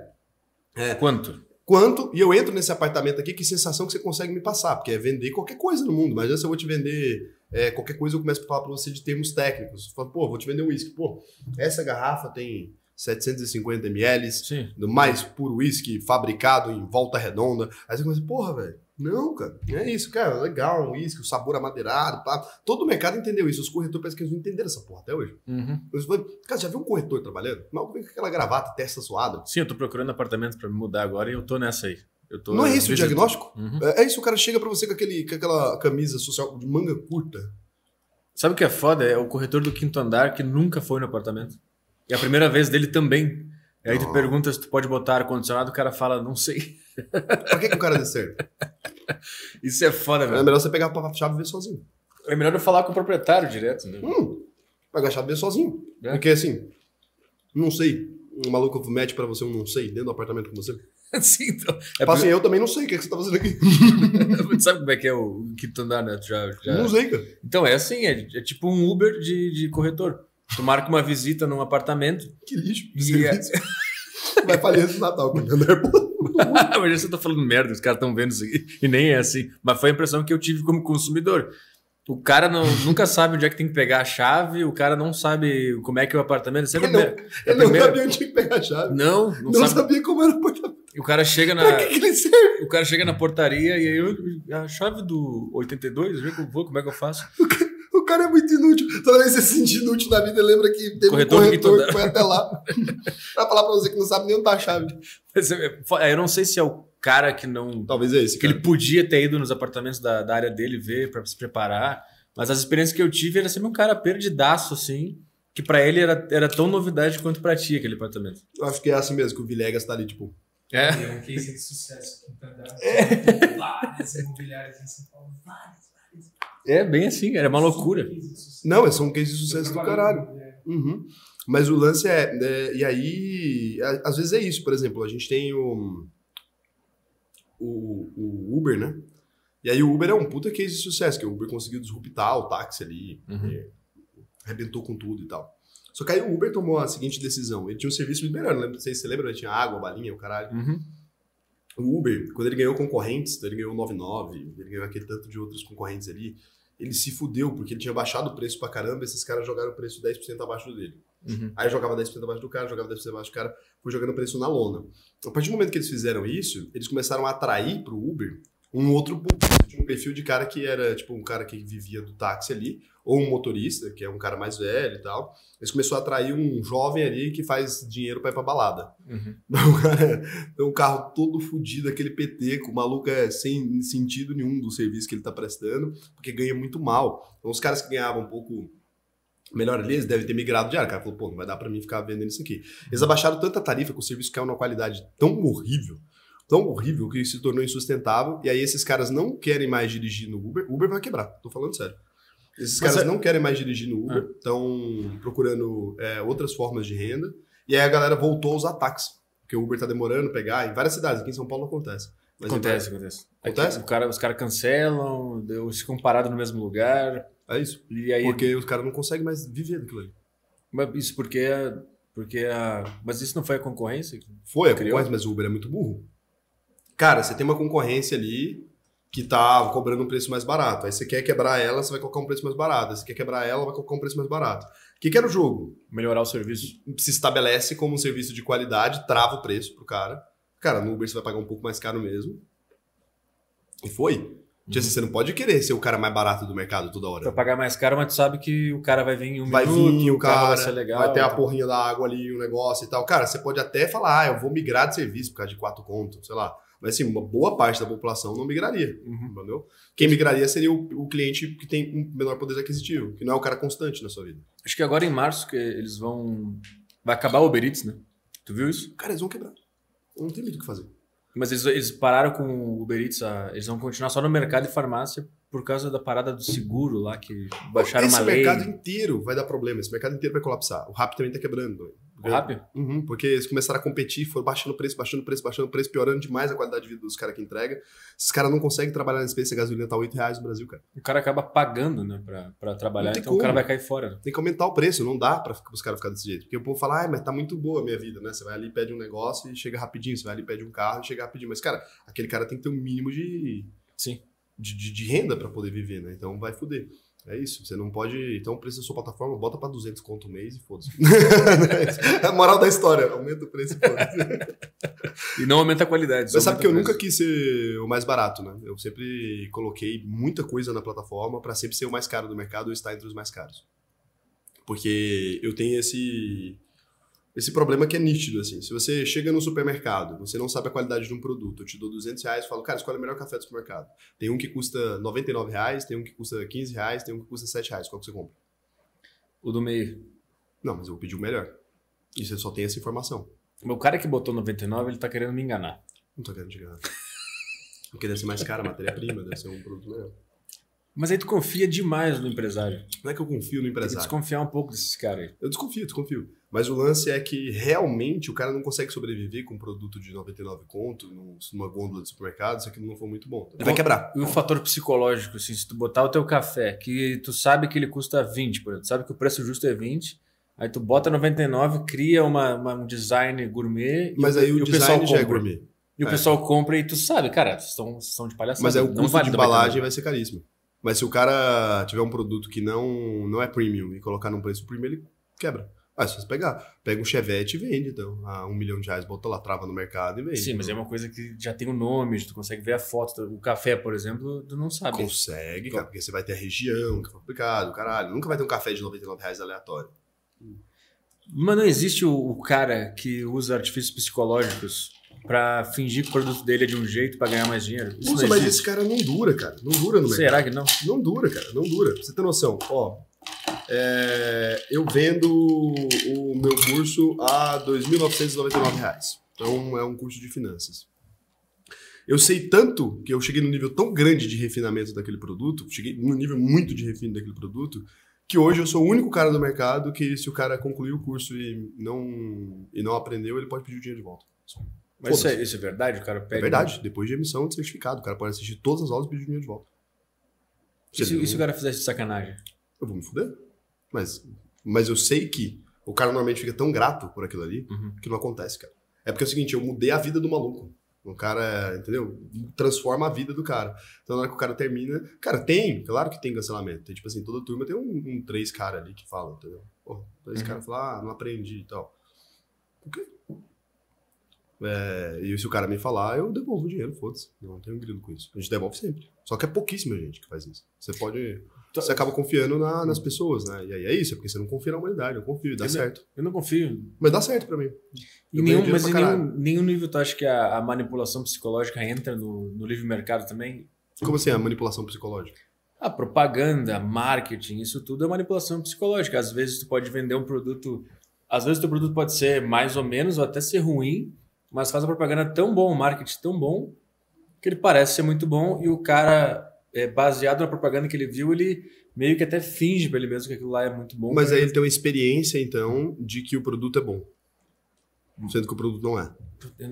B: É, Quanto?
A: Quanto, e eu entro nesse apartamento aqui, que sensação que você consegue me passar, porque é vender qualquer coisa no mundo. Mas se eu vou te vender é, qualquer coisa, eu começo a falar pra você de termos técnicos. Eu falo, pô, vou te vender um uísque. Pô, essa garrafa tem 750 ml do mais puro uísque fabricado em volta redonda. Aí você começa, porra, velho não, cara, é isso, cara, legal, um uísque, o sabor amadeirado, pá. Todo o mercado entendeu isso, os corretores parece que eles não entenderam essa porra até hoje. Uhum. Eu falei, cara, já viu um corretor trabalhando? Mal com aquela gravata, testa suada.
B: Sim, eu tô procurando apartamento para me mudar agora e eu tô nessa aí. Tô
A: não é isso o diagnóstico? Uhum. É, é, isso, o cara chega para você com, aquele, com aquela camisa social de manga curta.
B: Sabe o que é foda? É o corretor do quinto andar que nunca foi no apartamento. E a primeira vez dele também. E aí tu pergunta se tu pode botar ar-condicionado, o cara fala, não sei.
A: Por que, que o cara deu certo?
B: Isso é foda, velho.
A: É melhor você pegar a chave e ver sozinho.
B: É melhor eu falar com o proprietário direto, né?
A: Hum, pegar a chave e ver sozinho. É. Porque assim, não sei. Um maluco mete pra você um não sei dentro do apartamento com você.
B: Sim, então.
A: É assim, eu também não sei o que, é que você tá fazendo aqui.
B: Sabe como é que é o quinto andar, né? Já, já...
A: Não sei, cara.
B: Então, é assim, é, é tipo um Uber de, de corretor. Tu marca uma visita num apartamento.
A: Que lixo. E é... Vai falir esse Natal com o andar
B: Mas você tá falando merda, os caras estão vendo isso aqui. E nem é assim. Mas foi a impressão que eu tive como consumidor. O cara não, nunca sabe onde é que tem que pegar a chave, o cara não sabe como é que é o apartamento. Sempre
A: ele não, é ele não sabia onde tinha que pegar a chave.
B: Não,
A: não, não sabe. sabia como era o apartamento.
B: O cara chega na.
A: Que, que?
B: O cara chega na portaria e aí eu. A chave do 82, eu vou, como é que eu faço?
A: O cara é muito inútil. Toda vez que você se sente inútil na vida, lembra que teve corretor um corretor que foi até lá pra falar pra você que não sabe nem onde tá a chave.
B: É, eu não sei se é o cara que não.
A: Talvez é esse.
B: Que cara. ele podia ter ido nos apartamentos da, da área dele ver para se preparar. Mas as experiências que eu tive era sempre um cara perdidaço, assim. Que pra ele era, era tão novidade quanto pra ti aquele apartamento.
A: Eu acho que é assim mesmo, que o Vilegas tá ali, tipo.
B: É.
C: É um case de sucesso. É. Várias imobiliárias em São Paulo. Várias.
B: É bem assim, cara. É uma loucura.
A: Não, é só um case de sucesso do caralho.
C: É.
A: Uhum. Mas o lance é, é, E aí, às vezes é isso, por exemplo, a gente tem o, o, o Uber, né? E aí o Uber é um puta case de sucesso, que o Uber conseguiu disruptar o táxi ali,
B: Uhum.
A: é, arrebentou com tudo e tal. Só que aí o Uber tomou a seguinte decisão: ele tinha um serviço liberando, lembra, não sei se você lembra, ele tinha água, balinha, o caralho.
B: Uhum.
A: O Uber, quando ele ganhou concorrentes, ele ganhou o 99, ele ganhou aquele tanto de outros concorrentes ali, ele se fudeu, porque ele tinha baixado o preço pra caramba, esses caras jogaram o preço 10% abaixo do dele.
B: Uhum.
A: Aí jogava 10% abaixo do cara, jogava 10% abaixo do cara, foi jogando o preço na lona. A partir do momento que eles fizeram isso, eles começaram a atrair pro Uber um outro público. Tinha um perfil de cara que era, tipo, um cara que vivia do táxi ali, ou um motorista, que é um cara mais velho e tal. Eles começaram a atrair um jovem ali que faz dinheiro pra ir pra balada.
B: Uhum.
A: O cara tem um carro todo fodido, aquele PT, com o maluco é sem sentido nenhum do serviço que ele tá prestando, porque ganha muito mal. Então, os caras que ganhavam um pouco melhor ali, eles devem ter migrado de área. O cara falou, pô, não vai dar pra mim ficar vendendo isso aqui. Eles abaixaram tanta tarifa que o serviço caiu numa qualidade tão horrível, tão horrível, que se tornou insustentável. E aí esses caras não querem mais dirigir no Uber. Uber vai quebrar, tô falando sério. Esses
B: Mas
A: caras
B: é-
A: não querem mais dirigir no Uber, estão procurando é, outras formas de renda. E aí a galera voltou a usar táxi. Porque o Uber tá demorando a pegar. Em várias cidades, aqui em São Paulo acontece. Mas
B: Acontece, acontece.
A: Acontece?
B: Aqui, o cara, os caras cancelam, eles ficam parados no mesmo lugar.
A: É isso.
B: E aí.
A: Porque os caras não conseguem mais viver daquilo ali.
B: Mas Isso porque. porque a... Mas isso não foi a concorrência?
A: Foi, a concorrência, mas o Uber é muito burro. Cara, você tem uma concorrência ali que tá cobrando um preço mais barato. Aí você quer quebrar ela, você vai colocar um preço mais barato. Aí você quer quebrar ela, vai colocar um preço mais barato. O que, que era o jogo?
B: Melhorar o serviço.
A: Se estabelece como um serviço de qualidade, trava o preço pro cara. Cara, no Uber você vai pagar um pouco mais caro mesmo. E foi. Tipo assim, Você não pode querer ser o cara mais barato do mercado toda hora.
B: Pra pagar mais caro, mas tu sabe que o cara vai vir em um
A: vai
B: minuto,
A: vir o cara,
B: vai ser legal.
A: vai ter a
B: então.
A: porrinha da água ali, o negócio e tal. Cara, você pode até falar, ah, eu vou migrar de serviço por causa de quatro contos, sei lá. Mas assim, uma boa parte da população não migraria,
B: Uhum.
A: entendeu? Quem migraria seria o, o cliente que tem um menor poder aquisitivo, que não é o cara constante na sua vida.
B: Acho que agora em março que eles vão. Vai acabar o Uber Eats, né? Tu viu isso?
A: Cara, eles vão quebrar. Não tem muito o que fazer.
B: Mas eles, eles pararam com o Uber Eats, a- eles vão continuar só no mercado e farmácia por causa da parada do seguro lá, que baixaram
A: Esse
B: uma lei.
A: mercado inteiro vai dar problema, esse mercado inteiro vai colapsar. O Rappi também tá quebrando.
B: O Rappi?
A: Uhum, porque eles começaram a competir, foram baixando o preço, baixando o preço, baixando o preço, piorando demais a qualidade de vida dos caras que entregam. Esses caras não conseguem trabalhar nesse preço, a gasolina tá 8 reais no Brasil, cara.
B: O cara acaba pagando, né, pra, pra trabalhar, então o cara
A: como.
B: vai cair fora. né?
A: Tem que aumentar o preço, não dá pra os caras ficarem desse jeito. Porque o povo fala, ah, mas tá muito boa a minha vida, né? Você vai ali, pede um negócio e chega rapidinho. Você vai ali, pede um carro e chega rapidinho. Mas, cara, aquele cara tem que ter um mínimo de,
B: Sim.
A: de, de- de renda pra poder viver, né? Então vai foder. É isso. Você não pode. Então o preço da sua plataforma, bota pra 200 conto o mês e foda-se. é a moral da história. Aumenta o preço e.
B: E não aumenta a qualidade.
A: Mas sabe que eu nunca quis ser o mais barato, né? Eu sempre coloquei muita coisa na plataforma pra sempre ser o mais caro do mercado ou estar entre os mais caros. Porque eu tenho esse esse problema que é nítido, assim. Se você chega no supermercado, você não sabe a qualidade de um produto, eu te dou 200 reais e falo, cara, escolhe o melhor café do supermercado. Tem um que custa 99 reais, tem um que custa 15 reais, tem um que custa 7 reais. Qual que você compra?
B: O do meio.
A: Não, mas eu vou pedir o melhor. E você só tem essa informação.
B: O cara que botou 99, ele tá querendo me enganar.
A: Não tô querendo te enganar. Porque deve ser mais cara a matéria-prima, deve ser um produto melhor.
B: Mas aí tu confia demais no empresário.
A: Não é que eu confio no
B: Tem que
A: empresário.
B: desconfiar um pouco desses caras aí.
A: Eu desconfio, desconfio. Mas o lance é que realmente o cara não consegue sobreviver com um produto de 99 conto num- numa gôndola de supermercado se aquilo não for muito bom. Ele vai quebrar.
B: E o fator psicológico, assim, se tu botar o teu café, que tu sabe que ele custa 20, por exemplo, tu sabe que o preço justo é 20, aí tu bota 99, cria uma, uma- um design gourmet,
A: Mas
B: e,
A: aí
B: e
A: o
B: pessoal
A: design já é
B: compra.
A: gourmet.
B: E o
A: É.
B: pessoal compra e tu sabe, cara, vocês estão, vocês estão de palhaçada.
A: Mas aí o custo
B: vale
A: de
B: 99.
A: embalagem vai ser caríssimo. Mas se o cara tiver um produto que não, não é premium e colocar num preço premium, ele quebra. Ah, se você pegar, pega um Chevette e vende, então. A um milhão de reais, bota lá, trava no mercado e vende.
B: Sim, mas é uma coisa que já tem o nome, tu consegue ver a foto. O café, por exemplo, tu não sabe.
A: Consegue, cara, porque você vai ter a região que foi complicado, caralho. Nunca vai ter um café de 99 reais aleatório.
B: Mas não existe o, o cara que usa artifícios psicológicos pra fingir que o produto dele é de um jeito pra ganhar mais dinheiro. Isso
A: Nossa, mas esse cara não dura, cara. Não dura no mercado.
B: Será que não?
A: Não dura, cara. Não dura. Pra você ter noção, ó. É, eu vendo o meu curso a 2.999 reais. Então é um curso de finanças. Eu sei tanto que eu cheguei num nível tão grande de refinamento daquele produto, cheguei num nível muito de refino daquele produto, que hoje eu sou o único cara do mercado que se o cara concluir o curso e não, e não aprendeu, ele pode pedir o dinheiro de volta.
B: Mas isso é, isso é verdade? O cara pede.
A: É verdade, depois de emissão de certificado, o cara pode assistir todas as aulas e pedir dinheiro de volta.
B: E se,
A: ele
B: e se o
A: não-
B: cara fizesse de sacanagem?
A: Eu vou me fuder. Mas, mas eu sei que o cara normalmente fica tão grato por aquilo ali
B: Uhum.
A: que não acontece, cara. É porque é o seguinte, eu mudei a vida do maluco. O cara, entendeu? Transforma a vida do cara. Então, na hora que o cara termina. Cara, tem, claro que tem cancelamento. Tem, tipo assim, toda turma tem um, um três cara ali que falam, entendeu? Pô, três
B: Uhum.
A: caras falam, ah, não aprendi e tal. Por quê? É, e se o cara me falar, eu devolvo o dinheiro, foda-se. Não tenho grilo com isso. A gente devolve sempre. Só que é pouquíssima gente que faz isso. Você pode. Você acaba confiando na- nas pessoas, né? E aí é isso, é porque você não confia na humanidade. Eu confio, dá
B: Eu não-
A: certo.
B: Eu não confio.
A: Mas dá certo pra mim. Eu
B: nenhum, mas em nenhum, nenhum nível tu acha que a, a manipulação psicológica entra no, no livre mercado também?
A: Como assim, a manipulação psicológica?
B: A propaganda, marketing, isso tudo é manipulação psicológica. Às vezes tu pode vender um produto, às vezes o teu produto pode ser mais ou menos ou até ser ruim, mas faz a propaganda tão bom, o marketing tão bom, que ele parece ser muito bom e o cara, é, baseado na propaganda que ele viu, ele meio que até finge pra ele mesmo que aquilo lá é muito bom.
A: Mas aí ele tem uma experiência, então, de que o produto é bom. Sendo que o produto não é.
B: Eu,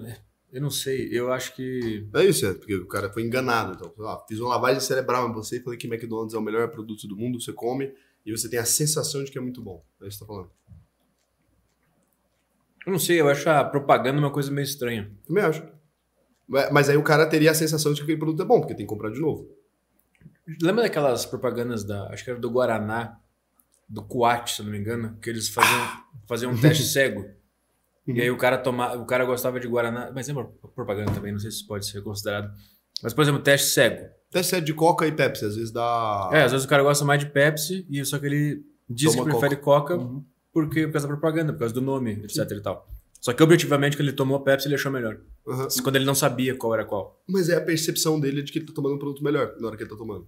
B: eu não sei, eu acho que.
A: É isso, é, porque o cara foi enganado. Então, ah, fiz uma lavagem cerebral em você e falei que McDonald's é o melhor produto do mundo, você come e você tem a sensação de que é muito bom. É isso que você tá falando.
B: Eu não sei, eu acho a propaganda uma coisa meio estranha.
A: Também acho. Mas- aí o cara teria a sensação de que aquele produto é bom, porque tem que comprar de novo.
B: Lembra daquelas propagandas da. Acho que era do Guaraná, do Coate, se eu não me engano, que eles faziam, faziam um teste cego. E aí o cara toma, o cara gostava de Guaraná. Mas é uma propaganda também, não sei se pode ser considerado. Mas, por exemplo, teste cego.
A: Se é de Coca e Pepsi, às vezes dá.
B: É, às vezes o cara gosta mais de Pepsi, e só que ele diz
A: Toma
B: que prefere Coca,
A: Uhum.
B: Porque, por causa da propaganda, por causa do nome, etc e tal. Só que objetivamente, quando ele tomou a Pepsi, ele achou melhor.
A: Aham.
B: Quando ele não sabia qual era qual.
A: Mas é a percepção dele de que ele tá tomando um produto melhor na hora que ele tá tomando.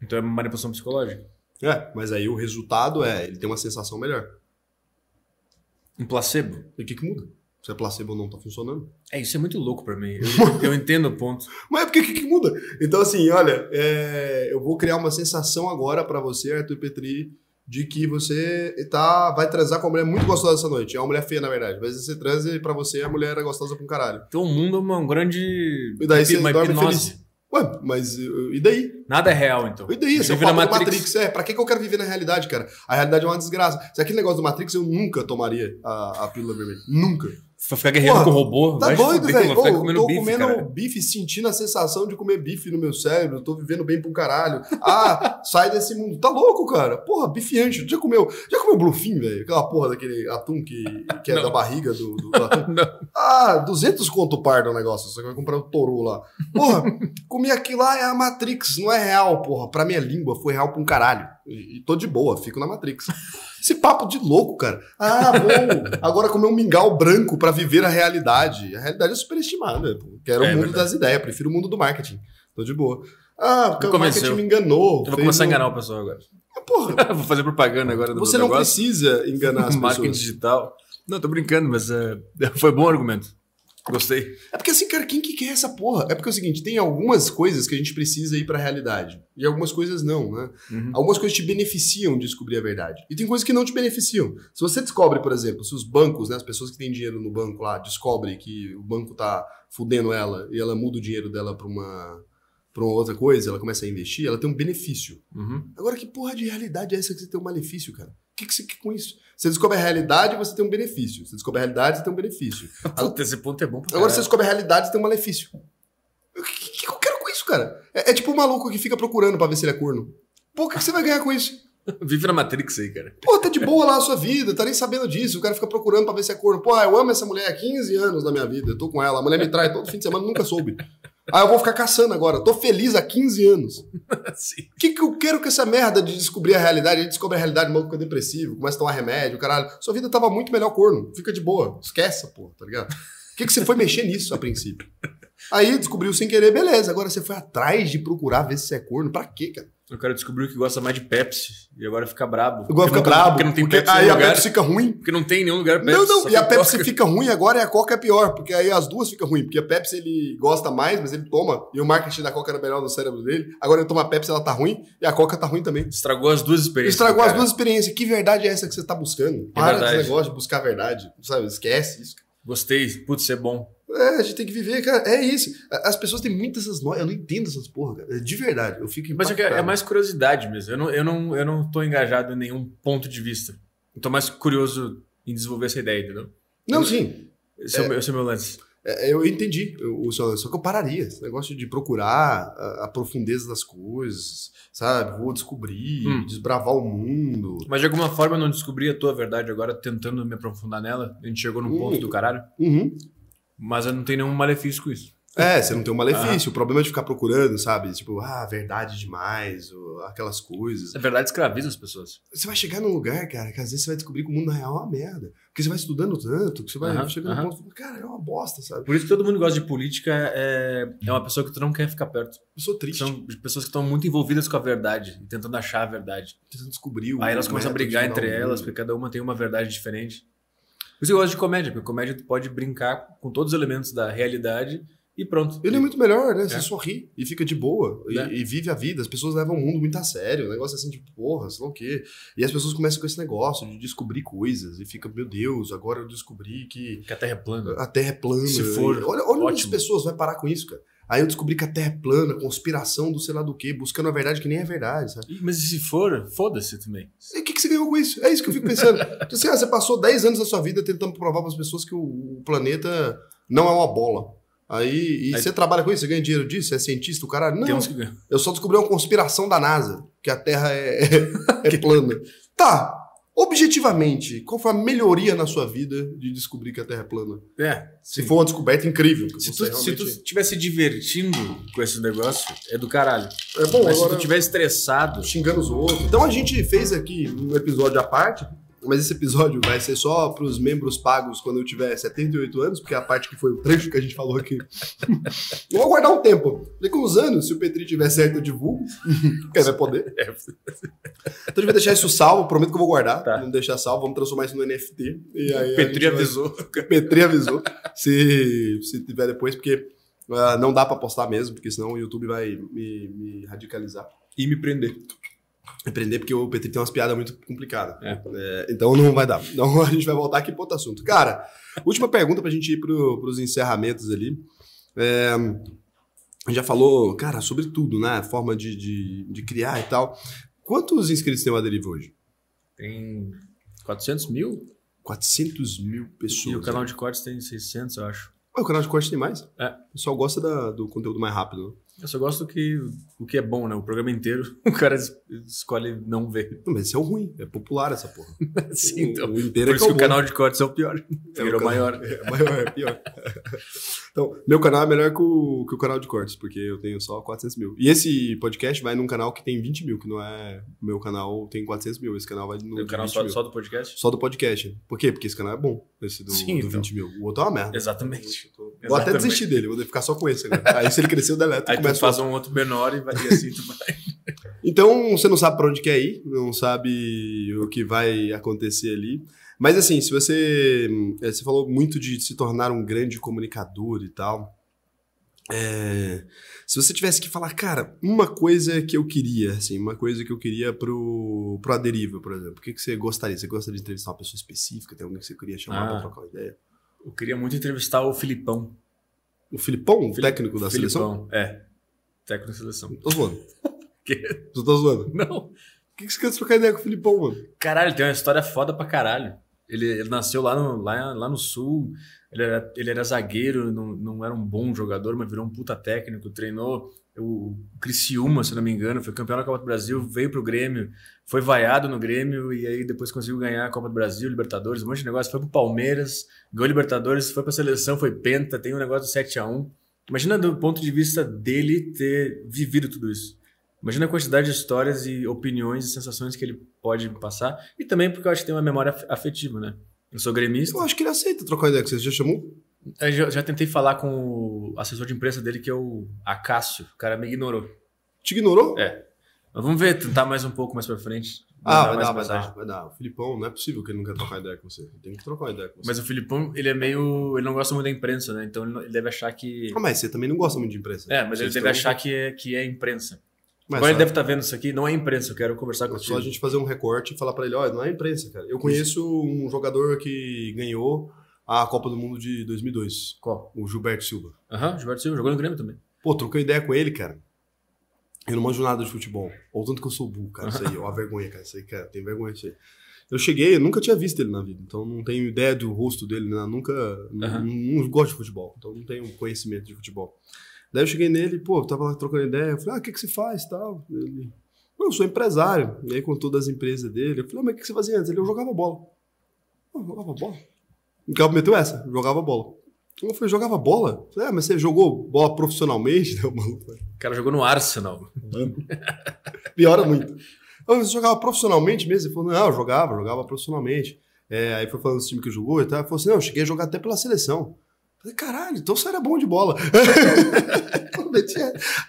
B: Então é manipulação psicológica.
A: É, mas aí o resultado é, ele tem uma sensação melhor.
B: Um placebo.
A: E o que que muda? Se é placebo ou não tá funcionando.
B: É, isso é muito louco pra mim. Eu, eu entendo o ponto.
A: Mas é porque o que, que muda? Então, assim, olha, é, eu vou criar uma sensação agora pra você, Arthur Petri, de que você tá, vai transar com uma mulher muito gostosa essa noite. É uma mulher feia, na verdade. Mas você transa e pra você a mulher é gostosa pra um caralho.
B: Então o mundo é uma- um grande.
A: E daí você
B: uma
A: dorme
B: hipnose.
A: feliz. Ué, mas e daí?
B: Nada é real, então.
A: E daí? Você é o
B: vive na Matrix.
A: Matrix. É, pra que, que eu quero viver na realidade, cara? A realidade é uma desgraça. Se aquele negócio do Matrix, eu nunca tomaria a, a pílula vermelha. Nunca.
B: Pra ficar guerreando
A: Porra,
B: com robô.
A: Tá doido, velho?
B: vou ficar
A: Ô,
B: comendo
A: tô
B: bife,
A: comendo bife, sentindo a sensação de comer bife no meu cérebro. Tô vivendo bem pra um caralho. Ah, sai desse mundo. Tá louco, cara? Porra, bifiante. Já comeu, já comeu bluefin, velho? Aquela porra daquele atum que, que é da barriga do, do, do atum. Ah, 200 conto pardo o negócio. Você vai comprar o toru lá. Porra, comi aquilo lá, é a Matrix. Não é real, porra. Pra minha língua foi real pra um caralho. E, e tô de boa, fico na Matrix. Esse papo de louco, cara. Ah, bom. Agora comer um mingau branco pra viver a realidade. A realidade é superestimada. Quero
B: É
A: o mundo
B: verdade.
A: das ideias, prefiro o mundo do marketing. Tô de boa. Ah, porque o marketing me enganou.
B: Eu vou começar a
A: um-
B: enganar o pessoal agora.
A: Porra,
B: vou fazer propaganda agora do
A: você não
B: negócio.
A: precisa enganar as
B: Marketing
A: pessoas.
B: digital. Não, tô brincando, mas é, foi bom argumento. Gostei.
A: É porque assim, cara, quem que quer essa porra? É porque é o seguinte, tem algumas coisas que a gente precisa ir pra realidade. E algumas coisas não, né?
B: Uhum.
A: Algumas coisas te beneficiam de descobrir a verdade. E tem coisas que não te beneficiam. Se você descobre, por exemplo, se os bancos, né, as pessoas que têm dinheiro no banco lá, descobrem que o banco tá fudendo ela e ela muda o dinheiro dela pra uma, pra uma outra coisa, ela começa a investir, ela tem um benefício.
B: Uhum.
A: Agora, que porra de realidade é essa que você tem um malefício, cara? O que, que você quer com isso? Você descobre a realidade, você tem um benefício. Você descobre a realidade, você tem um benefício.
B: Puta, esse ponto é bom pra
A: Agora você descobre a realidade e tem um malefício. O que, que eu quero com isso, cara? É, é tipo um maluco que fica procurando pra ver se ele é corno. Pô, o que, que você vai ganhar com isso?
B: Vive na Matrix aí, cara.
A: Pô, tá de boa lá a sua vida, tá nem sabendo disso. O cara fica procurando pra ver se é corno. Pô, eu amo essa mulher há 15 anos na minha vida. Eu tô com ela. A mulher me trai todo fim de semana, nunca soube. Ah, eu vou ficar caçando agora. Tô feliz há 15 anos. O que, que eu quero com essa merda de descobrir a realidade? Ele descobre a realidade, o maluco fica depressivo, começa a tomar remédio, caralho. Sua vida tava muito melhor corno. Fica de boa. Esquece, pô, tá ligado? O que, que você foi mexer nisso a princípio? Aí descobriu sem querer, beleza. Agora você foi atrás de procurar ver se você é corno. Pra quê, cara?
B: O cara descobriu que gosta mais de Pepsi e agora fica brabo.
A: Agora fica brabo.
B: Porque não tem
A: porque
B: Pepsi
A: aí a
B: lugar.
A: Pepsi fica ruim.
B: Porque não tem em nenhum lugar Pepsi.
A: não, não, e a Pepsi
B: Coca.
A: fica ruim agora e a Coca é pior, porque aí as duas ficam ruins. Porque a Pepsi ele gosta mais, mas ele toma, e o marketing da Coca era melhor no cérebro dele. Agora ele toma a Pepsi, ela tá ruim, e a Coca tá ruim também.
B: Estragou as duas experiências.
A: Estragou as duas experiências. Que verdade é essa que você tá buscando? Para
B: verdade.
A: desse negócio de buscar a verdade, sabe? Esquece isso.
B: Gostei. Putz, é bom.
A: É, a gente tem que viver, cara. É isso. As pessoas têm muitas essas noias. Eu não entendo essas porra, cara. De verdade. Eu fico
B: Mas é, é
A: impactado.
B: mais curiosidade mesmo. Eu não, eu, não, eu não tô engajado em nenhum ponto de vista. Eu tô mais curioso em desenvolver essa ideia, entendeu?
A: Não, sim.
B: Esse é, o, meu, esse é o meu lance.
A: É, eu entendi seu lance, só que eu pararia. Esse negócio de procurar a, a profundeza das coisas, sabe? Vou descobrir,
B: Hum.
A: desbravar o mundo.
B: Mas de alguma forma eu não descobri a tua verdade agora, tentando me aprofundar nela. A gente chegou num ponto
A: Hum.
B: do caralho.
A: Uhum.
B: Mas eu não tenho nenhum malefício com isso.
A: É, você não tem um malefício. O problema é de ficar procurando, sabe? Tipo, ah, verdade demais, ou aquelas coisas.
B: A verdade escraviza as pessoas.
A: Você vai chegar num lugar, cara, que às vezes você vai descobrir que o mundo na real é uma merda. Porque você vai estudando tanto, que você vai
B: Aham,
A: chegando
B: aham.
A: num ponto, cara, é uma bosta, sabe?
B: Por isso que todo mundo gosta de política é, é uma pessoa que tu não quer ficar perto.
A: Eu sou triste.
B: São pessoas que estão muito envolvidas com a verdade tentando achar a verdade.
A: tentando descobrir o
B: Aí elas começam a brigar entre elas, porque cada uma tem uma verdade diferente. Por isso eu gosto de comédia, porque comédia tu pode brincar com todos os elementos da realidade e pronto.
A: Ele é muito melhor, né? Você
B: É.
A: sorri e fica de boa e,
B: Né?
A: e vive a vida. As pessoas levam o mundo muito a sério. O negócio é assim, tipo, porra, sei lá o quê. E as pessoas começam com esse negócio de descobrir coisas e fica, meu Deus, agora eu descobri que
B: Que a Terra é plana.
A: a Terra é plana.
B: Se for,
A: olha, olha onde as pessoas vão parar com isso, cara. Aí eu descobri que a Terra é plana, conspiração do sei lá do quê, buscando a verdade que nem é verdade, sabe?
B: Mas e se for, foda-se também.
A: E o que, que você ganhou com isso? É isso que eu fico pensando. Tipo assim, ah, você passou 10 anos da sua vida tentando provar para as pessoas que o, o planeta não é uma bola. Aí, e
B: Aí-
A: você trabalha com isso? Você ganha dinheiro disso? É cientista, o cara? Não,
B: que
A: eu só descobri uma conspiração da NASA, que a Terra é, é plana. Tá, objetivamente, qual foi a melhoria na sua vida de descobrir que a Terra é plana?
B: É.
A: Se for uma descoberta incrível.
B: Se tu, se tu
A: realmente-
B: estiver se divertindo com esse negócio, é do caralho.
A: É bom,
B: Mas se
A: agora
B: tu estiver estressado,
A: xingando os outros. Então a gente fez aqui um episódio à parte, mas esse episódio vai ser só para os membros pagos quando eu tiver 78 anos, porque é a parte que foi o trecho que a gente falou aqui. Vou aguardar um tempo. Daqui uns anos, se o Petri tiver certo, eu divulgo. Quem vai poder.
B: É.
A: Então a gente vai deixar isso salvo, prometo que eu vou guardar.
B: Tá.
A: Não deixar salvo, vamos transformar isso no NFT. E aí
B: Petri
A: vai-
B: avisou.
A: Petri avisou. Se, se tiver depois, porque ah, não dá pra postar mesmo, porque senão o YouTube vai me, me radicalizar.
B: E me prender.
A: Aprender, porque o Petri tem umas piadas muito complicadas.
B: É.
A: É, então não vai dar. Então a gente vai voltar aqui para outro assunto. Cara, última pergunta pra gente ir pro, pros encerramentos ali. É, a gente já falou, cara, sobre tudo, né? Forma de, de, de criar e tal. Quantos inscritos tem o Aderiva hoje?
B: Tem 400 mil
A: 400 mil pessoas.
B: e o canal de cortes tem 600, eu acho.
A: Ah, o canal de corte tem mais?
B: É.
A: O pessoal gosta da- do conteúdo mais rápido. Né?
B: Eu só gosto do que, o que é bom, né? O programa inteiro, o cara es- escolhe não ver.
A: Não, mas esse é o ruim. É popular essa porra.
B: Sim, então.
A: O, o inteiro
B: Por
A: é
B: isso que
A: é
B: o canal de cortes é o pior.
A: É,
B: Virou
A: o
B: maior.
A: É, maior, é pior. então, meu canal é melhor que o, que o canal de cortes, porque eu tenho só 400 mil. E esse podcast vai num canal que tem 20 mil, que não é. Meu canal tem 400 mil. Esse canal vai no.
B: o canal
A: 20
B: só, só do podcast?
A: Só do podcast. Por quê? Porque esse canal é bom, esse do,
B: Sim,
A: do
B: então.
A: 20 mil. O outro é uma merda.
B: Exatamente.
A: Vou até desistir dele, vou ficar só com esse agora. Aí se ele crescer, eu deleto
B: Aí
A: começo
B: faz um outro menor e, vai, e assim tu vai.
A: Então, você não sabe pra onde quer ir, não sabe o que vai acontecer ali. Mas assim, se você. eh, Você falou muito de se tornar um grande comunicador e tal. É, se você tivesse que falar, cara, uma coisa que eu queria, assim, uma coisa que eu queria pro, pro Aderiva, por exemplo, o que, que você gostaria? Você gostaria de entrevistar uma pessoa específica? Tem alguém que você queria chamar
B: Ah.
A: pra trocar uma ideia?
B: Eu queria muito entrevistar o Filipão.
A: O Filipão, o
B: Fili-
A: técnico da seleção?
B: Filipão, é. Técnico da seleção.
A: Tô zoando.
B: Que?
A: Tu tá zoando.
B: Não.
A: Por que, que você quer trocar ideia com o Filipão, mano?
B: Caralho, tem uma história foda pra caralho. Ele, ele nasceu lá no, lá, lá no sul, ele era, ele era zagueiro, não, não era um bom jogador, mas virou um puta técnico, treinou o Criciúma, se não me engano, foi campeão da Copa do Brasil, veio pro Grêmio, foi vaiado no Grêmio e aí depois conseguiu ganhar a Copa do Brasil, Libertadores, um monte de negócio, foi pro Palmeiras, ganhou Libertadores, foi pra seleção, foi penta, tem um negócio do 7 a 1 Imagina do ponto de vista dele ter vivido tudo isso. Imagina a quantidade de histórias e opiniões e sensações que ele pode passar. E também porque eu acho que tem uma memória af- afetiva, né? Eu sou gremista.
A: Eu acho que ele aceita trocar ideia você. Você já chamou?
B: Eu já, já tentei falar com o assessor de imprensa dele, que é o Acácio. O cara me ignorou.
A: Te ignorou?
B: É. Mas vamos ver, tentar mais um pouco mais pra frente.
A: Ah,
B: Mandar
A: vai
B: mais
A: dar. O Filipão, não é possível que ele não quer trocar ideia com você. Ele tem que trocar ideia com você.
B: Mas o Filipão, ele é meio. Ele não gosta muito da imprensa, né? Então ele, não- ele deve achar que.
A: Ah, mas você também não gosta muito de imprensa.
B: É, mas ele deve achar que é, que é imprensa.
A: Mas
B: Agora ele deve estar vendo isso aqui, não é imprensa, eu quero conversar
A: É
B: com
A: só a gente fazer um recorte e falar pra ele, olha, não é imprensa, cara. Eu conheço um jogador que ganhou a Copa do Mundo de 2002,
B: Qual?
A: o Gilberto Silva.
B: Aham, Gilberto Silva, jogou no Grêmio também.
A: Pô, troquei ideia com ele, cara. Eu não manjo nada de futebol. Ou tanto que eu sou burro, cara. Isso aí, ó, a vergonha, cara. Isso aí, cara, tem vergonha disso aí. Eu cheguei, eu nunca tinha visto ele na vida, então não tenho ideia do rosto dele, né? Nunca. não-
B: Aham.
A: Não, gosto de futebol, então não tenho conhecimento de futebol. Daí eu cheguei nele, pô, tava trocando ideia. Eu falei, ah, o que, que você faz tal? Ele, não, eu sou empresário. E aí contou das empresas dele. Eu falei, ah, mas o que, que você fazia antes? Ele, eu jogava bola. Ah, eu jogava bola? O cara meteu essa, jogava bola. Eu falei, jogava bola? Eu falei, ah, mas você jogou bola profissionalmente? O maluco,
B: O cara jogou no Arsenal.
A: Piora muito. Ah, Você jogava profissionalmente mesmo? Ele falou, não, eu jogava, jogava profissionalmente. É, aí foi falando dos times que jogou e tal. Ele falou assim, não, eu cheguei a jogar até pela seleção. Falei, caralho, então você era bom de bola.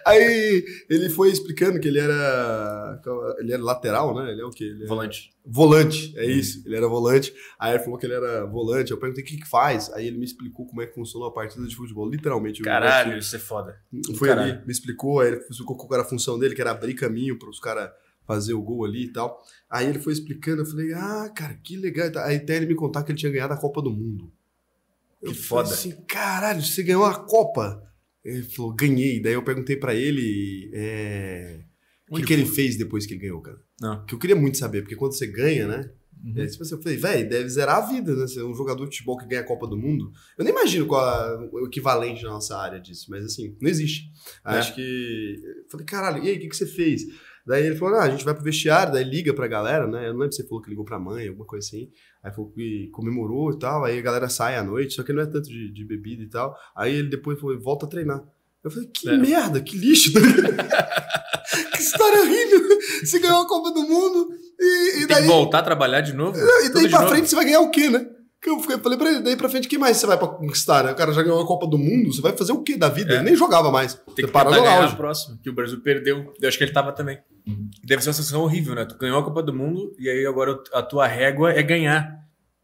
A: aí ele foi explicando que ele era. Ele era lateral, né? Ele é o quê? Ele era-
B: Volante.
A: Volante, é isso. Ele era volante. Aí ele falou que ele era volante. Eu perguntei o que, que faz. Aí ele me explicou como é que funciona uma partida de futebol. Literalmente. eu
B: Caralho, isso é foda.
A: foi
B: Caralho.
A: ali, me explicou, aí ele explicou qual era a função dele, que era abrir caminho para os caras fazer o gol ali e tal. Aí ele foi explicando, eu falei, ah, cara, que legal. Aí até ele me contar que ele tinha ganhado a Copa do Mundo. Eu
B: Que
A: falei
B: foda.
A: assim, caralho, você ganhou a Copa? Ele falou, ganhei. Daí eu perguntei para ele é, o que, que ele fez depois que ele ganhou, cara.
B: Não.
A: Que eu queria muito saber, porque quando você ganha, né?
B: Uhum.
A: É, tipo assim, eu falei, velho, deve zerar a vida, né? Ser um jogador de futebol que ganha a Copa do Mundo. Eu nem imagino qual é o equivalente na nossa área disso, mas assim, não existe.
B: É.
A: Acho que. eu Falei, caralho, e aí, o que, que você fez? Daí ele falou, ah, a gente vai pro vestiário, daí liga pra galera, né? Eu não lembro se você falou que ligou pra mãe, alguma coisa assim. Aí falou que comemorou e tal, aí a galera sai à noite, só que não é tanto de, de bebida e tal. Aí ele depois foi, volta a treinar. Eu falei, que
B: É.
A: merda, que lixo. que história horrível. Você ganhou a Copa do Mundo e, e
B: Tem
A: daí
B: que voltar a trabalhar de novo?
A: e daí pra
B: novo?
A: frente você vai ganhar o quê, né? Que eu falei pra ele, daí pra frente, o que mais você vai pra conquistar, né? O cara já ganhou a Copa do Mundo, você vai fazer o quê da vida?
B: É.
A: Ele nem jogava mais.
B: Tem que
A: para
B: tentar
A: no
B: ganhar a
A: auge.
B: próxima, que o Brasil perdeu. Eu acho que ele tava também. Deve ser uma sensação horrível, né? Tu ganhou a Copa do Mundo e aí agora a tua régua é ganhar.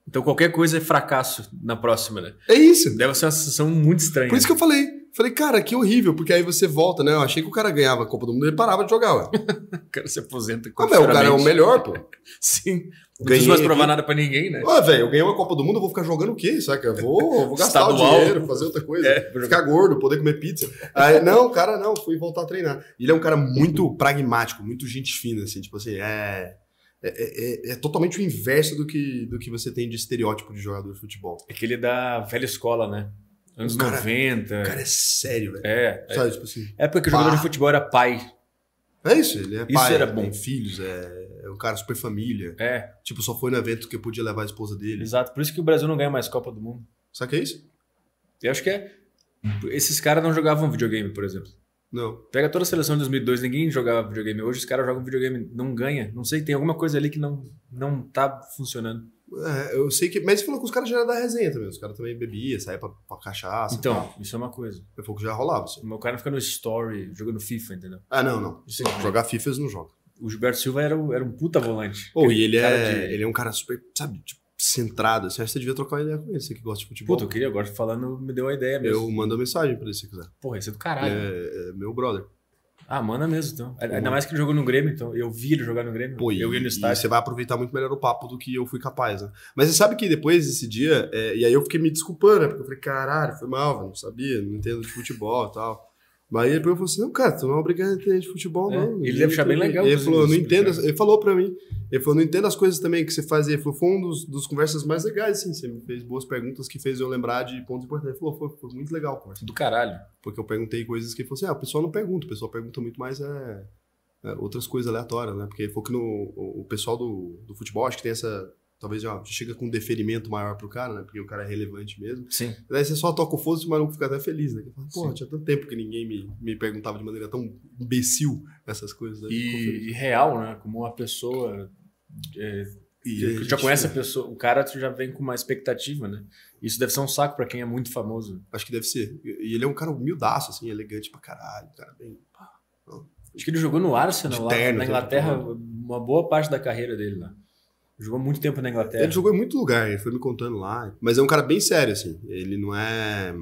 B: Então qualquer coisa é fracasso na próxima, né?
A: É isso.
B: Deve ser uma sensação muito estranha.
A: Por isso que eu falei. Falei, cara, que horrível, porque aí você volta, né? Eu achei que o cara ganhava a Copa do Mundo e ele parava de jogar, ué.
B: o cara se aposenta
A: Ah, meu, o cara é o melhor, pô.
B: Sim. Não
A: Ganhei
B: precisa mais provar nada pra ninguém, né?
A: Ué, velho, eu ganhei uma Copa do Mundo, eu vou ficar jogando o quê? Saca? Eu Vou, vou gastar
B: Estadual.
A: o dinheiro, fazer outra coisa.
B: É,
A: Ficar gordo, poder comer pizza. Aí, não, cara, não, fui voltar a treinar. Ele é um cara muito pragmático, muito gente fina, assim, tipo assim, é. É, é- é totalmente o inverso do que, do que você tem de estereótipo de jogador de futebol.
B: Aquele da velha escola, né? Anos
A: O cara-
B: 90.
A: O cara é sério, velho.
B: É. é.
A: Sabe, tipo assim.
B: Época que o jogador de futebol era pai.
A: É isso, ele é
B: Isso
A: pai,
B: era
A: tem
B: bom.
A: filhos, é, é um cara super família.
B: É,
A: Tipo, só foi no evento que eu podia levar a esposa dele.
B: exato. Por isso que o Brasil não ganha mais Copa do Mundo.
A: Sabe o que é isso?
B: Eu acho que é. Esses caras não jogavam videogame, por exemplo.
A: Não.
B: Pega toda a seleção de 2002, ninguém jogava videogame. Hoje os caras jogam videogame, não ganha. Não sei, tem alguma coisa ali que não, não tá funcionando.
A: É, eu sei que. Mas ele falou que os caras já eram da resenha também. Os caras também bebiam, saía pra, pra cachaça.
B: Então, isso é uma coisa.
A: Ele falou que já rolava. Assim.
B: O meu cara fica no story, jogando FIFA, entendeu?
A: Ah, não, não. Jogar FIFA eles não jogam.
B: O Gilberto Silva era, um- era um puta volante.
A: Pô, e ele é,
B: de-
A: ele é um cara super, sabe, tipo, centrado. Assim, acho que você devia trocar uma ideia com ele, você que gosta de futebol.
B: Puta, eu queria, agora falando, me deu a ideia mesmo.
A: eu mando uma mensagem pra ele se quiser.
B: Porra, esse é do caralho.
A: É, é meu brother.
B: Ah, manda mesmo, então. Ainda mais que ele jogou no Grêmio, então. Eu vi ele jogar no Grêmio.
A: Pô,
B: eu ia no estádio.
A: você vai aproveitar muito melhor o papo do que eu fui capaz, né? Mas você sabe que depois desse dia, é, e aí eu fiquei me desculpando, né? Porque eu falei, caralho, foi mal, velho, não sabia, não entendo de futebol e tal. Mas aí depois eu falei assim, não, cara, tu não é obrigado a entender de futebol,
B: É,
A: não.
B: ele deve achar bem legal,
A: Ele falou, não entendo, ele falou pra mim, ele falou, não entendo as coisas também que você fazia. Ele falou, foi um dos, dos conversas mais legais, assim, você me fez boas perguntas que fez eu lembrar de pontos importantes. Ele falou, foi, foi muito legal a conversa.
B: Do caralho.
A: Porque eu perguntei coisas que ele falou assim: ah, o pessoal não pergunta, o pessoal pergunta muito mais é, é, outras coisas aleatórias, né? Porque ele falou que no, o, o pessoal do, do futebol acho que tem essa. Talvez já chega com um deferimento maior pro cara, né? Porque o cara é relevante mesmo.
B: Sim.
A: Daí você só toca o foda e o maluco fica até feliz, né? Fala, tinha tanto tempo que ninguém me, me perguntava de maneira tão imbecil essas coisas. Feliz.
B: E, e real, né? Como uma pessoa. é,
A: E
B: já,
A: gente-
B: conhece a pessoa, o cara tu já vem com uma expectativa, né? Isso deve ser um saco pra quem é muito famoso.
A: Acho que deve ser. E ele é um cara humildaço, assim, elegante pra caralho. Cara bem.
B: Acho que ele jogou no Arsenal lá
A: terno,
B: na Inglaterra, uma boa parte da carreira dele lá. Jogou muito tempo na Inglaterra.
A: Ele jogou em muito lugar, ele foi me contando lá. Mas é um cara bem sério, assim. Ele não é.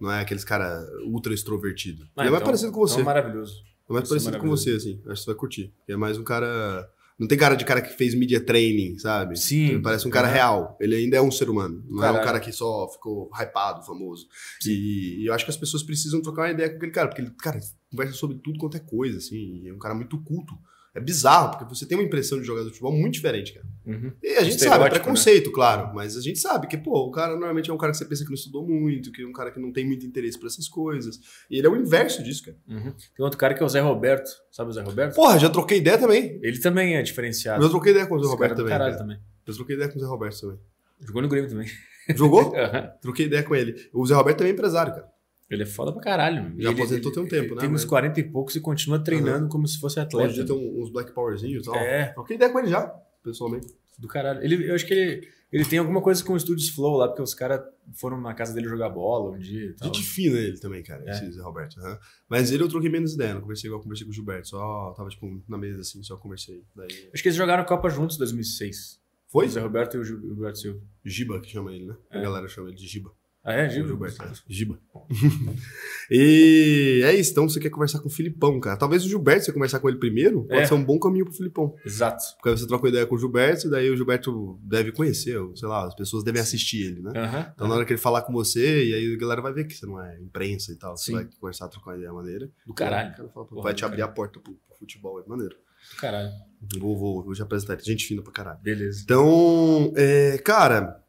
A: Não é aqueles cara ultra extrovertido.
B: Ah,
A: ele é mais
B: então-
A: parecido com você.
B: então é maravilhoso.
A: É mais
B: Isso é
A: parecido com você, assim. Acho que você vai curtir. Ele é mais um cara. Não tem cara de cara que fez media training, sabe?
B: Sim.
A: Ele parece um cara
B: Aham.
A: real. Ele ainda é um ser humano. Não é
B: Caralho.
A: um cara que só ficou hypado, famoso. E, e eu acho que as pessoas precisam trocar uma ideia com aquele cara. Porque ele, cara, conversa sobre tudo quanto é coisa, assim. e É um cara muito culto. É bizarro, porque você tem uma impressão de jogador de futebol muito diferente, cara.
B: Uhum.
A: E a gente sabe, é
B: Estereótipo,
A: preconceito, claro, mas a gente sabe que, pô, o cara normalmente é um cara que você pensa que não estudou muito, que é um cara que não tem muito interesse por essas coisas. E ele é o inverso disso, cara.
B: Uhum. Tem outro cara que é o Zé Roberto. Sabe o Zé Roberto?
A: Porra, já troquei ideia também.
B: Ele também é diferenciado.
A: Eu troquei ideia com o Zé
B: Esse
A: Roberto
B: é
A: também.
B: caralho
A: cara.
B: também.
A: Eu troquei ideia com o Zé Roberto também.
B: Jogou no Grêmio também.
A: Jogou?
B: Aham.
A: troquei ideia com ele. O Zé Roberto também é empresário, cara.
B: Ele é foda pra caralho.
A: Já
B: Ele-
A: aposentou tem um tempo,
B: ele
A: né,
B: Tem uns
A: mas-
B: 40 e poucos e continua treinando como se fosse atleta.
A: tem um- uns Black Powerzinhos e tal.
B: É.
A: Troquei ideia com ele já, pessoalmente.
B: Do caralho. Ele, eu acho que ele, ele tem alguma coisa com o Studios Flow lá, porque os caras foram na casa dele jogar bola um dia e tal.
A: Gente fina ele também, cara,
B: É.
A: esse Zé Roberto. aham. Mas ele eu troquei menos ideia, não conversei igual conversei com o Gilberto. Só tava, tipo, na mesa assim, só conversei. Daí...
B: Acho que eles jogaram Copa juntos em 2006.
A: Foi?
B: O Zé Roberto e o Gil- o Gilberto Silva.
A: Giba que chama ele, né? A
B: É.
A: galera chama ele de Giba.
B: Ah, é, Gil?
A: Gilberto. é. Giba. e é isso, então você quer conversar com o Filipão, cara. Talvez o Gilberto, você conversar com ele primeiro, pode
B: É.
A: ser um bom caminho pro Filipão.
B: Exato.
A: Porque aí você troca uma ideia com o Gilberto, e daí o Gilberto deve conhecer, ou, sei lá, as pessoas devem assistir ele, né? Então na hora que ele falar com você, e aí a galera vai ver que você não é imprensa e tal, você
B: Sim.
A: vai conversar, trocar uma ideia maneira.
B: Do caralho.
A: Cara fala,
B: Porra,
A: vai te abrir
B: caralho.
A: a porta pro, pro futebol, é maneiro.
B: Do caralho.
A: Vou, vou, vou te apresentar. Gente fina pra caralho.
B: Beleza.
A: Então, é, cara.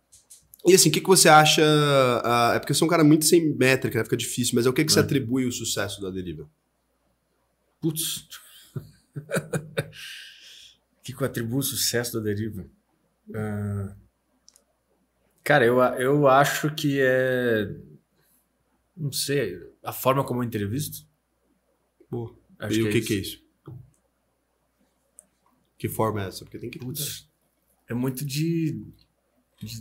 A: E assim, o que, que você acha? ah, é porque eu sou um cara muito sem métrica, né? fica difícil, mas é o que, que você
B: É.
A: atribui o sucesso da deriva?
B: Putz. O que, que eu atribuo o sucesso da deriva? Ah, cara, eu, eu acho que é. Não sei, a forma como eu entrevisto.
A: Pô,
B: Acho
A: e o que,
B: isso.
A: que é isso? Que forma é essa? Porque tem que.
B: Putz, é muito de-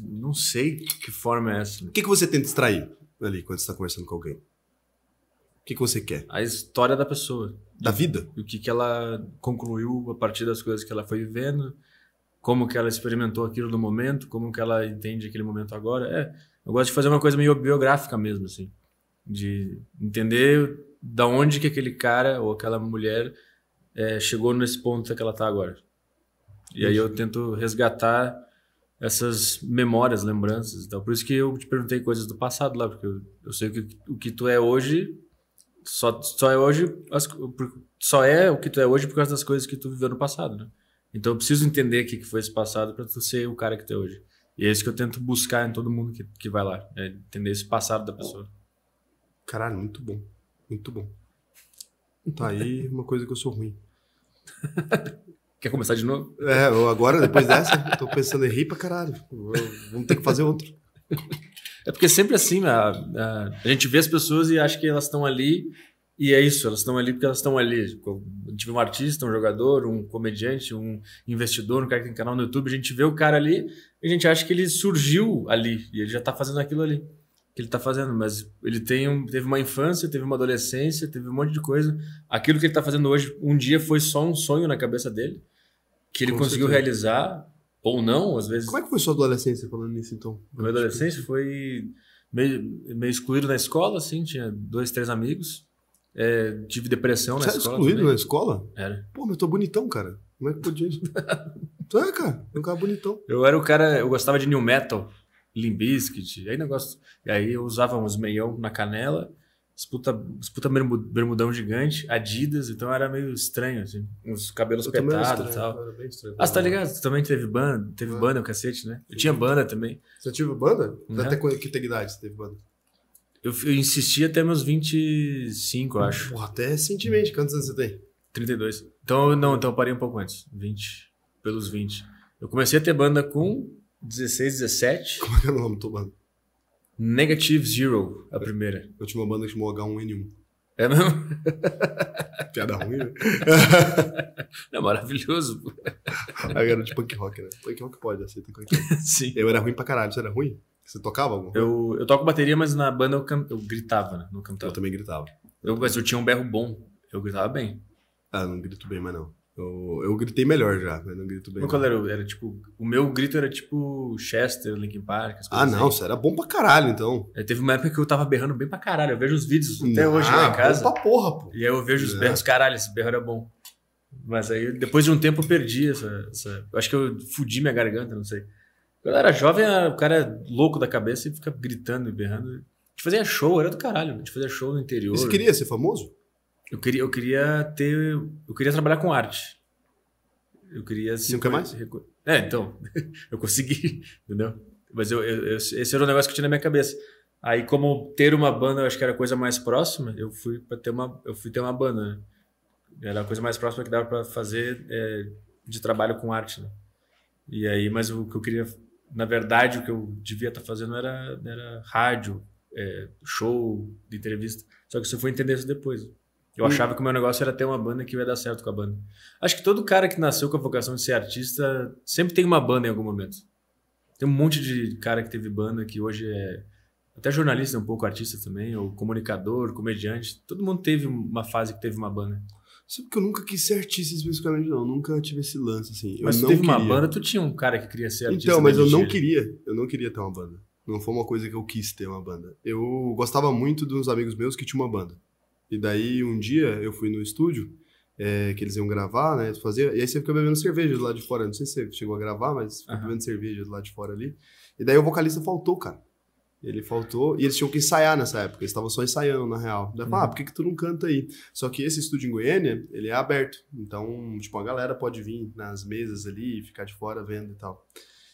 B: Não sei que forma é essa.
A: O que, que você tenta extrair ali quando você está conversando com alguém? O que, que você quer?
B: A história da pessoa.
A: Da vida?
B: o que, que ela concluiu a partir das coisas que ela foi vivendo, como que ela experimentou aquilo no momento, como que ela entende aquele momento agora. É, eu gosto de fazer uma coisa meio biográfica mesmo, assim, de entender da onde que aquele cara ou aquela mulher é, chegou nesse ponto que ela está agora. E aí eu tento resgatar essas memórias, lembranças e tal. Por isso que eu te perguntei coisas do passado lá, porque eu, eu sei que o que tu é hoje só, só é hoje as- só é o que tu é hoje por causa das coisas que tu viveu no passado, né? Então eu preciso entender o que que foi esse passado para tu ser o cara que tu é hoje. E é isso que eu tento buscar em todo mundo que, que vai lá, é entender esse passado da pessoa.
A: Caralho, muito bom. Muito bom. Tá aí uma coisa que eu sou ruim.
B: Quer começar de novo?
A: É, agora, depois dessa, tô pensando em rir pra caralho. Vamos ter que fazer outro.
B: É porque sempre assim, a, a, a gente vê as pessoas e acha que elas estão ali e é isso, elas estão ali porque elas estão ali. A gente vê um artista, um jogador, um comediante, um investidor, um cara que tem canal no YouTube, a gente vê o cara ali e a gente acha que ele surgiu ali e ele já tá fazendo aquilo ali que ele tá fazendo, mas ele tem um, teve uma infância, teve uma adolescência, teve um monte de coisa. Aquilo que ele tá fazendo hoje, um dia foi só um sonho na cabeça dele, que ele
A: Com
B: conseguiu
A: certeza.
B: realizar, ou não, às vezes.
A: Como é que foi sua adolescência falando nisso, então?
B: Na minha adolescência foi meio, meio excluído na escola, assim, tinha dois, três amigos. É, tive depressão na
A: Você era
B: escola.
A: excluído
B: também.
A: na escola?
B: Era.
A: Pô, mas eu tô bonitão, cara. Como é que podia tu é, cara. Eu cara bonitão.
B: Eu era o cara, eu gostava de new metal, Limp Bizkit, aí negócio. E aí eu usava uns meião na canela, os puta, os puta bermu- bermudão gigante, Adidas, então era meio estranho, assim, uns cabelos petados e tal.
A: estranho.
B: Ah, você tá ligado? Tu também teve banda, teve
A: Ah.
B: banda, o cacete, né? Eu tinha banda também.
A: Você teve banda?
B: Uhum.
A: Até que idade você teve banda?
B: Eu, eu insisti até meus 25, eu acho.
A: Porra, até recentemente. Quantos anos você tem?
B: 32. Então, não, então eu parei um pouco antes. 20. Pelos 20. Eu comecei a ter banda com 16, 17.
A: Como é que é o nome tua banda?
B: Negative Zero, a primeira.
A: Eu tinha uma banda que chamou H1N1.
B: É mesmo?
A: Piada ruim, né?
B: É maravilhoso. pô.
A: Aí era de punk rock, né? Punk rock pode, aceita qualquer coisa.
B: Sim.
A: Eu era ruim pra caralho. Você era ruim? Você tocava alguma coisa?
B: Eu, eu toco bateria, mas na banda eu, can... eu gritava, né? Não
A: Eu
B: cantava.
A: também gritava.
B: Eu, mas eu tinha um berro bom. Eu gritava bem.
A: Ah, não grito bem, mas não. Eu, eu gritei melhor já, mas não grito bem.
B: Mas qual era? Era tipo. O meu grito era tipo Chester, Linkin Park. as
A: Ah,
B: coisas
A: não,
B: assim.
A: você era bom pra caralho, então.
B: Aí teve uma época que eu tava berrando bem pra caralho. Eu vejo os vídeos até hoje lá
A: Ah,
B: em casa.
A: Bom pra porra, pô.
B: E aí eu vejo os
A: É.
B: berros, caralho, esse berro era bom. Mas aí, depois de um tempo, eu perdi essa. essa- eu acho que eu fudi minha garganta, não sei. Quando eu era jovem, o cara é louco da cabeça e fica gritando e berrando. A gente fazia show, era do caralho. A gente fazia show no interior.
A: Você queria ser famoso?
B: Eu queria, eu queria ter. Eu queria trabalhar com arte. Eu queria.
A: Não quer mais?
B: É, então. eu consegui, entendeu? Mas eu, eu- esse era o negócio que eu tinha na minha cabeça. Aí, como ter uma banda, eu acho que era a coisa mais próxima, eu fui para ter uma. Eu fui ter uma banda, né? Era a coisa mais próxima que dava para fazer é, de trabalho com arte, né? E aí, mas o que eu queria. Na verdade, o que eu devia estar fazendo era, era rádio, é, show, de entrevista. Só que isso fui entender isso depois. Eu achava que o meu negócio era ter uma banda que ia dar certo com a banda. Acho que todo cara que nasceu com a vocação de ser artista sempre tem uma banda em algum momento. Tem um monte de cara que teve banda que hoje é até jornalista, um pouco artista também, ou comunicador, comediante. Todo mundo teve uma fase que teve uma banda.
A: Sabe que eu nunca quis ser artista especificamente, não. Nunca tive esse lance, assim.
B: Mas
A: eu
B: tu teve uma
A: queria.
B: banda, tu tinha um cara que queria ser artista.
A: Então, mas eu não
B: ele.
A: queria. Eu não queria ter uma banda. Não foi uma coisa que eu quis ter uma banda. Eu gostava muito uns amigos meus que tinham uma banda. E daí, um dia, eu fui no estúdio, é, que eles iam gravar, né? Fazer, e aí você fica bebendo cerveja do lado de fora. Não sei se você chegou a gravar, mas fica
B: Aham.
A: bebendo cerveja do lado de fora ali. E daí o vocalista faltou, cara. Ele faltou, e eles tinham que ensaiar nessa época, eles estavam só ensaiando, na real. Daí eu falei, ah, por que, que tu não canta aí? Só que esse estúdio em Goiânia, ele é aberto. Então, tipo, a galera pode vir nas mesas ali e ficar de fora vendo e tal.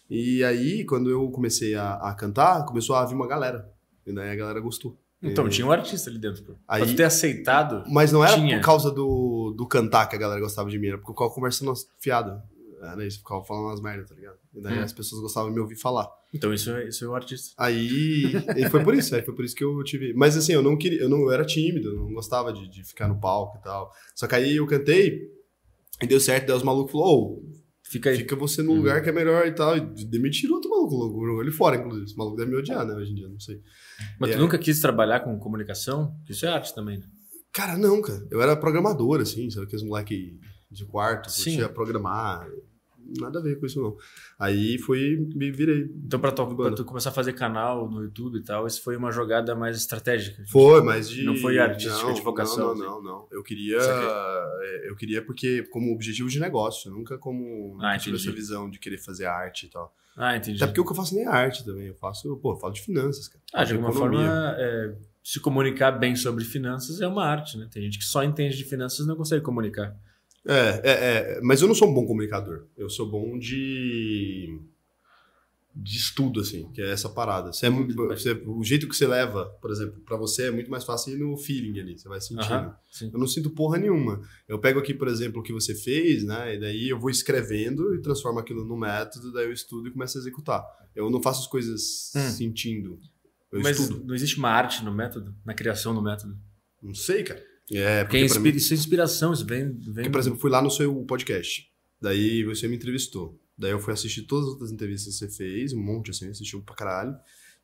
A: E aí, quando eu comecei a, a cantar, começou a vir uma galera. E daí a galera gostou.
B: Então,
A: E-
B: tinha um artista ali dentro. Pô.
A: Aí-
B: Pra tu ter aceitado.
A: Mas não era
B: Tinha.
A: por causa do, do cantar que a galera gostava de mim, era porque eu ficava conversando fiado. Era isso, ficava falando umas merdas, tá ligado? E daí
B: Hum.
A: as pessoas gostavam de me ouvir falar.
B: Então, isso é, isso é o artista.
A: Aí, e foi por isso, aí foi por isso que eu tive. Mas assim, eu não queria, eu não eu era tímido, eu não gostava de, de ficar no palco e tal. Só que aí eu cantei e deu certo, daí os malucos falaram, ô,
B: Fica
A: fica você no
B: Uhum.
A: lugar que é melhor e tal. E demitiram outro maluco, jogou ele fora, inclusive. Esse maluco deve me odiar, né, hoje em dia, não sei.
B: Mas tu
A: aí-
B: nunca quis trabalhar com comunicação? Isso é arte também, né?
A: Cara, não, cara. Eu era programador, assim, sabe? Aqueles moleque de quarto,
B: Sim.
A: curtia programar. Nada a ver com isso, não. Aí fui, me virei.
B: Então, pra tu, pra tu começar a fazer canal no YouTube e tal, isso foi uma jogada mais estratégica.
A: Foi, mas de.
B: Não foi artística
A: não,
B: de vocação,
A: Não,
B: assim.
A: não, não. não. Eu queria. É, Eu queria porque, como objetivo de negócio, nunca como.
B: Ah,
A: tive essa visão de querer fazer arte e tal.
B: Ah, entendi.
A: Até porque o que eu faço nem é arte também. Eu faço, pô, eu falo de finanças, cara.
B: Ah, de alguma
A: economia.
B: forma, é, se comunicar bem sobre finanças é uma arte, né? Tem gente que só entende de finanças e não consegue comunicar.
A: É, é, é, mas eu não sou um bom comunicador. Eu sou bom de de estudo, assim, que é essa parada. Você é muito- você- o jeito que você leva, por exemplo, pra você é muito mais fácil ir no feeling ali, você vai sentindo.
B: Sim.
A: Eu não sinto porra nenhuma. Eu pego aqui, por exemplo, o que você fez, né? E daí eu vou escrevendo e transformo aquilo num método, daí eu estudo e começo a executar. Eu não faço as coisas
B: Hum.
A: sentindo. Eu
B: Mas
A: estudo.
B: não existe uma arte no método, na criação do método.
A: Não sei, cara. É,
B: Porque
A: porque, pra
B: inspira, isso é inspiração, isso vem. vem
A: Porque, por exemplo, fui lá no seu podcast. Daí você me entrevistou. Daí eu fui assistir todas as outras entrevistas que você fez, um monte assim, assistiu pra caralho.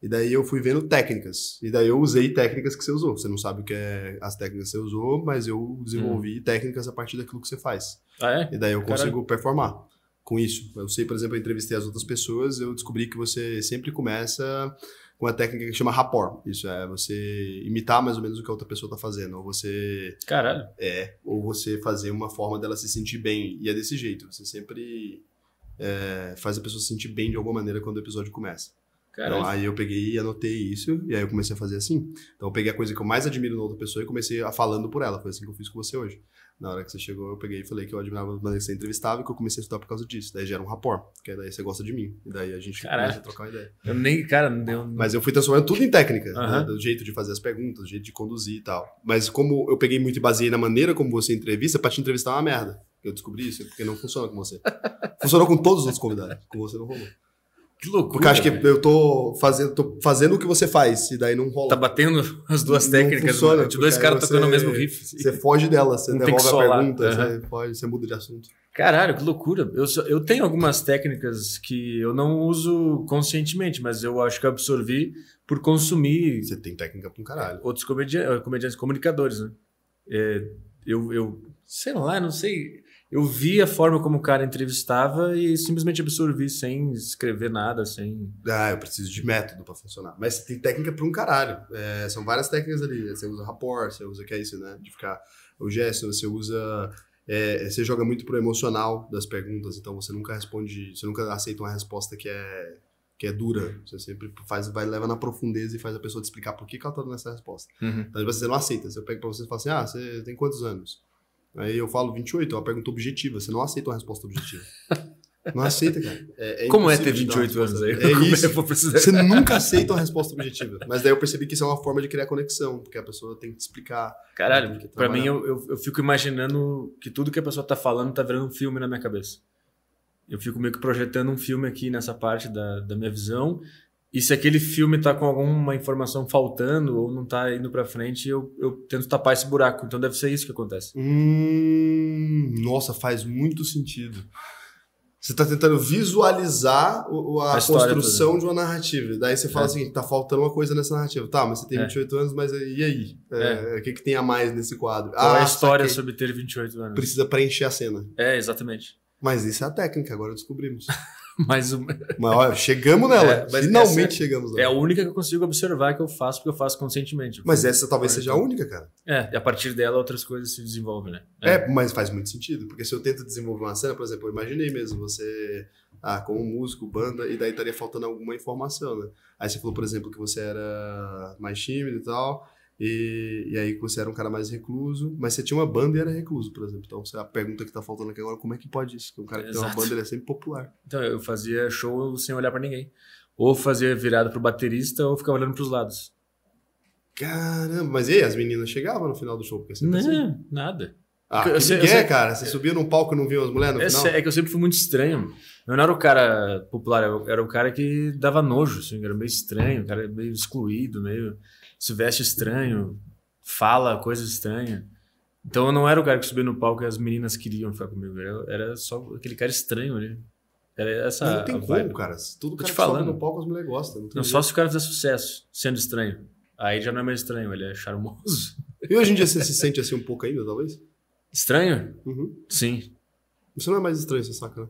A: E daí eu fui vendo técnicas. E daí eu usei técnicas que você usou. Você não sabe o que é as técnicas que você usou, mas eu desenvolvi técnicas a partir daquilo que você faz.
B: Ah, é?
A: E daí eu
B: Caralho.
A: consigo performar com isso. Eu sei, por exemplo, eu entrevistei as outras pessoas, eu descobri que você sempre começa com uma técnica que chama rapport. Isso é você imitar mais ou menos o que a outra pessoa tá fazendo. Ou você
B: Caralho.
A: é, ou você fazer uma forma dela se sentir bem. E é desse jeito. Você sempre é, faz a pessoa se sentir bem de alguma maneira quando o episódio começa.
B: Caralho.
A: Então, aí eu peguei e anotei isso, e aí eu comecei a fazer assim. Então eu peguei a coisa que eu mais admiro na outra pessoa e comecei a falando por ela. Foi assim que eu fiz com você hoje. Na hora que você chegou, eu peguei e falei que eu admirava a maneira que você entrevistava e que eu comecei a estudar por causa disso. Daí gera um rapport, que daí você gosta de mim. E daí a gente
B: Caralho.
A: começa a trocar uma ideia.
B: Eu nem, cara, não deu.
A: Mas eu fui transformando tudo em técnica,
B: Aham.
A: né? do jeito de fazer as perguntas, do jeito de conduzir e tal. Mas como eu peguei muito e baseei na maneira como você entrevista, pra te entrevistar é uma merda. Eu descobri isso, porque não funciona com você. Funcionou com todos os outros convidados, com você não rolou.
B: Que loucura.
A: Porque eu acho que
B: velho.
A: eu tô fazendo, tô fazendo o que você faz, e daí não rola.
B: Tá batendo as duas
A: Não
B: técnicas,
A: funciona,
B: de dois
A: porque
B: caras tocando o mesmo riff. assim.
A: Você foge dela, você
B: Não
A: devolve a pergunta,
B: Aham.
A: você, foge, você muda de assunto.
B: Caralho, que loucura. Eu, só- eu tenho algumas técnicas que eu não uso conscientemente, mas eu acho que eu absorvi por consumir
A: Você tem técnica pra um caralho.
B: outros comediantes, comediantes comunicadores, né? É, eu, eu sei lá, não sei. Eu vi a forma como o cara entrevistava e simplesmente absorvi sem escrever nada, sem.
A: Ah, eu preciso de método pra funcionar. Mas tem técnica pra um caralho. É, são várias técnicas ali. Você usa rapport, você usa, que é isso, né? De ficar o gesto, você usa. é, você joga muito pro emocional das perguntas, então você nunca responde, você nunca aceita uma resposta que é que é dura. Você sempre faz, vai leva na profundeza e faz a pessoa te explicar por que, que ela tá dando essa resposta.
B: Uhum.
A: Então você não aceita. Você pega pra você e fala assim: ah, você tem quantos anos? Aí eu falo 28, é uma pergunta objetiva. Você não aceita uma resposta objetiva. Não aceita, cara. É, é
B: Como é ter
A: impossível te dar uma
B: 28 anos aí?
A: É
B: Como
A: isso. Você nunca aceita uma resposta objetiva. Mas daí eu percebi que isso é uma forma de criar conexão, porque a pessoa tem que te explicar.
B: Caralho,
A: Tem que
B: pra mim eu, eu, eu fico imaginando que tudo que a pessoa tá falando tá virando um filme na minha cabeça. Eu fico meio que projetando um filme aqui nessa parte da, da minha visão. E se aquele filme tá com alguma informação faltando ou não tá indo pra frente, eu, eu tento tapar esse buraco. Então deve ser isso que acontece.
A: Hum, nossa, faz muito sentido. Você tá tentando visualizar a,
B: A história
A: construção de uma narrativa. Daí você fala
B: É.
A: assim, tá faltando uma coisa nessa narrativa. Tá, mas você tem
B: É.
A: 28 anos, mas e aí? É, O que, que tem a mais nesse quadro?
B: Qual é a
A: Ah,
B: história
A: saquei.
B: sobre ter 28 anos?
A: Precisa preencher a cena.
B: É, exatamente.
A: Mas isso é a técnica, agora descobrimos.
B: Mas
A: Mas olha, chegamos nela.
B: É,
A: Finalmente
B: essa
A: chegamos lá.
B: é a única que eu consigo observar que eu faço, porque eu faço conscientemente.
A: Mas essa talvez seja a única, cara.
B: É, e a partir dela outras coisas se desenvolvem, né?
A: É. mas faz muito sentido. Porque se eu tento desenvolver uma cena, por exemplo, eu imaginei mesmo você, ah, como músico, banda, e daí estaria faltando alguma informação, né? Aí você falou, por exemplo, que você era mais tímido e tal, e, e aí você era um cara mais recluso, mas você tinha uma banda e era recluso, por exemplo. Então a pergunta que tá faltando aqui agora, como é que pode isso? Porque um cara que tem uma
B: Exato.
A: banda, ele é sempre popular.
B: Então eu fazia show sem olhar pra ninguém. Ou fazia virada pro baterista ou ficava olhando pros lados.
A: Caramba, mas e aí, as meninas chegavam no final do show? Porque é sempre assim.
B: Não, nada.
A: Ah,
B: Eu
A: que
B: sei- eu sei-
A: cara. Você subia num palco e não via as mulheres no
B: É,
A: final?
B: é que eu sempre fui muito estranho. Eu não era o cara popular, eu era o cara que dava nojo, assim, era meio estranho, o cara meio excluído, meio se veste estranho, fala coisas estranhas. Então eu não era o cara que subia no palco e as meninas queriam ficar comigo, eu era só aquele cara estranho ali. Era essa
A: Mas não tem como, cara. Todo
B: Tô
A: cara
B: te
A: que sobe
B: falando.
A: no palco, as mulheres gostam. Não
B: Não, só se o cara fizer sucesso, sendo estranho. Aí já não é mais estranho, ele é charmoso.
A: E hoje em dia você se sente assim um pouco ainda, talvez?
B: Estranho?
A: Uhum.
B: Sim.
A: Você não é mais estranho, você saca, né?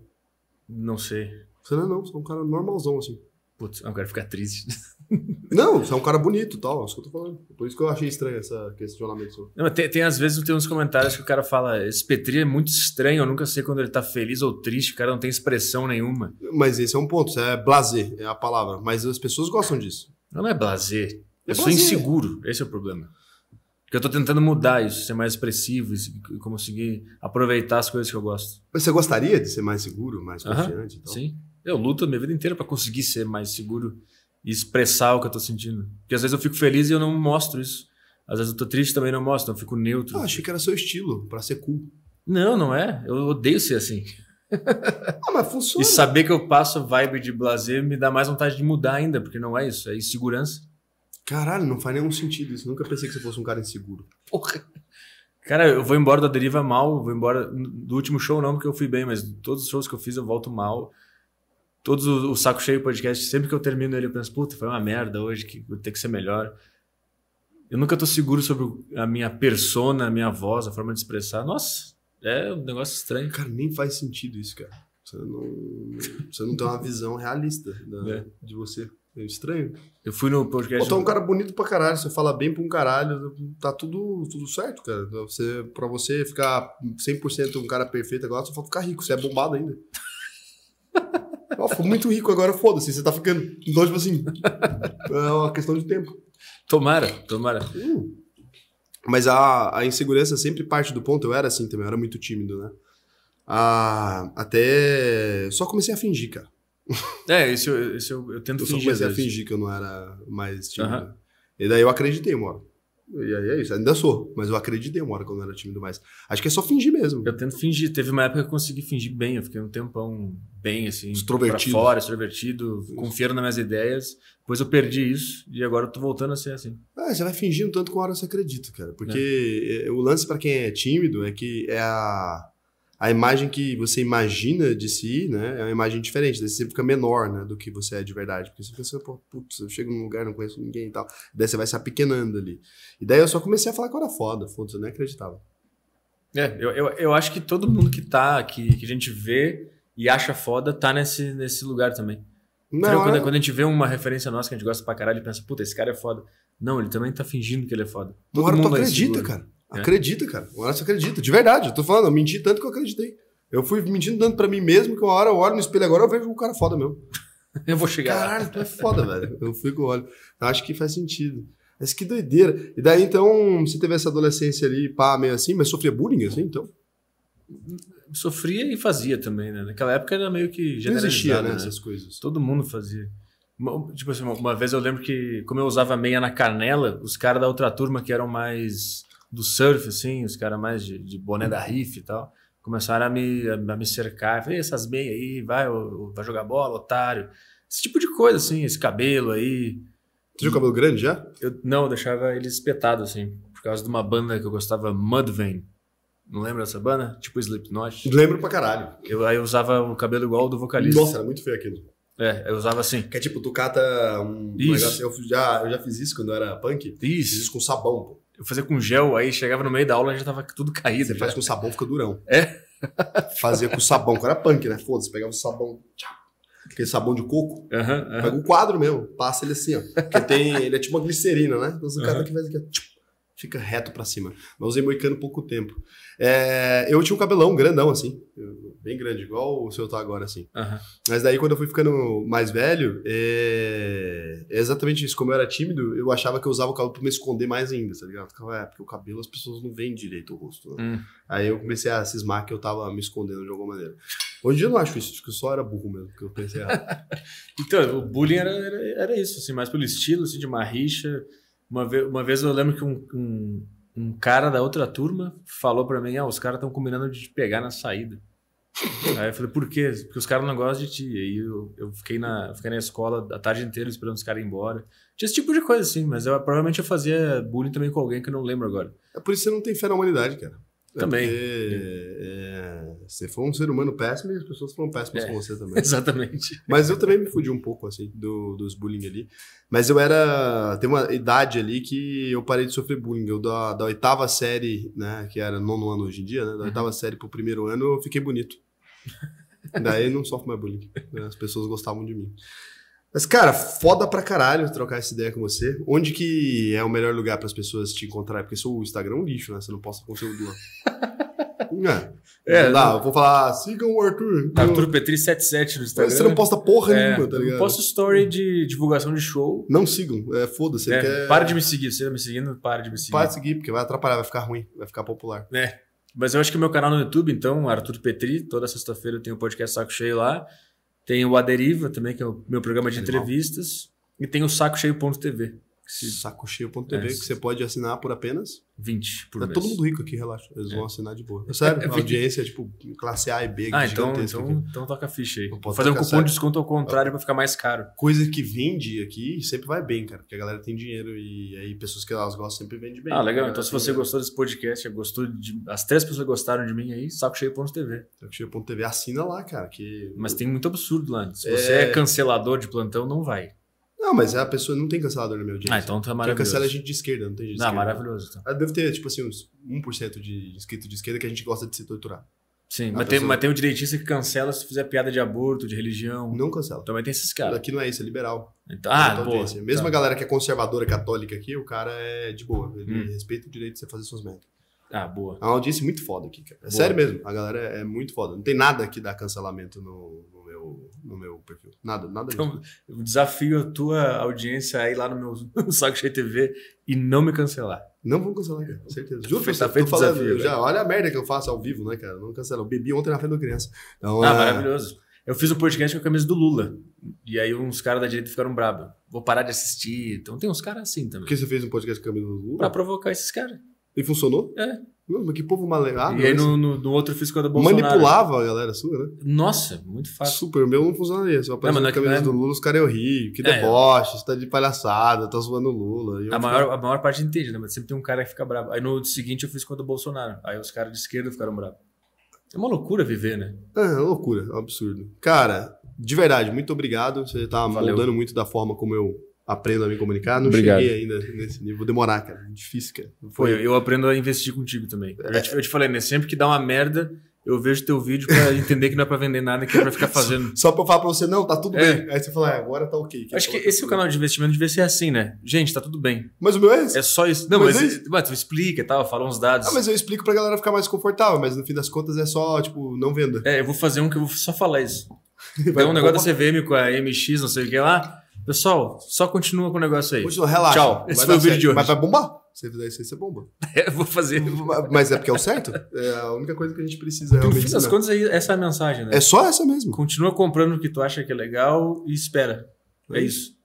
B: Não sei.
A: Você não é não, você é um cara normalzão, assim.
B: Putz, eu quero ficar triste.
A: Não, você é um cara bonito e tal, é isso que eu tô falando. Por isso que eu achei estranho essa questionamento seu.
B: Não, tem, tem às vezes tem uns comentários que o cara fala: esse Petri é muito estranho, eu nunca sei quando ele tá feliz ou triste, o cara não tem expressão nenhuma.
A: Mas esse é um ponto, isso é blazer, é a palavra. Mas as pessoas gostam disso.
B: Não é blazer.
A: É
B: Eu sou
A: blazer.
B: inseguro, esse é o problema. Porque eu tô tentando mudar isso, ser mais expressivo e conseguir aproveitar as coisas que eu gosto.
A: Mas você gostaria de ser mais seguro, mais confiante e tal?
B: Sim. Eu luto a minha vida inteira pra conseguir ser mais seguro e expressar o que eu tô sentindo. Porque às vezes eu fico feliz e eu não mostro isso. Às vezes eu tô triste e também não mostro, eu fico neutro.
A: Ah, achei que era seu estilo, pra ser cool.
B: Não, não é. Eu odeio ser assim.
A: Ah, mas funciona.
B: E saber que eu passo vibe de blazer me dá mais vontade de mudar ainda, porque não é isso, é insegurança.
A: Caralho, não faz nenhum sentido isso. Nunca pensei que você fosse um cara inseguro.
B: Porra. Cara, eu vou embora da deriva mal, vou embora do último show não, porque eu fui bem, mas todos os shows que eu fiz eu volto mal. Todos o, o saco cheio podcast, sempre que eu termino ele eu penso, puta, foi uma merda hoje, que vou ter que ser melhor. Eu nunca tô seguro sobre a minha persona, a minha voz, a forma de expressar. Nossa, é um negócio estranho.
A: Cara, nem faz sentido isso, cara. Você não, você não tem uma visão realista da-
B: É.
A: de você. É estranho.
B: Eu fui no podcast.
A: Tu é um cara bonito pra caralho, você fala bem pra um caralho, tá tudo, tudo certo, cara. Você, pra você ficar 100% um cara perfeito agora, só falta ficar rico, você é bombado ainda. Ó, ficou muito rico agora, foda-se, você tá ficando. Então, tipo assim, é uma questão de tempo.
B: Tomara, tomara.
A: Hum. Mas a, a insegurança sempre parte do ponto, eu era assim também, eu era muito tímido, né? Ah, até. Só comecei a fingir, cara.
B: É, esse eu, eu, eu tento
A: Eu só
B: fingir. às
A: comecei a fingir que eu não era mais tímido. E daí eu acreditei hora. E aí é isso, ainda sou, mas eu acreditei uma hora quando eu era tímido mais. Acho que é só fingir mesmo.
B: Eu tento fingir. Teve uma época que eu consegui fingir bem. Eu fiquei um tempão bem, assim.
A: Extrovertido.
B: Pra fora, extrovertido, confiando nas minhas ideias. Depois eu perdi isso e agora eu tô voltando a ser assim.
A: Ah, você vai fingindo tanto que uma hora você acredita, cara.
B: É.
A: Porque eh, o lance pra quem é tímido é que é a, a imagem que você imagina de si, né? É uma imagem diferente. Daí você fica menor, né? Do que você é de verdade. Porque você fica assim, pô, putz, eu chego num lugar, não conheço ninguém e tal. Daí você vai se apequenando ali. E daí eu só comecei a falar que eu era foda, foda-se, eu nem acreditava.
B: É, eu, eu, eu acho que todo mundo que tá, que, que a gente vê e acha foda, tá nesse, nesse lugar também.
A: Não,
B: quando,
A: é-
B: quando a gente vê uma referência nossa que a gente gosta pra caralho e pensa, puta, esse cara é foda. Não, ele também tá fingindo que ele é foda.
A: Uma hora tu
B: é
A: acredita, cara.
B: É.
A: Acredita, cara. Uma hora você acredita. De verdade, eu tô falando, eu menti tanto que eu acreditei. Eu fui mentindo tanto pra mim mesmo que uma hora eu olho no espelho agora eu vejo um cara foda mesmo.
B: Eu vou chegar lá.
A: Caralho, tu é foda, velho. Eu fico, olho. Eu acho que faz sentido. Mas que doideira. E daí, então, você teve essa adolescência ali, pá, meio assim, mas sofria bullying, assim, então?
B: Sofria e fazia também, né? Naquela época era meio que
A: Não existia, né,
B: né?
A: essas coisas.
B: Todo mundo fazia. Tipo assim, uma vez eu lembro que, como eu usava meia na canela, os caras da outra turma que eram mais do surf, assim, os caras mais de, de boné da riff e tal, começaram a me, a me cercar. Falei, essas meias aí, vai, ô, vai jogar bola, otário. Esse tipo de coisa, assim, esse cabelo aí.
A: Você tinha o cabelo grande já?
B: Eu, não, eu deixava ele espetado, assim, por causa de uma banda que eu gostava, Mudvayne. Não lembra dessa banda? Tipo Slipknot.
A: Lembro pra caralho.
B: Eu, aí eu usava o cabelo igual ao do vocalista.
A: Nossa, era muito feio aquilo.
B: É, eu usava assim.
A: Que é tipo, tu cata um
B: Isso.
A: negócio. Eu já, eu já fiz isso quando eu era punk. Fiz
B: Isso.
A: isso com sabão, pô.
B: Eu fazia com gel, aí chegava no meio da aula e já tava tudo caído.
A: Você
B: já.
A: faz com sabão, fica durão.
B: É?
A: Fazia com sabão, quando era punk, né? Foda-se, pegava o sabão. tchau. Aquele sabão de coco.
B: Aham.
A: Pega um quadro mesmo, passa ele assim, ó. Porque tem. Ele é tipo uma glicerina, né? Então o cara
B: Aham.
A: que faz aqui, ó, fica reto pra cima. Mas usei moicano pouco tempo. É, eu tinha um cabelão grandão, assim. Bem grande, igual o seu tá agora, assim.
B: aham.
A: Mas daí, quando eu fui ficando mais velho, é, é exatamente isso. Como eu era tímido, eu achava que eu usava o cabelo pra me esconder mais ainda, tá ligado? Ficava, É, porque o cabelo as pessoas não veem direito o rosto. né?
B: Hum.
A: Aí eu comecei a cismar que eu tava me escondendo de alguma maneira. Hoje eu não acho isso, acho que eu só era burro mesmo, que eu pensei, ah,
B: Então, o bullying era, era, era isso, assim, mais pelo estilo, assim, de uma rixa. Uma vez, uma vez eu lembro que um, um, um cara da outra turma falou pra mim, ah, os caras estão combinando de te pegar na saída. Aí eu falei, por quê? Porque os caras não gostam de ti. Aí eu, eu fiquei, na, fiquei na escola a tarde inteira esperando os caras ir embora. Tinha esse tipo de coisa, assim, mas eu, provavelmente eu fazia bullying também com alguém que eu não lembro agora.
A: É por isso que você não tem fé na humanidade, cara. É
B: Também.
A: porque, é, você foi um ser humano péssimo e as pessoas foram péssimas
B: É.
A: com você também.
B: Exatamente.
A: Mas eu também me fudi um pouco, assim, do, dos bullying ali. Mas eu era. Tem uma idade ali que eu parei de sofrer bullying. Eu, da, da oitava série, né, que era nono ano hoje em dia, né? Da
B: Uhum.
A: oitava série pro primeiro ano, eu fiquei bonito. Daí não sofro mais bullying. né, As pessoas gostavam de mim. Mas, cara, foda pra caralho trocar essa ideia com você. Onde que é o melhor lugar para as pessoas te encontrarem? Porque seu Instagram é um lixo, né? Você não posta conteúdo lá. É,
B: É,
A: não dá, eu vou falar, sigam o Arthur.
B: Arthur Petri 77 no Instagram.
A: Você não posta porra
B: É,
A: nenhuma, tá
B: eu
A: ligado?
B: posto story de divulgação de show.
A: Não sigam, é, foda-se.
B: É,
A: quer...
B: Para de me seguir. Se você tá me seguindo, para de me seguir.
A: Para de seguir, porque vai atrapalhar, vai ficar ruim, vai ficar popular.
B: É. Mas eu acho que o meu canal no YouTube, então, Arthur Petri, toda sexta-feira eu tenho o podcast Saco Cheio lá. Tem o A Deriva também, que é o meu programa de
A: Animal.
B: entrevistas. E tem o sacocheio.tv. que se-
A: Sacocheio.tv,
B: É.
A: que você pode assinar por apenas.
B: 20 por
A: é
B: mês.
A: todo mundo rico aqui, relaxa. Eles vão assinar de boa. É sério,
B: É,
A: a audiência é tipo classe A e B,
B: Ah, então, então,
A: aqui.
B: então toca a ficha aí. Vou fazer um cupom
A: sério.
B: de desconto ao contrário pra ficar mais caro.
A: Coisa que vende aqui sempre vai bem, cara. Porque a galera tem dinheiro e aí pessoas que elas gostam sempre vendem bem.
B: ah, legal. Então, se você gostou desse podcast, gostou de. As três pessoas gostaram de mim aí, sacocheio.tv.
A: Sacocheio.tv, assina lá, cara. Que...
B: Mas tem muito absurdo lá. Se
A: É.
B: você é cancelador de plantão, não vai.
A: Não, mas a pessoa não tem cancelador na minha audiência.
B: Ah, então tá
A: Quem
B: maravilhoso.
A: cancela é gente de esquerda, não tem gente de
B: Não,
A: esquerda.
B: maravilhoso. Então.
A: Ah, Deve ter, tipo assim, uns 1% de inscrito de esquerda que a gente gosta de se torturar.
B: Sim,
A: Ah,
B: mas, tem,
A: pessoa-
B: mas tem o direitista que cancela se fizer piada de aborto, de religião.
A: Não cancela.
B: Também tem esses caras.
A: Aqui não é isso, é liberal.
B: Então, ah,
A: Muita
B: boa.
A: audiência. Mesmo
B: Tá.
A: a galera que é conservadora católica aqui, o cara é de boa. Ele
B: Hum.
A: respeita o direito de você fazer suas merdas.
B: Ah, boa.
A: É uma audiência muito foda aqui, cara. É
B: Boa.
A: sério mesmo. A galera é, é muito foda. Não tem nada que dá cancelamento no, no meu, no meu perfil. Nada, nada mesmo.
B: Então, eu desafio a tua audiência a ir lá no meu no Saco Cheio TV e não me cancelar.
A: Não vão cancelar, cara. Com certeza. Juro pra você.
B: tá feito
A: tô falando,
B: desafio,
A: já, olha a merda que eu faço ao vivo, né, cara? Não cancela. Eu bebi ontem na frente da criança. Então,
B: Ah,
A: é-
B: maravilhoso. Eu fiz um podcast com a camisa do Lula. E aí uns caras da direita ficaram bravos. Vou parar de assistir. Então tem uns caras assim
A: Por
B: também.
A: que você fez um podcast com a camisa do Lula?
B: Pra provocar esses caras.
A: E funcionou?
B: É.
A: Mas que povo maleável.
B: e aí
A: esse.
B: no, no, no outro eu fiz com a do Bolsonaro.
A: Manipulava a galera sua, né?
B: Nossa, muito fácil.
A: Super, o meu não funcionaria. Se eu aparecer com
B: é
A: camisa
B: é-
A: do Lula, os caras eu rio. Que
B: É.
A: deboche, você tá de palhaçada, tá zoando o Lula.
B: A
A: fico-
B: maior, a maior parte entende, né? Mas sempre tem um cara que fica bravo. Aí no seguinte eu fiz com a do Bolsonaro. Aí os caras de esquerda ficaram bravos. É uma loucura viver, né?
A: É, é loucura, é um absurdo. Cara, de verdade, muito obrigado. Você tá
B: Valeu.
A: moldando muito da forma como eu aprendo a me comunicar. Não
B: Obrigado.
A: cheguei ainda nesse nível. Vou demorar, cara. Difícil, cara.
B: Foi, eu, eu aprendo a investir contigo também. Eu, já te, eu te falei, né? Sempre que dá uma merda, eu vejo teu vídeo pra entender que não é pra vender nada, que é pra ficar fazendo.
A: Só pra eu falar pra você, não, tá tudo
B: É.
A: bem. Aí você fala, ah, agora tá ok.
B: Acho que esse é o canal de investimento devia ser assim, né? Gente, tá tudo bem.
A: Mas o meu é esse.
B: É só isso. Não,
A: Mas
B: mas,
A: é
B: mas tu explica e tal, fala uns dados.
A: Ah, mas eu explico pra galera ficar mais confortável, mas no fim das contas é só, tipo, não venda.
B: É, eu vou fazer um que eu vou só falar isso.
A: Vai
B: Tem um negócio da CVM com a MX, não sei o que lá. Pessoal, só continua com o negócio aí.
A: Continua, relaxa.
B: Tchau.
A: Vai
B: Esse
A: dar
B: foi o vídeo
A: certo.
B: de hoje.
A: Mas vai bombar. Se você fizer isso aí, você bomba.
B: Eu vou fazer.
A: Mas é porque é o certo? É a única coisa que a gente precisa
B: No
A: realmente
B: fim das contas, aí, essa é a mensagem, né?
A: É só essa mesmo.
B: Continua comprando o que tu acha que é legal e espera. É isso.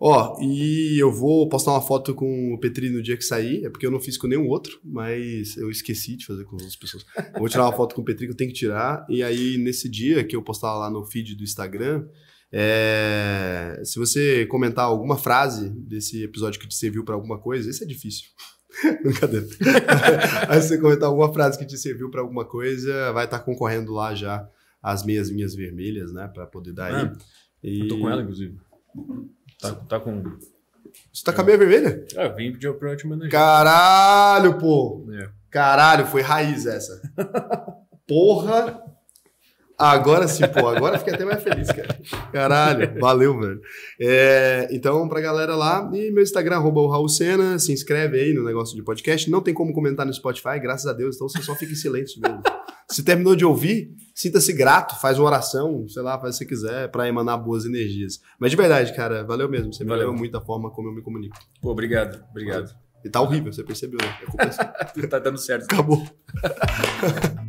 A: Ó, e eu vou postar uma foto com o Petri no dia que sair, é porque eu não fiz com nenhum outro, mas eu esqueci de fazer com as outras pessoas. Eu vou tirar uma foto com o Petri que eu tenho que tirar, e aí nesse dia que eu postar lá no feed do Instagram, é, se você comentar alguma frase desse episódio que te serviu pra alguma coisa, isso é difícil. Brincadeira. aí se você comentar alguma frase que te serviu pra alguma coisa, vai estar concorrendo lá já as meias minhas vermelhas, né, Pra poder dar aí.
B: Ah,
A: E...
B: Eu tô com ela, inclusive. Tá, tá com.
A: Você tá com a meia vermelha?
B: Ah, eu vim pedir pra eu te.
A: Caralho, pô!
B: É.
A: Caralho, foi raiz essa. Porra! Agora sim, pô. Agora fiquei até mais feliz, cara. Caralho, valeu, velho. É, então, pra galera lá, e meu Instagram, arroba o Raul Sena, se inscreve aí no negócio de podcast. Não tem como comentar no Spotify, graças a Deus, então você só fica em silêncio mesmo. Se terminou de ouvir, sinta-se grato, faz uma oração, sei lá, faz o que você quiser, pra emanar boas energias. Mas de verdade, cara, valeu mesmo. Você
B: Valeu.
A: melhorou muito a forma como eu me comunico.
B: Pô, obrigado, obrigado.
A: E tá horrível, você percebeu, né? É
B: tá dando certo.
A: Acabou.